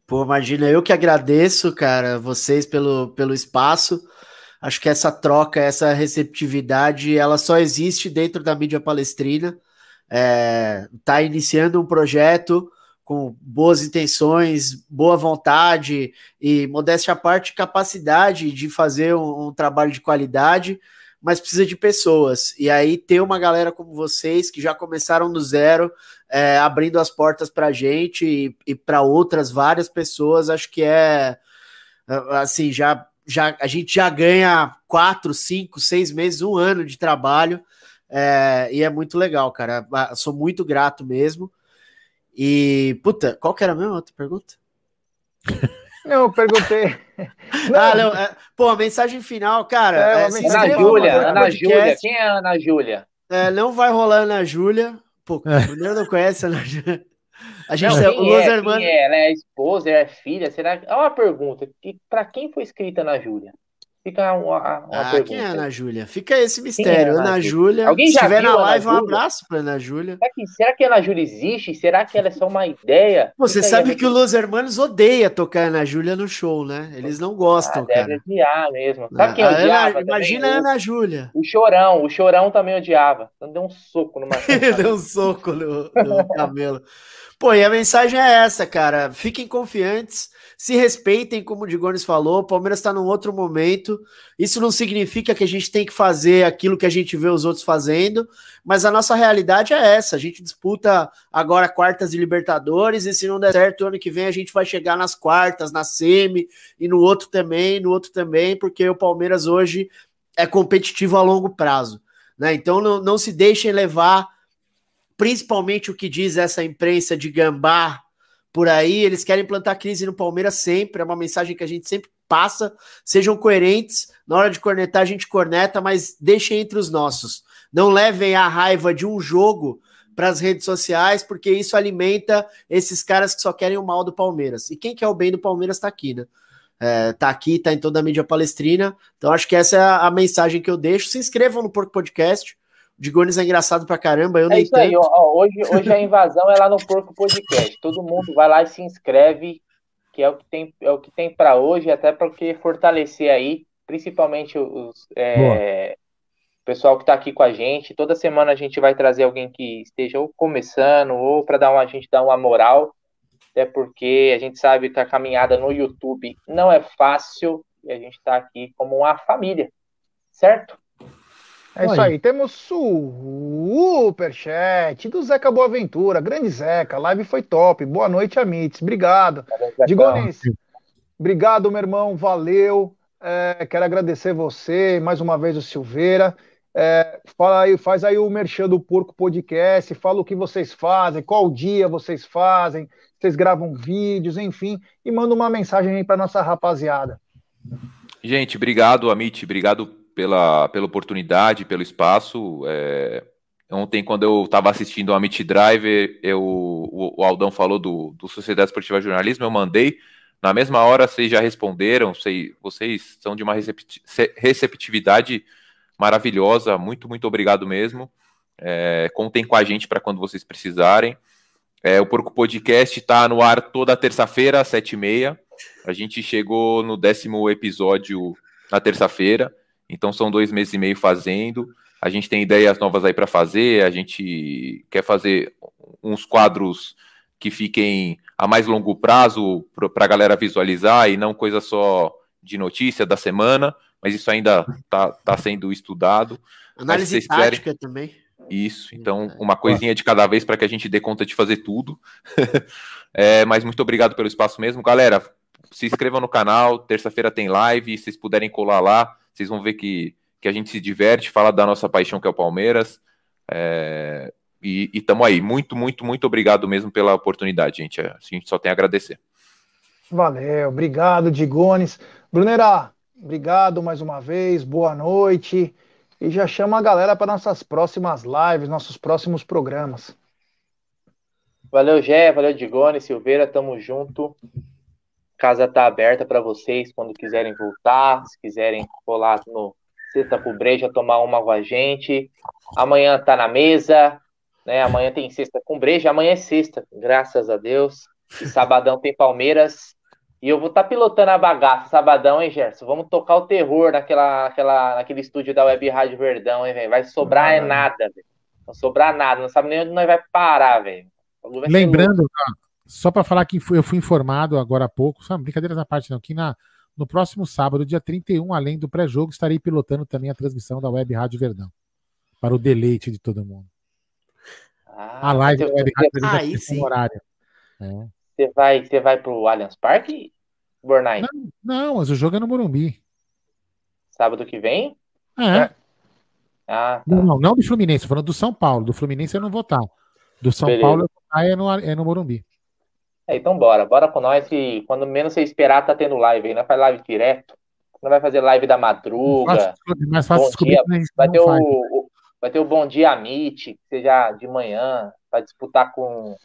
Pô, imagina, eu que agradeço, cara, vocês pelo, pelo espaço. Acho que essa troca, essa receptividade, ela só existe dentro da mídia palestrina. É, tá iniciando um projeto com boas intenções, boa vontade e, modéstia à parte, capacidade de fazer um, um trabalho de qualidade, mas precisa de pessoas. E aí ter uma galera como vocês que já começaram do zero, é, abrindo as portas para gente e, e para outras várias pessoas, acho que é assim, já, já a gente já ganha quatro, cinco, seis meses, um ano de trabalho, é, e é muito legal, cara. Ah, Sou muito grato mesmo. E, puta, qual que era a mesma outra pergunta? Não, eu perguntei. Ah, não, é, pô, a mensagem final, cara. É, é, mensagem Ana Júlia, Ana. Júlia. Quem é a Ana Júlia? É, não vai rolar Ana Júlia. Pô, É. o Bruno não conhece a Ana Júlia. A gente Não, quem, é, Hermanos. quem é? Ela é esposa, ela é filha? Será que... É uma pergunta. Que, pra quem foi escrita Ana Júlia? Fica uma, uma Ah, pergunta. quem é a Ana Júlia? Fica esse mistério. Ana Ana Júlia? Alguém Se já estiver na Ana live, um Júlia? abraço pra Ana Júlia. Será que, será que a Ana Júlia existe? Será que ela é só uma ideia? Você Fica aí, sabe a que o Los Hermanos odeia tocar Ana Júlia no show, né? Eles não gostam, Ah, deve odiar mesmo. Sabe quem A Ana- odiava também? imagina a Ana Júlia. O Chorão, o Chorão também odiava. Então deu um soco numa Deu um soco no, no camelo. Pô, e a mensagem é essa, cara. Fiquem confiantes, se respeitem, como o Digones falou. O Palmeiras está num outro momento. Isso não significa que a gente tem que fazer aquilo que a gente vê os outros fazendo, mas a nossa realidade é essa. A gente disputa agora quartas de Libertadores, e se não der certo, ano que vem a gente vai chegar nas quartas, na semi, e no outro também, no outro também, porque o Palmeiras hoje é competitivo a longo prazo. Né? Então não, não se deixem levar principalmente o que diz essa imprensa de gambá por aí, eles querem plantar crise no Palmeiras sempre, é uma mensagem que a gente sempre passa. Sejam coerentes, na hora de cornetar a gente corneta, mas deixem entre os nossos. Não levem a raiva de um jogo para as redes sociais, porque isso alimenta esses caras que só querem o mal do Palmeiras. E quem quer o bem do Palmeiras está aqui, né? É, tá aqui, tá em toda a mídia palestrina. Então acho que essa é a, a mensagem que eu deixo. Se inscrevam no Porco Podcast. O Digones é engraçado pra caramba, eu é nem isso aí, ó, hoje, hoje a invasão é lá no Porco Podcast. Todo mundo vai lá e se inscreve, que é o que tem, é o que tem para hoje, até porque fortalecer aí, principalmente os é, pessoal que está aqui com a gente. Toda semana a gente vai trazer alguém que esteja ou começando ou para dar uma a gente dar uma moral até porque a gente sabe que a caminhada no YouTube não é fácil e a gente está aqui como uma família, certo? É isso aí, temos superchat do Zeca Boaventura, grande Zeca, a live foi top, boa noite, Amites, obrigado. Digones, obrigado, meu irmão, valeu, é, quero agradecer você, mais uma vez o Silveira, é, fala aí, faz aí o merchan do Porco Podcast, fala o que vocês fazem, qual dia vocês fazem, vocês gravam vídeos, enfim, e manda uma mensagem aí para nossa rapaziada. Gente, obrigado, Amit, obrigado pela, pela oportunidade, pelo espaço. É, ontem, quando eu estava assistindo o Amit Driver, eu, o, o, Aldão falou do, do Sociedade Esportiva Jornalismo, eu mandei. Na mesma hora, vocês já responderam, sei, vocês são de uma receptividade maravilhosa, muito, muito obrigado mesmo. É, contem com a gente para quando vocês precisarem. É, o Porco Podcast está no ar toda terça-feira, às sete e meia. A gente chegou no décimo episódio na terça-feira, então são dois meses e meio fazendo. A gente tem ideias novas aí para fazer. A gente quer fazer uns quadros que fiquem a mais longo prazo para a galera visualizar e não coisa só de notícia da semana. Mas isso ainda está tá sendo estudado. Análise tática também. Isso, então uma coisinha de cada vez para que a gente dê conta de fazer tudo. é, mas muito obrigado pelo espaço mesmo. Galera, se inscrevam no canal, terça-feira tem live, se vocês puderem colar lá, vocês vão ver que, que a gente se diverte, fala da nossa paixão que é o Palmeiras. É, e, e tamo aí. Muito, muito, muito obrigado mesmo pela oportunidade, gente. A gente só tem a agradecer. Valeu, obrigado, Digones. Brunera, obrigado mais uma vez, boa noite e já chama a galera para nossas próximas lives, nossos próximos programas. Valeu, Gé, valeu, Digone, Silveira, tamo junto. Casa tá aberta para vocês quando quiserem voltar, se quiserem rolar no Sexta pro Breja, tomar uma com a gente. Amanhã tá na mesa, né? Amanhã tem sexta com breja, amanhã é sexta, graças a Deus. E sabadão tem Palmeiras e eu vou estar tá pilotando a bagaça sabadão, hein, Gerson? Vamos tocar o terror naquela, naquela, naquele estúdio da Web Rádio Verdão, hein, velho? Vai sobrar é nada, velho. Não sobrar nada, não sabe nem onde nós vai parar, velho. Lembrando, só para falar que eu fui informado agora há pouco, só brincadeiras à parte não, que na, no próximo sábado, dia 31, além do pré-jogo, estarei pilotando também a transmissão da Web Rádio Verdão. Para o deleite de todo mundo. Ah, a live da Web Rádio Verdão aí, sim. horário. É. Você vai, você vai pro Allianz Parque, Bornai? Não, não, mas o jogo é no Morumbi. Sábado que vem? É. é. Ah, tá. Não, não do Fluminense, falando do São Paulo. Do Fluminense eu não vou estar. Do São Beleza. Paulo é no, é no Morumbi. É, então bora, bora com nós que quando menos você esperar tá tendo live aí, não faz live direto, não vai fazer live da madruga. Mais fácil descobrir. Dia, vai, ter o, o, vai ter o Bom Dia Meet, que seja de manhã, vai disputar com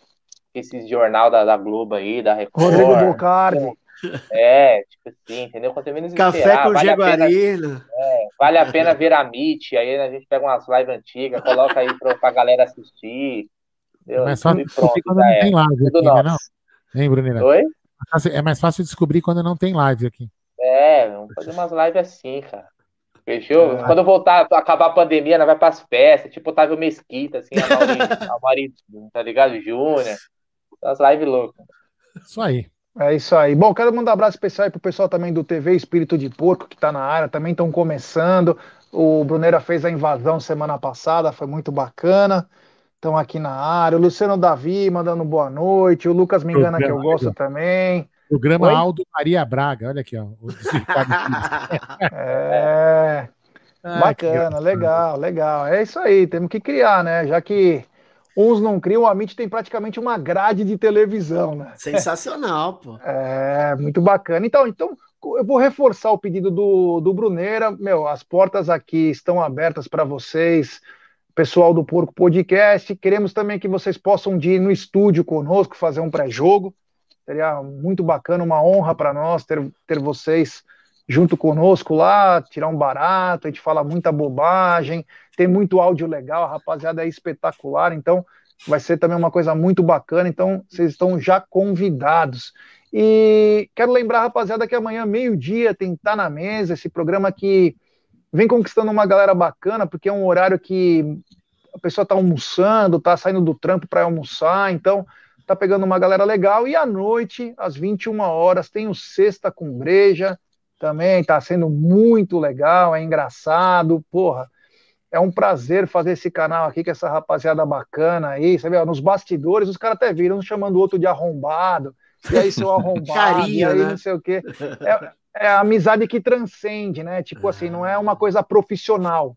esse jornal da, da Globo aí, da Record. Rodrigo Bocardi. É, tipo assim, entendeu? Quanto menos Café esperar, com vale Jaguarina. É, vale a pena ver a Meet, aí a gente pega umas lives antigas, coloca aí pra, pra galera assistir. Entendeu? Mas só pronto, quando não é. tem live aqui, né, não? Hein, Brunina? Oi? É mais fácil descobrir quando não tem live aqui. É, vamos fazer umas lives assim, cara. Fechou? É. Quando voltar, acabar a pandemia, nós vai pras festas, tipo Otávio Mesquita, assim, a Mauri tá ligado? Júnior. As lives loucas. Isso aí. É isso aí. Bom, quero mandar um abraço especial aí pro pessoal também do TV Espírito de Porco, que tá na área, também estão começando. O Brunera fez a invasão semana passada, foi muito bacana. Estão aqui na área. O Luciano Davi mandando boa noite. O Lucas Mingana, que eu gosto também. Programa Oi? Aldo Maria Braga, olha aqui, ó. é. Ah, bacana, legal, legal. É isso aí, temos que criar, né? Já que uns não criam, o Amit tem praticamente uma grade de televisão, né? Sensacional, pô. É, muito bacana. Então, então eu vou reforçar o pedido do, do Bruneira. Meu, as portas aqui estão abertas para vocês, pessoal do Porco Podcast. Queremos também que vocês possam ir no estúdio conosco, fazer um pré-jogo. Seria muito bacana, uma honra para nós ter, ter vocês junto conosco lá, tirar um barato, a gente fala muita bobagem, tem muito áudio legal, a rapaziada é espetacular, então vai ser também uma coisa muito bacana, então vocês estão já convidados. E quero lembrar, rapaziada, que amanhã, meio-dia, tem Tá na Mesa, esse programa que vem conquistando uma galera bacana, porque é um horário que a pessoa tá almoçando, tá saindo do trampo para almoçar, então tá pegando uma galera legal. E à noite, às 21 horas, tem o Sexta com Breja, também está sendo muito legal, é engraçado, porra. É um prazer fazer esse canal aqui com essa rapaziada bacana aí, sabe? Nos bastidores, os caras até viram chamando o outro de arrombado, e aí seu arrombado, Carinho, e aí né? não sei o quê. É, é a amizade que transcende, né? Tipo assim, não é uma coisa profissional.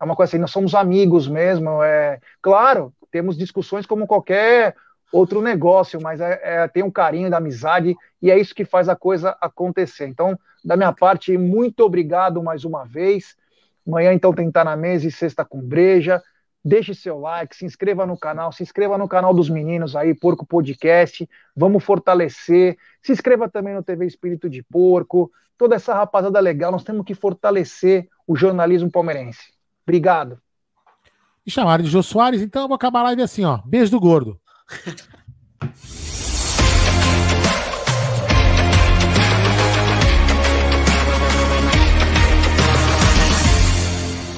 É uma coisa assim, nós somos amigos mesmo. É claro, temos discussões como qualquer outro negócio, mas é, é, tem um carinho da amizade e é isso que faz a coisa acontecer. Então, da minha parte, muito obrigado mais uma vez. Amanhã, então, tentar na mesa e sexta com breja. Deixe seu like, se inscreva no canal, se inscreva no canal dos meninos aí, Porco Podcast. Vamos fortalecer. Se inscreva também no TV Espírito de Porco. Toda essa rapaziada legal, nós temos que fortalecer o jornalismo palmeirense. Obrigado. Me chamaram de Jô Soares, então eu vou acabar a live assim, ó. Beijo do gordo.